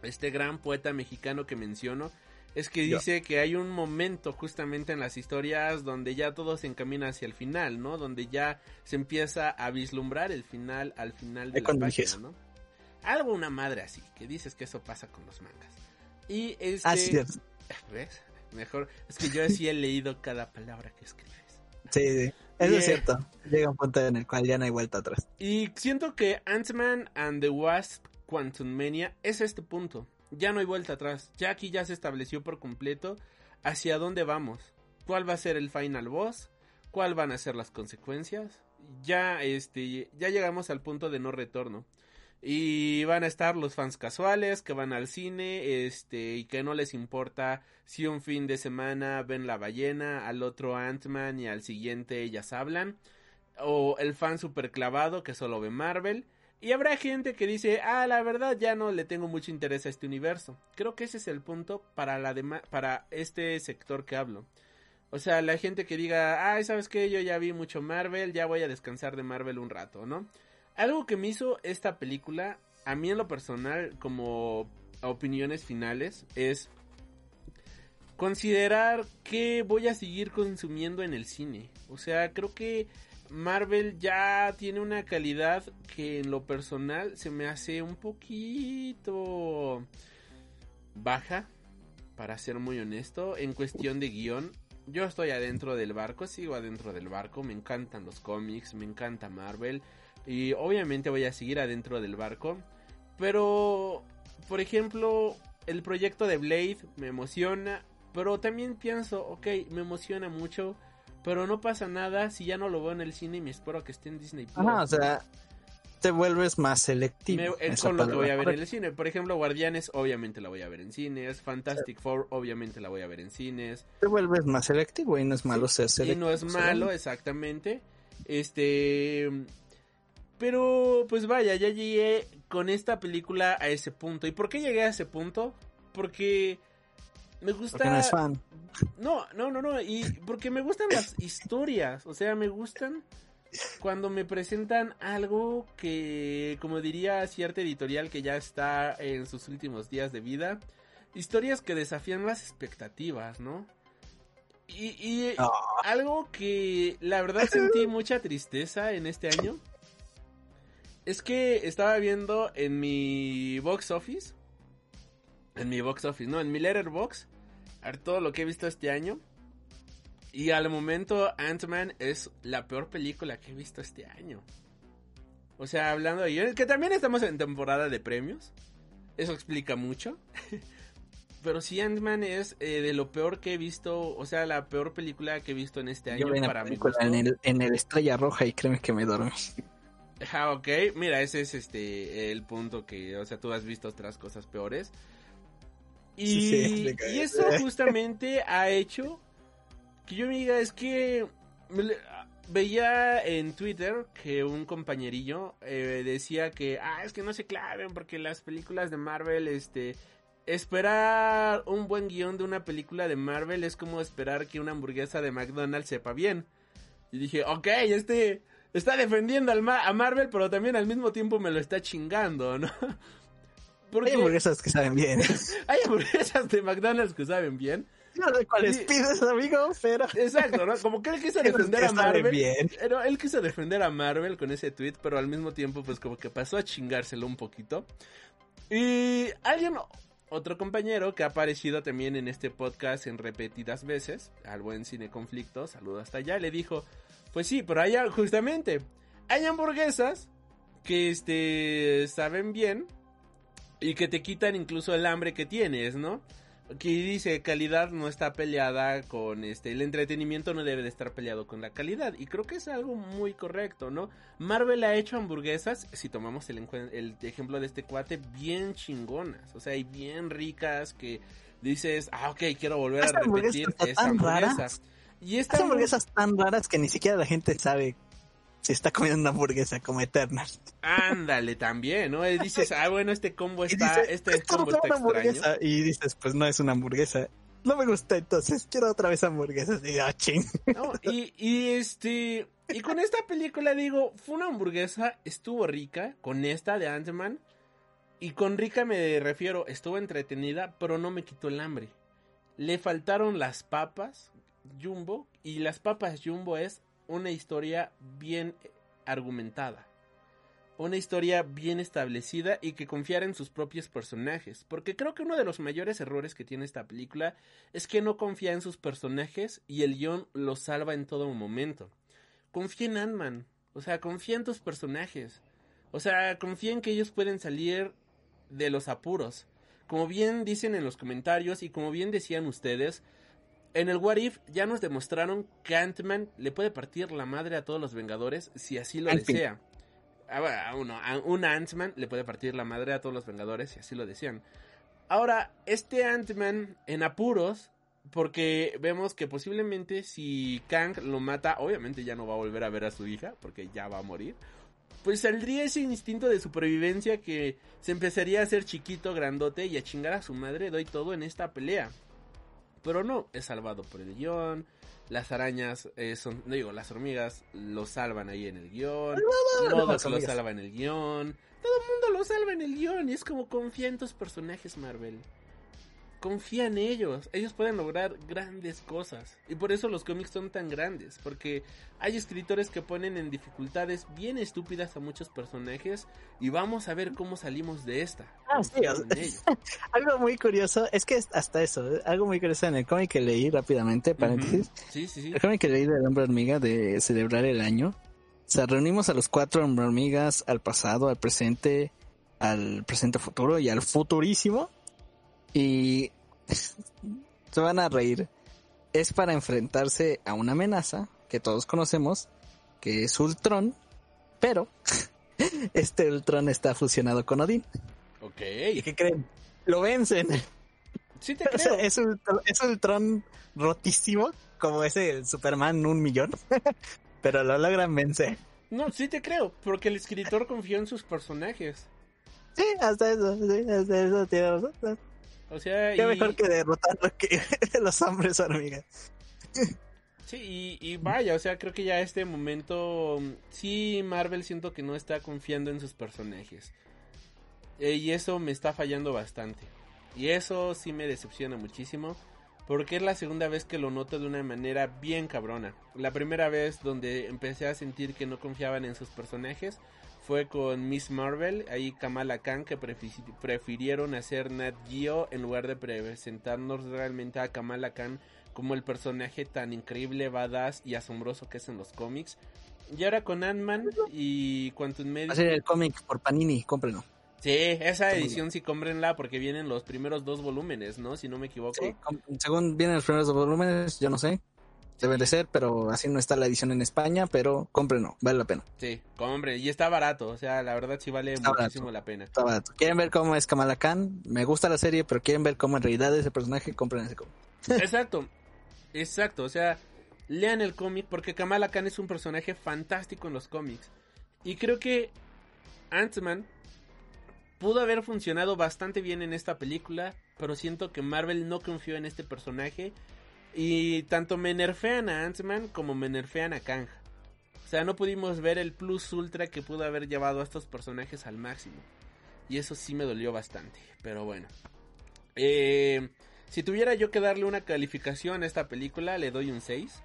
este gran poeta mexicano que menciono es que dice que hay un momento justamente en las historias donde ya todo se encamina hacia el final, ¿no? Donde ya se empieza a vislumbrar el final al final de la página, eso. ¿no? Algo una madre así, que dices que eso pasa con los mangas. Y este Ah, sí, cierto. ¿ves? Mejor es que yo sí he leído cada palabra que escribes. Sí, sí. Eso es cierto. Llega un punto en el cual ya no hay vuelta atrás. Y siento que Ant-Man and the Wasp Quantum Mania es este punto. Ya no hay vuelta atrás. Ya aquí ya se estableció por completo hacia dónde vamos. ¿Cuál va a ser el final boss? ¿Cuál van a ser las consecuencias? Ya este ya llegamos al punto de no retorno. Y van a estar los fans casuales que van al cine, este, y que no les importa si un fin de semana ven la ballena, al otro Ant-Man y al siguiente ellas hablan o el fan super clavado que solo ve Marvel. Y habrá gente que dice, ah, la verdad ya no le tengo mucho interés a este universo. Creo que ese es el punto para, la para este sector que hablo. O sea, la gente que diga, ay, ¿sabes qué? Yo ya vi mucho Marvel, ya voy a descansar de Marvel un rato, ¿no? Algo que me hizo esta película, a mí en lo personal, como opiniones finales, es considerar que voy a seguir consumiendo en el cine. O sea, creo que Marvel ya tiene una calidad que en lo personal se me hace un poquito baja, para ser muy honesto, en cuestión de guion. Yo estoy adentro del barco, sigo adentro del barco, me encantan los cómics, me encanta Marvel y obviamente voy a seguir adentro del barco. Pero, por ejemplo, el proyecto de Blade me emociona, pero también pienso, ok, me emociona mucho, pero no pasa nada si ya no lo veo en el cine y me espero que esté en Disney Plus. Ajá, o sea, te vuelves más selectivo. Me- es con lo que voy a ver en el cine. Por ejemplo, Guardianes, obviamente la voy a ver en cines. Fantastic Four, obviamente la voy a ver en cines. Te vuelves más selectivo y no es malo ser Y selectivo. no es malo, exactamente. Este. Pero, pues vaya, ya llegué con esta película a ese punto. ¿Y por qué llegué a ese punto? Porque me gusta. Porque no es fan. No, no, no, no. Y porque me gustan las [LAUGHS] historias. O sea, me gustan cuando me presentan algo que, como diría cierta editorial que ya está en sus últimos días de vida, historias que desafían las expectativas, ¿no? Y, y Ah. algo que la verdad sentí mucha tristeza en este año es que estaba viendo en mi box office, en mi box office, no, en mi letterbox, a ver todo lo que he visto este año. Y al momento Ant-Man es la peor película que he visto este año. O sea, hablando de que también estamos en temporada de premios. Eso explica mucho. [LAUGHS] Pero sí, Ant-Man es eh, de lo peor que he visto, o sea, la peor película que he visto en este Yo año vi una para película gusto. en el, en el Estrella Roja y créeme que me dormí. Ah, ok. Mira, ese es este el punto que, o sea, tú has visto otras cosas peores. Y, Sí, y eso justamente ha hecho que yo me diga, es que le- veía en Twitter que un compañerillo eh, decía que, ah, es que no se claven porque las películas de Marvel, este, esperar un buen guion de una película de Marvel es como esperar que una hamburguesa de McDonald's sepa bien. Y dije, ok, este está defendiendo al Ma- a Marvel, pero también al mismo tiempo me lo está chingando, ¿no? [LAUGHS] Porque Hay hamburguesas que saben bien. [LAUGHS] hay hamburguesas de McDonald's que saben bien. No sé cuáles Sí. pides, amigo, pero... [LAUGHS] Exacto, ¿no? Como que él quiso defender a Marvel. bien. Pero él quiso defender a Marvel con ese tweet, pero al mismo tiempo, pues como que pasó a chingárselo un poquito. Y alguien, otro compañero que ha aparecido también en este podcast en repetidas veces, al buen Cine Conflicto, saludo hasta allá, le dijo, pues sí, pero hay justamente, hay hamburguesas que este saben bien y que te quitan incluso el hambre que tienes, ¿no? Aquí dice calidad no está peleada con este el entretenimiento no debe de estar peleado con la calidad y creo que es algo muy correcto, ¿no? Marvel ha hecho hamburguesas, si tomamos el, el ejemplo de este cuate, bien chingonas, o sea, y bien ricas que dices, ah, ok, quiero volver a repetir esa hamburguesa. Y estas hamburguesas tan raras que ni siquiera la gente sabe se está comiendo una hamburguesa como Eternal. Ándale, también, ¿no? Y dices, ah, bueno, este combo está, este combo está extraño. Y dices, pues no es una hamburguesa. No me gusta, entonces quiero otra vez hamburguesas. Y, ah, ching. y, y este, y con esta película digo, fue una hamburguesa, estuvo rica, con esta de Ant-Man. Y con rica me refiero, estuvo entretenida, pero no me quitó el hambre. Le faltaron las papas Jumbo, y las papas Jumbo es una historia bien argumentada. Una historia bien establecida y que confiara en sus propios personajes. Porque creo que uno de los mayores errores que tiene esta película es que no confía en sus personajes y el guion los salva en todo momento. Confía en Ant-Man. O sea, confía en tus personajes. O sea, confía en que ellos pueden salir de los apuros. Como bien dicen en los comentarios y como bien decían ustedes, en el What If ya nos demostraron que Ant-Man le puede partir la madre a todos los Vengadores si así lo desea. Ah, a, uno, a un Ant-Man le puede partir la madre a todos los Vengadores si así lo desean. Ahora, este Ant-Man en apuros, porque vemos que posiblemente si Kang lo mata, obviamente ya no va a volver a ver a su hija, porque ya va a morir. Pues saldría ese instinto de supervivencia que se empezaría a hacer chiquito, grandote y a chingar a su madre, doy todo en esta pelea. Pero no, es salvado por el guion. Las arañas eh, son, no digo, las hormigas lo salvan ahí en el guion. Todos lo salva en el guion. Todo el mundo lo salva en el guion. Y es como confía en tus personajes, Marvel confía en ellos. Ellos pueden lograr grandes cosas. Y por eso los cómics son tan grandes. Porque hay escritores que ponen en dificultades bien estúpidas a muchos personajes. Y vamos a ver cómo salimos de esta. Ah, sí. [LAUGHS] algo muy curioso. Es que hasta eso. Algo muy curioso en el cómic que leí rápidamente. Paréntesis. Sí, sí, sí. El cómic que leí del hombre hormiga de celebrar el año. O sea, reunimos a los cuatro hombre hormigas al pasado, al presente, al presente futuro y al futurísimo y [LAUGHS] se van a reír. Es para enfrentarse a una amenaza que todos conocemos, que es Ultron, pero [LAUGHS] este Ultron está fusionado con Odín. Ok. ¿Y qué creen? Lo vencen. Sí te [LAUGHS] creo. Es, un, es Ultron rotísimo, como ese Superman un millón, pero lo logran vencer. No, sí te creo, porque el escritor confió en sus personajes. Sí, hasta eso, sí, hasta eso tiene razón. O sea, Qué mejor que derrotar que [LAUGHS] los hombres hormigas. Sí, y, vaya, o sea, creo que ya este momento, sí, Marvel siento que no está confiando en sus personajes. Eh, y eso me está fallando bastante. Y eso sí me decepciona muchísimo. Porque es la segunda vez que lo noto de una manera bien cabrona. La primera vez donde empecé a sentir que no confiaban en sus personajes fue con Miss Marvel, ahí Kamala Khan, que prefirieron hacer Nat Geo en lugar de presentarnos realmente a Kamala Khan como el personaje tan increíble, badass y asombroso que es en los cómics. Y ahora con Ant-Man y Quantum Media. Hacer el cómic por Panini, cómprenlo. Sí, esa edición sí cómprenla porque vienen los primeros dos volúmenes, ¿no? Si no me equivoco. Sí, según vienen los primeros dos volúmenes, yo no sé. Debe de ser, pero así no está la edición en España, pero cómprenlo, vale la pena. Sí, compren, y está barato, o sea, la verdad sí vale muchísimo la pena. Está barato. ¿Quieren ver cómo es Kamala Khan? Me gusta la serie, pero quieren ver cómo en realidad es ese personaje, compren ese cómic. Exacto, exacto, o sea, lean el cómic porque Kamala Khan es un personaje fantástico en los cómics. Y creo que Ant-Man pudo haber funcionado bastante bien en esta película, pero siento que Marvel no confió en este personaje y tanto me nerfean a Ant-Man como me nerfean a Kang. O sea, no pudimos ver el plus ultra que pudo haber llevado a estos personajes al máximo. Y eso sí me dolió bastante. Pero bueno. Eh, si tuviera yo que darle una calificación a esta película, le doy un 6.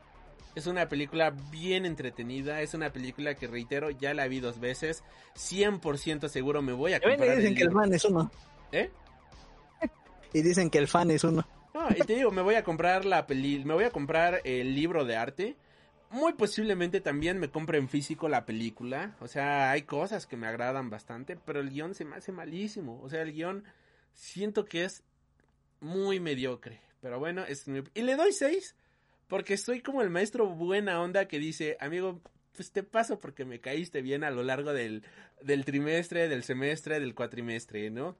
Es una película bien entretenida. Es una película que, reitero, ya la vi dos veces. 100% seguro me voy a comprar. [LAUGHS] Y dicen que el fan es uno. ¿Eh? y dicen que el fan es uno. No, y te digo, me voy a comprar la peli, me voy a comprar el libro de arte. Muy posiblemente también me compre en físico la película. O sea, hay cosas que me agradan bastante, pero el guion se me hace malísimo. O sea, el guion siento que es muy mediocre. Pero bueno, es. Y le doy 6 porque soy como el maestro buena onda que dice, amigo, pues te paso porque me caíste bien a lo largo del, del trimestre, del semestre, del cuatrimestre, ¿no?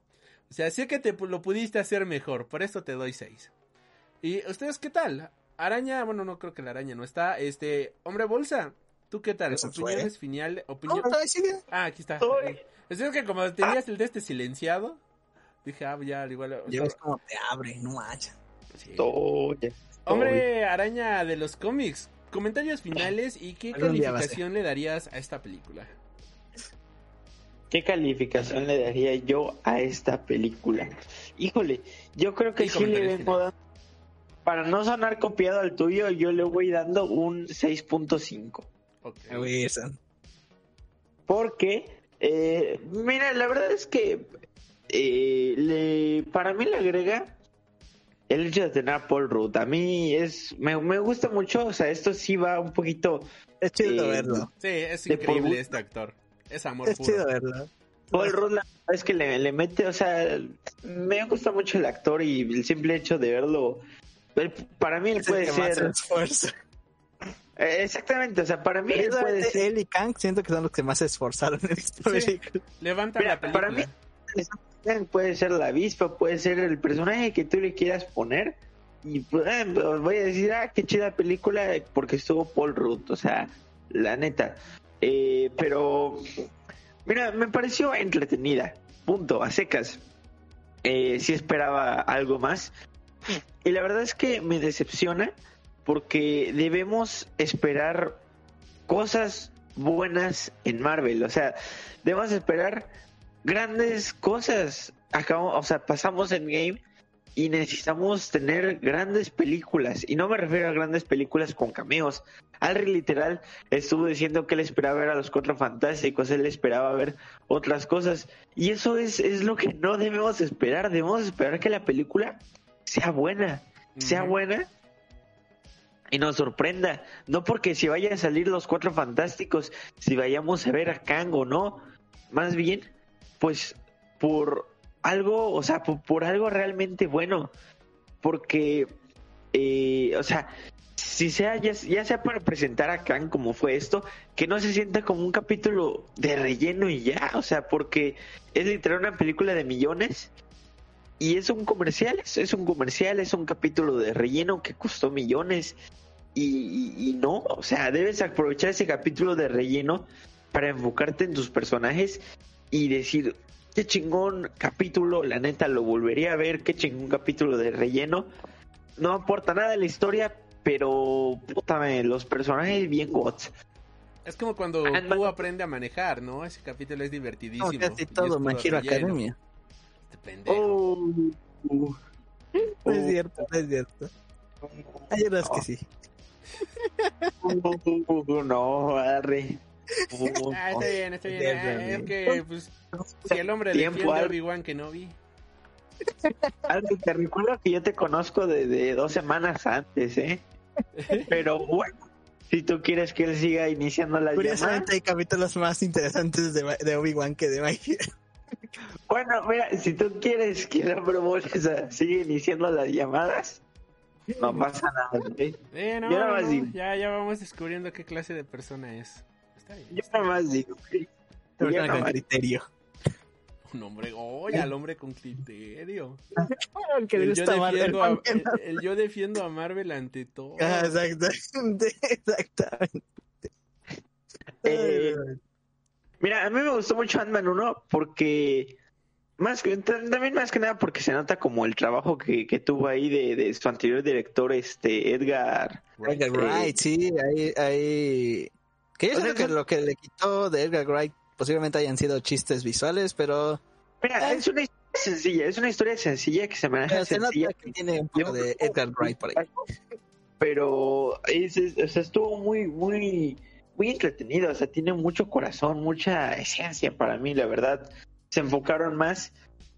O sea, sé que te lo pudiste hacer mejor, por eso te doy 6. ¿Y ustedes qué tal? Araña, bueno, no creo que la araña no está. Este, hombre bolsa, ¿tú qué tal? ¿Opiniones final? Opinión... No. Ah, aquí está. Estoy. Es que como tenías el de este silenciado, dije, ah, ya, igual. Ya ves cómo te abre, no manches. sí. Oye. Hombre araña de los cómics, comentarios finales y qué calificación le darías a esta película. ¿Qué calificación le daría yo a esta película? Híjole, yo creo que sí le vengo dando. Para no sonar copiado al tuyo, yo le voy dando un 6.5. Ok. A ver, San. Porque, eh, mira, la verdad es que eh, le, para mí le agrega el hecho de tener a Paul Rudd. A mí es, me, me gusta mucho, o sea, esto sí va un poquito... Es chido Eh, verlo. Sí, es increíble este actor. Es amor Es puro. chido verlo. Paul Rudd la verdad es que le, le mete, o sea, me gusta mucho el actor y el simple hecho de verlo... él- Para mí él Es el puede que más se ser... esfuerza. eh, Exactamente, o sea, para mí él puede ser... Él y Kang siento que son los que más se esforzaron en esta Sí. película. Levanta Mira, la película. para mí- Puede ser la avispa, puede ser el personaje que tú le quieras poner. Y pues, eh, os voy a decir, ah, qué chida película porque estuvo Paul Rudd, o sea, la neta. Eh, pero, mira, me pareció entretenida, punto, a secas. Eh, sí esperaba algo más. Y la verdad es que me decepciona porque debemos esperar cosas buenas en Marvel. O sea, debemos esperar grandes cosas. Acabamos, o sea, pasamos en game y necesitamos tener grandes películas. Y no me refiero a grandes películas con cameos. Alri literal estuvo diciendo que él esperaba ver a los cuatro fantásticos, él esperaba ver otras cosas. Y eso es, es lo que no debemos esperar. Debemos esperar que la película sea buena. Sea buena y nos sorprenda. No porque si vaya a salir los cuatro fantásticos, si vayamos a ver a Kang o no. Más bien, pues por algo, o sea, por, algo realmente bueno. Porque, eh, o sea, si sea, ya, ya sea para presentar a Kang como fue esto, que no se sienta como un capítulo de relleno y ya, o sea, porque es literal una película de millones y es un comercial, es, un comercial, es un capítulo de relleno que costó millones y- y no, o sea, debes aprovechar ese capítulo de relleno para enfocarte en tus personajes y decir, qué chingón capítulo, la neta lo volvería a ver, qué chingón capítulo de relleno. No aporta nada a la historia, pero pútame, los personajes bien gots. Es como cuando Q aprende a manejar, ¿no? Ese capítulo es divertidísimo. No, casi todo, relleno. Academia. Este pendejo. Oh, uh, No es cierto, no es cierto. Hay unas que sí. [LAUGHS] no, arre. Uh, Ah, está bien, está bien. Ah, es que, pues, si el hombre Tiempo, defiende a Obi-Wan Kenobi. Algo te recuerdo que yo te conozco de, de dos semanas antes, ¿eh? Pero bueno, si tú quieres que él siga iniciando la llamada, Curiosamente hay capítulos más interesantes de, de Obi-Wan que de Hero. bueno, mira, si tú quieres que el hombre bolsa siga iniciando las llamadas, no pasa nada, ¿ok? Eh, no, nada no, no, ya, ya vamos descubriendo qué clase de persona es. Yo nada más digo, más- criterio. [LAUGHS] Un hombre, oye, al hombre con criterio. El que le El yo, defiendo a, ¿por qué el, no? el yo defiendo a Marvel ante todo. Ah, Exactamente, [LAUGHS] exactamente. Eh, Mira, a mí me gustó mucho Ant-Man 1 porque más que también más que nada porque se nota como el trabajo que, que tuvo ahí de, de su anterior director, este Edgar. Edgar Wright, sí, hay, hay... Que yo O sea, siento que lo que le quitó de Edgar Wright posiblemente hayan sido chistes visuales, pero, Mira, Eh. es una historia sencilla, es una historia sencilla que se maneja se sencilla, que tiene un poco de Edgar Wright por ahí. pero es- es- o sea, estuvo muy, muy, muy entretenido, o sea, tiene mucho corazón, mucha esencia para mí, la verdad. Se enfocaron más,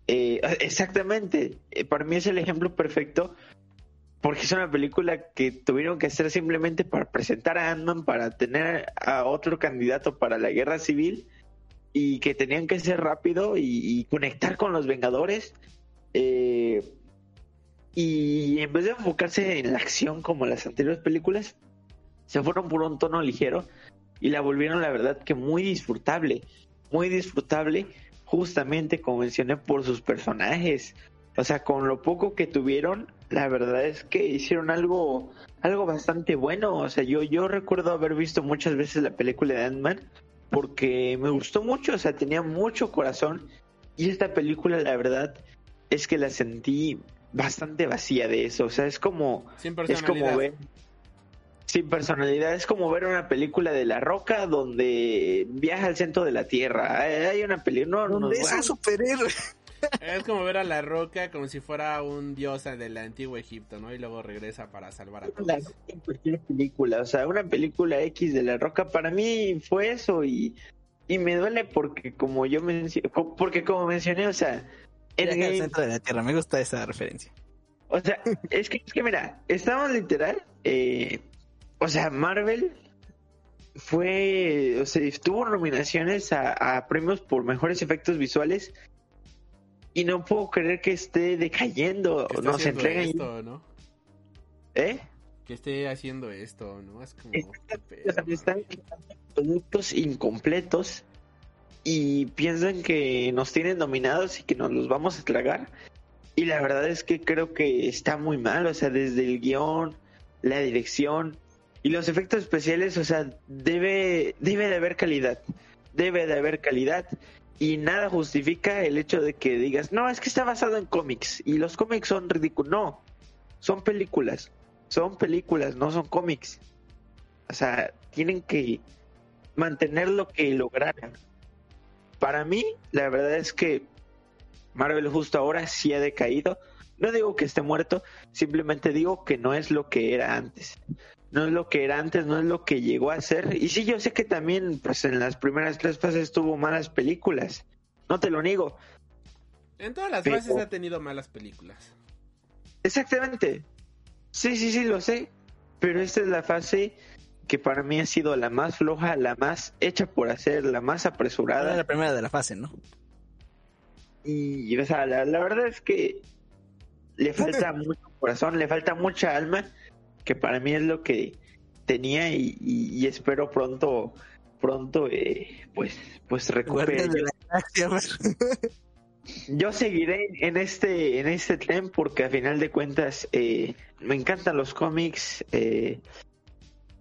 eh, exactamente, eh, para mí es el ejemplo perfecto, porque es una película que tuvieron que hacer simplemente para presentar a Ant-Man, para tener a otro candidato para la guerra civil, y que tenían que ser rápido y, conectar con los Vengadores. Eh, Y en vez de enfocarse en la acción como las anteriores películas, se fueron por un tono ligero y la volvieron, la verdad, que muy disfrutable. Muy disfrutable, justamente como mencioné, por sus personajes. O sea, con lo poco que tuvieron, la verdad es que hicieron algo, algo bastante bueno. O sea, yo, yo recuerdo haber visto muchas veces la película de Ant-Man porque me gustó mucho, o sea, tenía mucho corazón. Y esta película, la verdad, es que la sentí bastante vacía de eso. O sea, es como, Sin es como personalidad. ver, sin personalidad, es como ver una película de La Roca donde viaja al centro de la Tierra. Hay una película, no, no, ¿Dónde es un superhéroe? Es como ver a la roca como si fuera un dios del antiguo Egipto, ¿no? Y luego regresa para salvar a la todos. en cualquier película, o sea, una película X de La Roca para mí fue eso y, y me duele porque como yo mencioné, porque como mencioné, o sea, Viaje al Endgame- centro de la Tierra, me gusta esa referencia. o sea, es que, es que mira, estamos literal, eh, o sea, Marvel fue, o sea, tuvo nominaciones a, a premios por mejores efectos visuales y no puedo creer que esté decayendo, Que esté nos entregan, esto, ¿no? ¿eh? Que esté haciendo esto, ¿no? Es como... O sea, están productos incompletos y piensan que nos tienen dominados y que nos los vamos a tragar. Y la verdad es que creo que está muy mal, o sea, desde el guion, la dirección y los efectos especiales, o sea, debe, debe de haber calidad, debe de haber calidad y nada justifica el hecho de que digas, no, es que está basado en cómics y los cómics son ridículos. No, son películas, son películas, no son cómics. O sea, tienen que mantener lo que lograron. Para mí, la verdad es que Marvel justo ahora sí ha decaído. No digo que esté muerto, simplemente digo que no es lo que era antes. No es lo que era antes, no es lo que llegó a ser. Y sí, yo sé que también, pues en las primeras tres fases tuvo malas películas. No te lo niego. En todas las Pero- fases ha tenido malas películas. Exactamente. Sí, sí, sí, lo sé. Pero esta es la fase que para mí ha sido la más floja, la más hecha por hacer, la más apresurada. la primera de la fase, ¿no? Y, o sea, la, la verdad es que le falta [LAUGHS] mucho corazón, le falta mucha alma, que para mí es lo que tenía y, y- y espero pronto, pronto, eh, pues, pues recupere. Guardianes de la Galaxia, güey. Yo seguiré en este, en este tren porque a final de cuentas eh, me encantan los cómics, eh,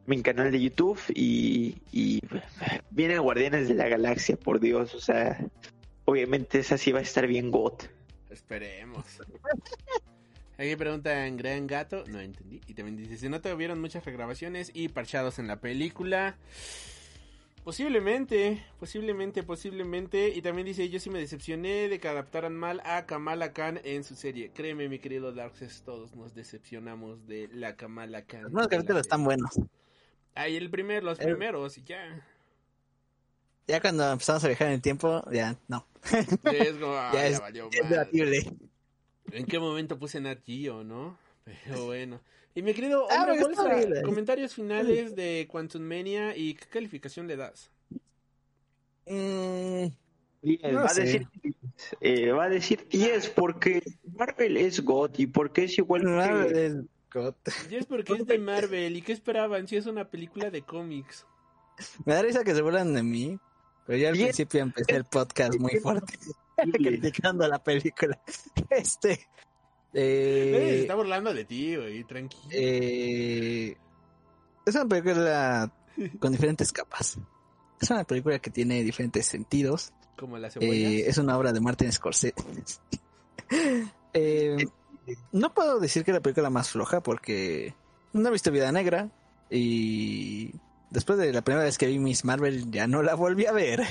mi canal de YouTube y, y vienen Guardianes de la Galaxia, por Dios, o sea, obviamente esa sí va a estar bien got. Esperemos. [LAUGHS] Aquí preguntan Gran Gato, no entendí. Y también dice, si no tuvieron muchas regrabaciones y parchados en la película. Posiblemente, posiblemente, posiblemente. Y también dice, yo sí me decepcioné de que adaptaran mal a Kamala Khan en su serie. Créeme, mi querido Darkseid, todos nos decepcionamos de la Kamala Khan. Los nuevos capítulos están buenos. Ay, el primer, los El- primeros, y ya. Ya cuando empezamos a viajar en el tiempo, ya no. Ya es como, [LAUGHS] ah, Ya ya es- valió Es madre. debatible. ¿En qué momento puse Nat Geo, no? Pero [LAUGHS] bueno. Y mi querido Ah, hombre bolsa, comentarios finales de Quantum Mania y qué calificación le das. Mm, Bien, No va, sé. a decir, eh, va a decir 10 porque Marvel es got y porque es igual Marvel que... es God. Y es porque es de [LAUGHS] Marvel. ¿Y qué esperaban si es una película de cómics? Me da risa que se burlan de mí, pero yo al principio empecé el podcast muy fuerte [LAUGHS] criticando la película. [LAUGHS] Este. Nadie se Eh, está burlando de ti, güey, tranquilo. eh, es una película con diferentes capas. Es una película que tiene diferentes sentidos. Como las. Eh, es una obra de Martin Scorsese. [LAUGHS] Eh, no puedo decir que la película más floja porque no he visto Vida Negra y después de la primera vez que vi Miss Marvel ya no la volví a ver.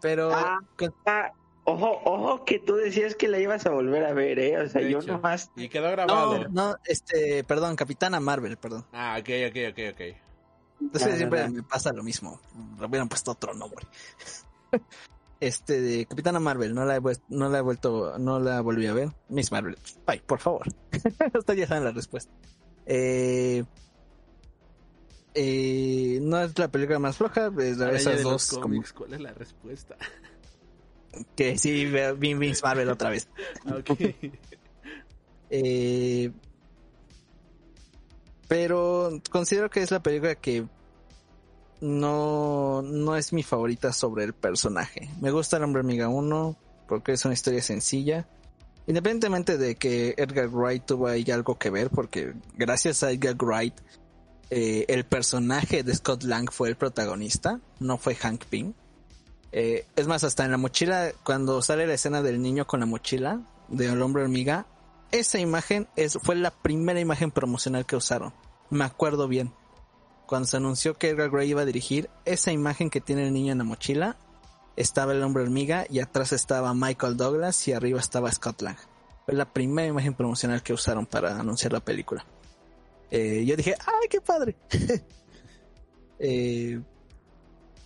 Pero Ah, ah, ojo, ojo que tú decías que la ibas a volver a ver, ¿eh? O sea, De yo hecho. nomás... Y quedó grabado. no, no, este, perdón, Capitana Marvel, perdón. Ah, ok, ok, ok, ok. Entonces siempre no. me pasa lo mismo. Le hubieran puesto otro nombre. [LAUGHS] Este de Capitana Marvel, no la he no la he vuelto, no la volví a ver. Miss Marvel, ay, por favor. [LAUGHS] Ustedes ya saben la respuesta. Eh, eh, no es la película más floja, es de esas dos como ¿cuál es la respuesta? [LAUGHS] que sí veo- vi Miss Marvel otra vez. [LAUGHS] Ok. Eh, pero considero que es la película que no, no es mi favorita sobre el personaje. Me gusta el hombre amiga 1 porque es una historia sencilla. Independientemente de que Edgar Wright tuvo ahí algo que ver, porque gracias a Edgar Wright eh, el personaje de Scott Lang fue el protagonista, no fue Hank Pym. Eh, es más, hasta en la mochila, cuando sale la escena del niño con la mochila del hombre hormiga, esa imagen es, fue la primera imagen promocional que usaron. Me acuerdo bien. Cuando se anunció que Edgar Wright iba a dirigir, esa imagen que tiene el niño en la mochila, estaba el hombre hormiga y atrás estaba Michael Douglas y arriba estaba Scott Lang. Fue la primera imagen promocional que usaron para anunciar la película. Eh, yo dije, ¡ay, qué padre! [LAUGHS] Eh,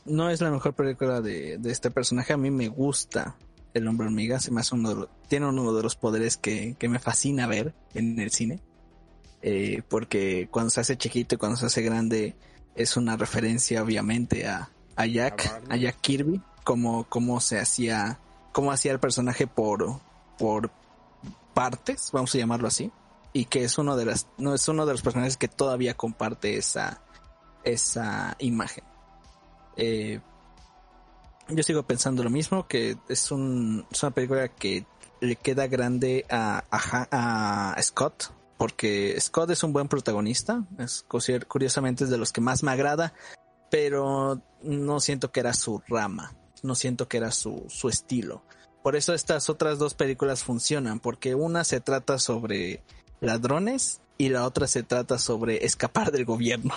no es la mejor película de, este personaje. A mí me gusta el hombre hormiga. Se me hace uno tiene uno de los poderes que, me fascina ver en el cine. Eh, porque cuando se hace chiquito y cuando se hace grande es una referencia obviamente a, a Jack, a Jack Kirby, como, como se hacía, cómo hacía el personaje por, por partes, vamos a llamarlo así y que es uno de las no es uno de los personajes que todavía comparte esa esa imagen. Eh, yo sigo pensando lo mismo que es, un, es una película que le queda grande a, a, Scott porque Scott es un buen protagonista es curiosamente es de los que más me agrada pero no siento que era su rama no siento que era su, su estilo. Por eso estas otras dos películas funcionan porque una se trata sobre ladrones y la otra se trata sobre escapar del gobierno.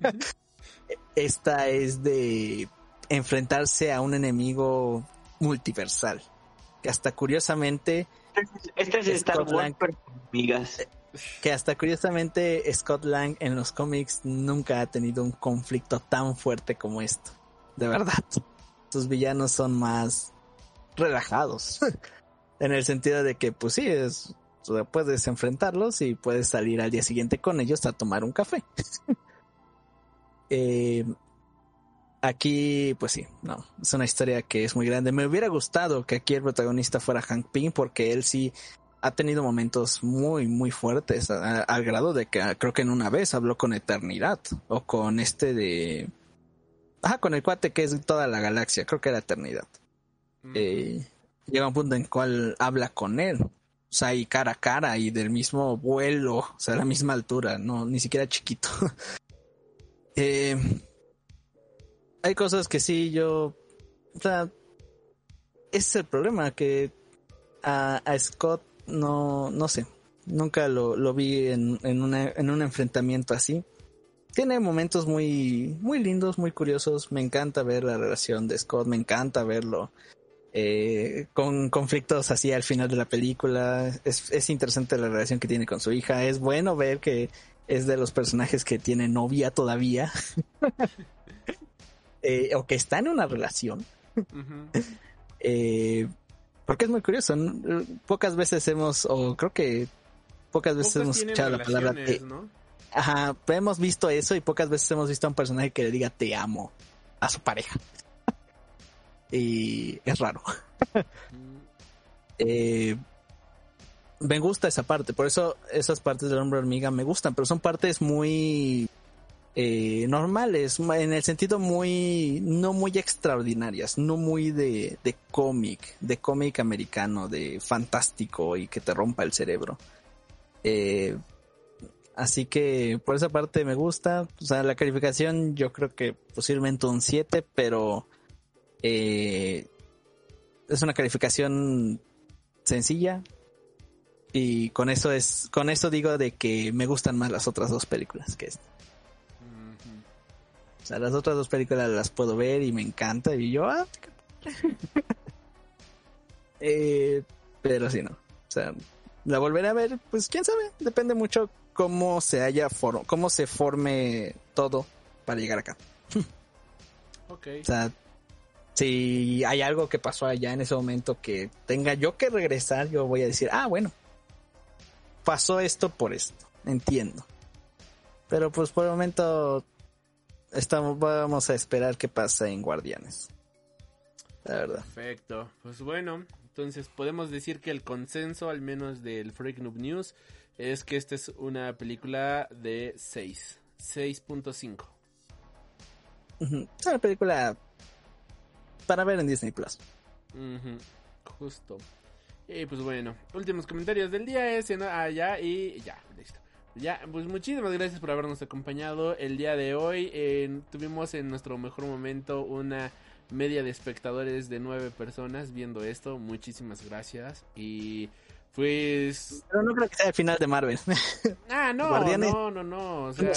[LAUGHS] Esta es de enfrentarse a un enemigo multiversal. Que hasta curiosamente. Esta es Star Wars, Que hasta curiosamente Scott Lang en los cómics nunca ha tenido un conflicto tan fuerte como esto. De verdad. Sus villanos son más relajados. [LAUGHS] en el sentido de que, pues sí, es puedes enfrentarlos y puedes salir al día siguiente con ellos a tomar un café. [LAUGHS] Eh, aquí, pues sí, no, es una historia que es muy grande. Me hubiera gustado que aquí el protagonista fuera Hank Pym porque él sí ha tenido momentos muy, muy fuertes al grado de que creo que en una vez habló con Eternidad o con este de... Ah, con el cuate que es toda la galaxia, creo que era Eternidad. Eh, llega un punto en el cual habla con él o sea, y cara a cara y del mismo vuelo, o sea, a la misma altura, no, ni siquiera chiquito. [LAUGHS] eh, hay cosas que sí, yo, o sea, ese es el problema, que a, Scott no, no sé, nunca lo, lo vi en, en, en un enfrentamiento así. Tiene momentos muy, muy lindos, muy curiosos. Me encanta ver la relación de Scott, me encanta verlo eh, con conflictos así al final de la película. Es, interesante la relación que tiene con su hija. Es bueno ver que es de los personajes que tiene novia todavía. [LAUGHS] Eh, o que está en una relación. Eh, porque es muy curioso. Pocas veces hemos, o creo que pocas veces hemos escuchado la palabra te. Ajá, hemos visto eso y pocas veces hemos visto a un personaje que le diga te amo a su pareja y es raro. Eh, me gusta esa parte, por eso esas partes del hombre hormiga me gustan, pero son partes muy eh, normales, en el sentido muy, no muy extraordinarias, no muy de, de cómic, de cómic americano, de fantástico y que te rompa el cerebro. Eh, así que por esa parte me gusta, o sea, la calificación yo creo que posiblemente un 7, pero eh, es una calificación sencilla y con eso es con eso digo de que me gustan más las otras dos películas que esta. O sea, las otras dos películas las puedo ver y me encanta y yo ah, [LAUGHS] eh, pero si no, o sea, la volveré a ver, pues quién sabe, depende mucho cómo se haya cómo se forme todo para llegar acá. [LAUGHS] Okay. O sea, si hay algo que pasó allá en ese momento que tenga yo que regresar, yo voy a decir, ah, bueno, pasó esto por esto, entiendo. Pero pues por el momento estamos, vamos a esperar qué pasa en Guardianes. La verdad. Perfecto. Pues bueno, Entonces podemos decir que el consenso, al menos del Freak Noob News, es que esta es una película de 6. 6.5. Ujú. Es una película para ver en Disney Plus. Justo. Y pues bueno, últimos comentarios del día es en allá y ya, listo. Ya, pues muchísimas gracias por habernos acompañado el día de hoy. Tuvimos en nuestro mejor momento una media de espectadores de nueve personas viendo esto. Muchísimas gracias. Y pues... Pero no creo que sea el final de Marvel. [LAUGHS] Ah, no, no, no, no. O sea,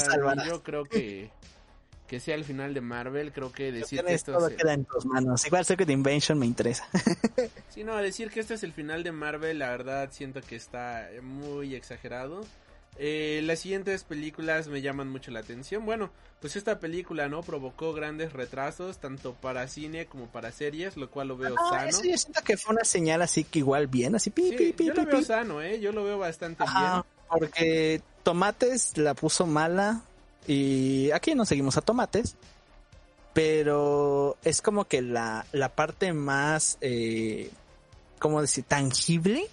yo creo que... Que sea el final de Marvel, creo que decir que Tienes esto todo se- queda en tus manos. Igual Secret Invention me interesa. [LAUGHS] Sí, no, decir que este es el final de Marvel, la verdad siento que está muy exagerado. Eh, las siguientes películas me llaman mucho la atención. Bueno, pues esta película, ¿no? Provocó grandes retrasos, tanto para cine como para series, lo cual lo veo Ah, sano. eso yo siento que fue una señal así que igual bien, así pi, Sí, pi, pi, yo lo veo sano, ¿eh? Yo lo veo bastante Ajá, porque Tomates la puso mala y aquí no seguimos a Tomates, pero es como que la, la parte más, eh, ¿cómo decir?, tangible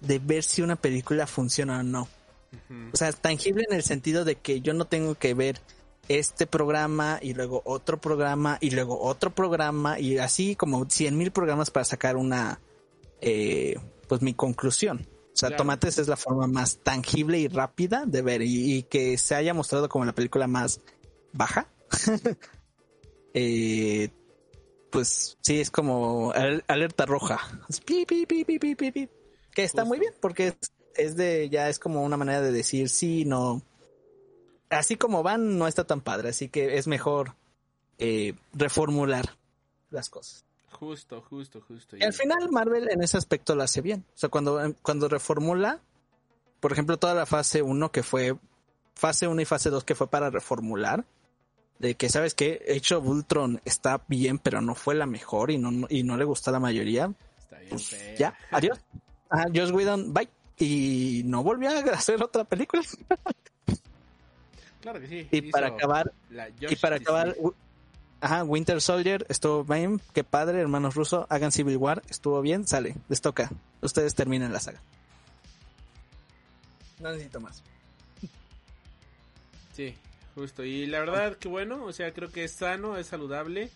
de ver si una película funciona o no. O sea, tangible en el sentido de que yo no tengo que ver este programa y luego otro programa y luego otro programa y así como cien mil programas para sacar una, eh, pues mi conclusión. O sea, Claro. Tomates es la forma más tangible y rápida de ver y, y que se haya mostrado como la película más baja. [LAUGHS] Eh, pues sí, es como al- alerta roja. Es pi, pi, pi. Que está Justo. muy bien porque es, es de, ya es como una manera de decir sí, no. Así como van, no está tan padre. Así que es mejor eh, reformular las cosas. Justo, justo, justo. Y al final Marvel en ese aspecto lo hace bien. O sea, cuando, cuando reformula, por ejemplo, toda la fase 1 que fue, fase 1 y fase 2 que fue para reformular, de que, ¿sabes? Age of Ultron está bien, pero no fue la mejor y no, y no le gustó a la mayoría. Está bien fea. Ya, adiós. [LAUGHS] Ajá, Joss Whedon, bye. Y no volvió a hacer otra película. Claro que sí. Y para acabar, y para acabar, ajá, Winter Soldier estuvo bien, qué padre, hermanos rusos, hagan Civil War, estuvo bien, sale, les toca. Ustedes terminan la saga. No necesito más. [LAUGHS] Sí, justo. Y la verdad que bueno, o sea, creo que es sano, es saludable.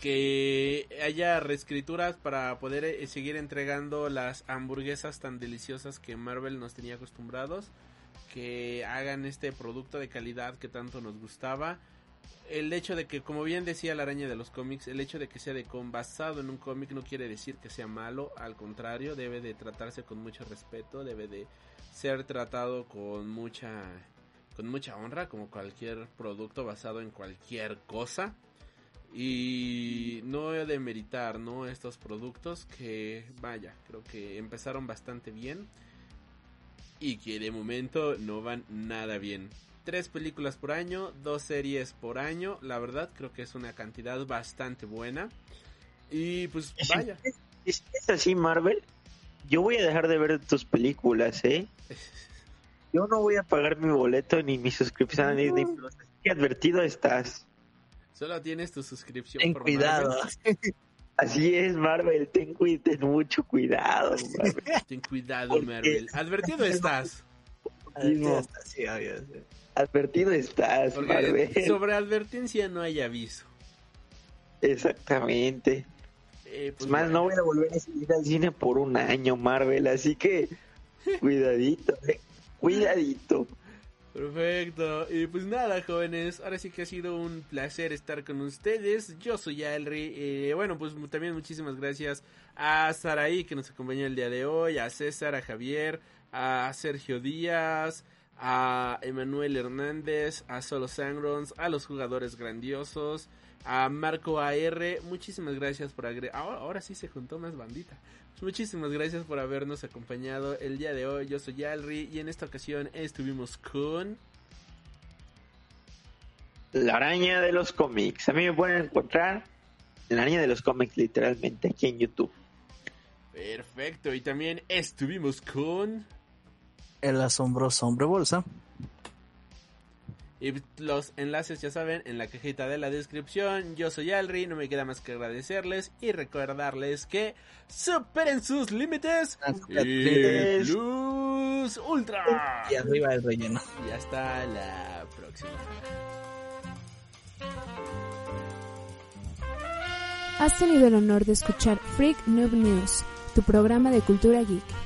Que haya reescrituras para poder eh, seguir entregando las hamburguesas tan deliciosas que Marvel nos tenía acostumbrados. Que hagan este producto de calidad que tanto nos gustaba. El hecho de que, como bien decía la araña de los cómics, el hecho de que sea de con basado en un cómic no quiere decir que sea malo, al contrario, debe de tratarse con mucho respeto, debe de ser tratado con mucha con mucha honra como cualquier producto basado en cualquier cosa. Y no he de meritar no estos productos que vaya creo que empezaron bastante bien y que de momento no van nada bien tres películas por año dos series por año la verdad creo que es una cantidad bastante buena y pues vaya Si es así, Marvel, yo voy a dejar de ver tus películas, ¿eh? [LAUGHS] Yo no voy a pagar mi boleto ni mi suscripción a Disney Plus. Así que advertido estás. solo tienes tu suscripción Ten por cuidado. Marvel. [LAUGHS] Así es, Marvel. Ten, ten mucho cuidado, Marvel. ten cuidado Marvel advertido [LAUGHS] estás Mismo. Sí, obvio, sí. Advertido estás, Porque Marvel. sobre advertencia no hay aviso. Exactamente. Eh, Es pues más, bueno, no voy a volver a al cine por un año, Marvel. Así que [LAUGHS] cuidadito, eh. Cuidadito. Perfecto. Y pues nada, jóvenes. Ahora sí que ha sido un placer estar con ustedes. Yo soy Alri. Eh, bueno, pues también muchísimas gracias a Saraí que nos acompañó el día de hoy, a César, a Javier, a Sergio Díaz, a Emanuel Hernández, a Solo Sangrons, a los jugadores grandiosos, a Marco AR. Muchísimas gracias por agregar. Ahora, ahora sí se juntó más bandita. Muchísimas gracias por habernos acompañado el día de hoy. Yo soy Alri y en esta ocasión estuvimos con... La araña de los cómics. A mí me pueden encontrar en la araña de los cómics, literalmente, aquí en YouTube. Perfecto, y también estuvimos con... El asombroso hombre bolsa. Y los enlaces ya saben en la cajita de la descripción. Yo soy Alri, no me queda más que agradecerles y recordarles que superen sus límites. Y luz ultra. Y arriba el relleno. Y hasta la próxima. Has tenido el honor de escuchar Freak Noob News, tu programa de cultura geek.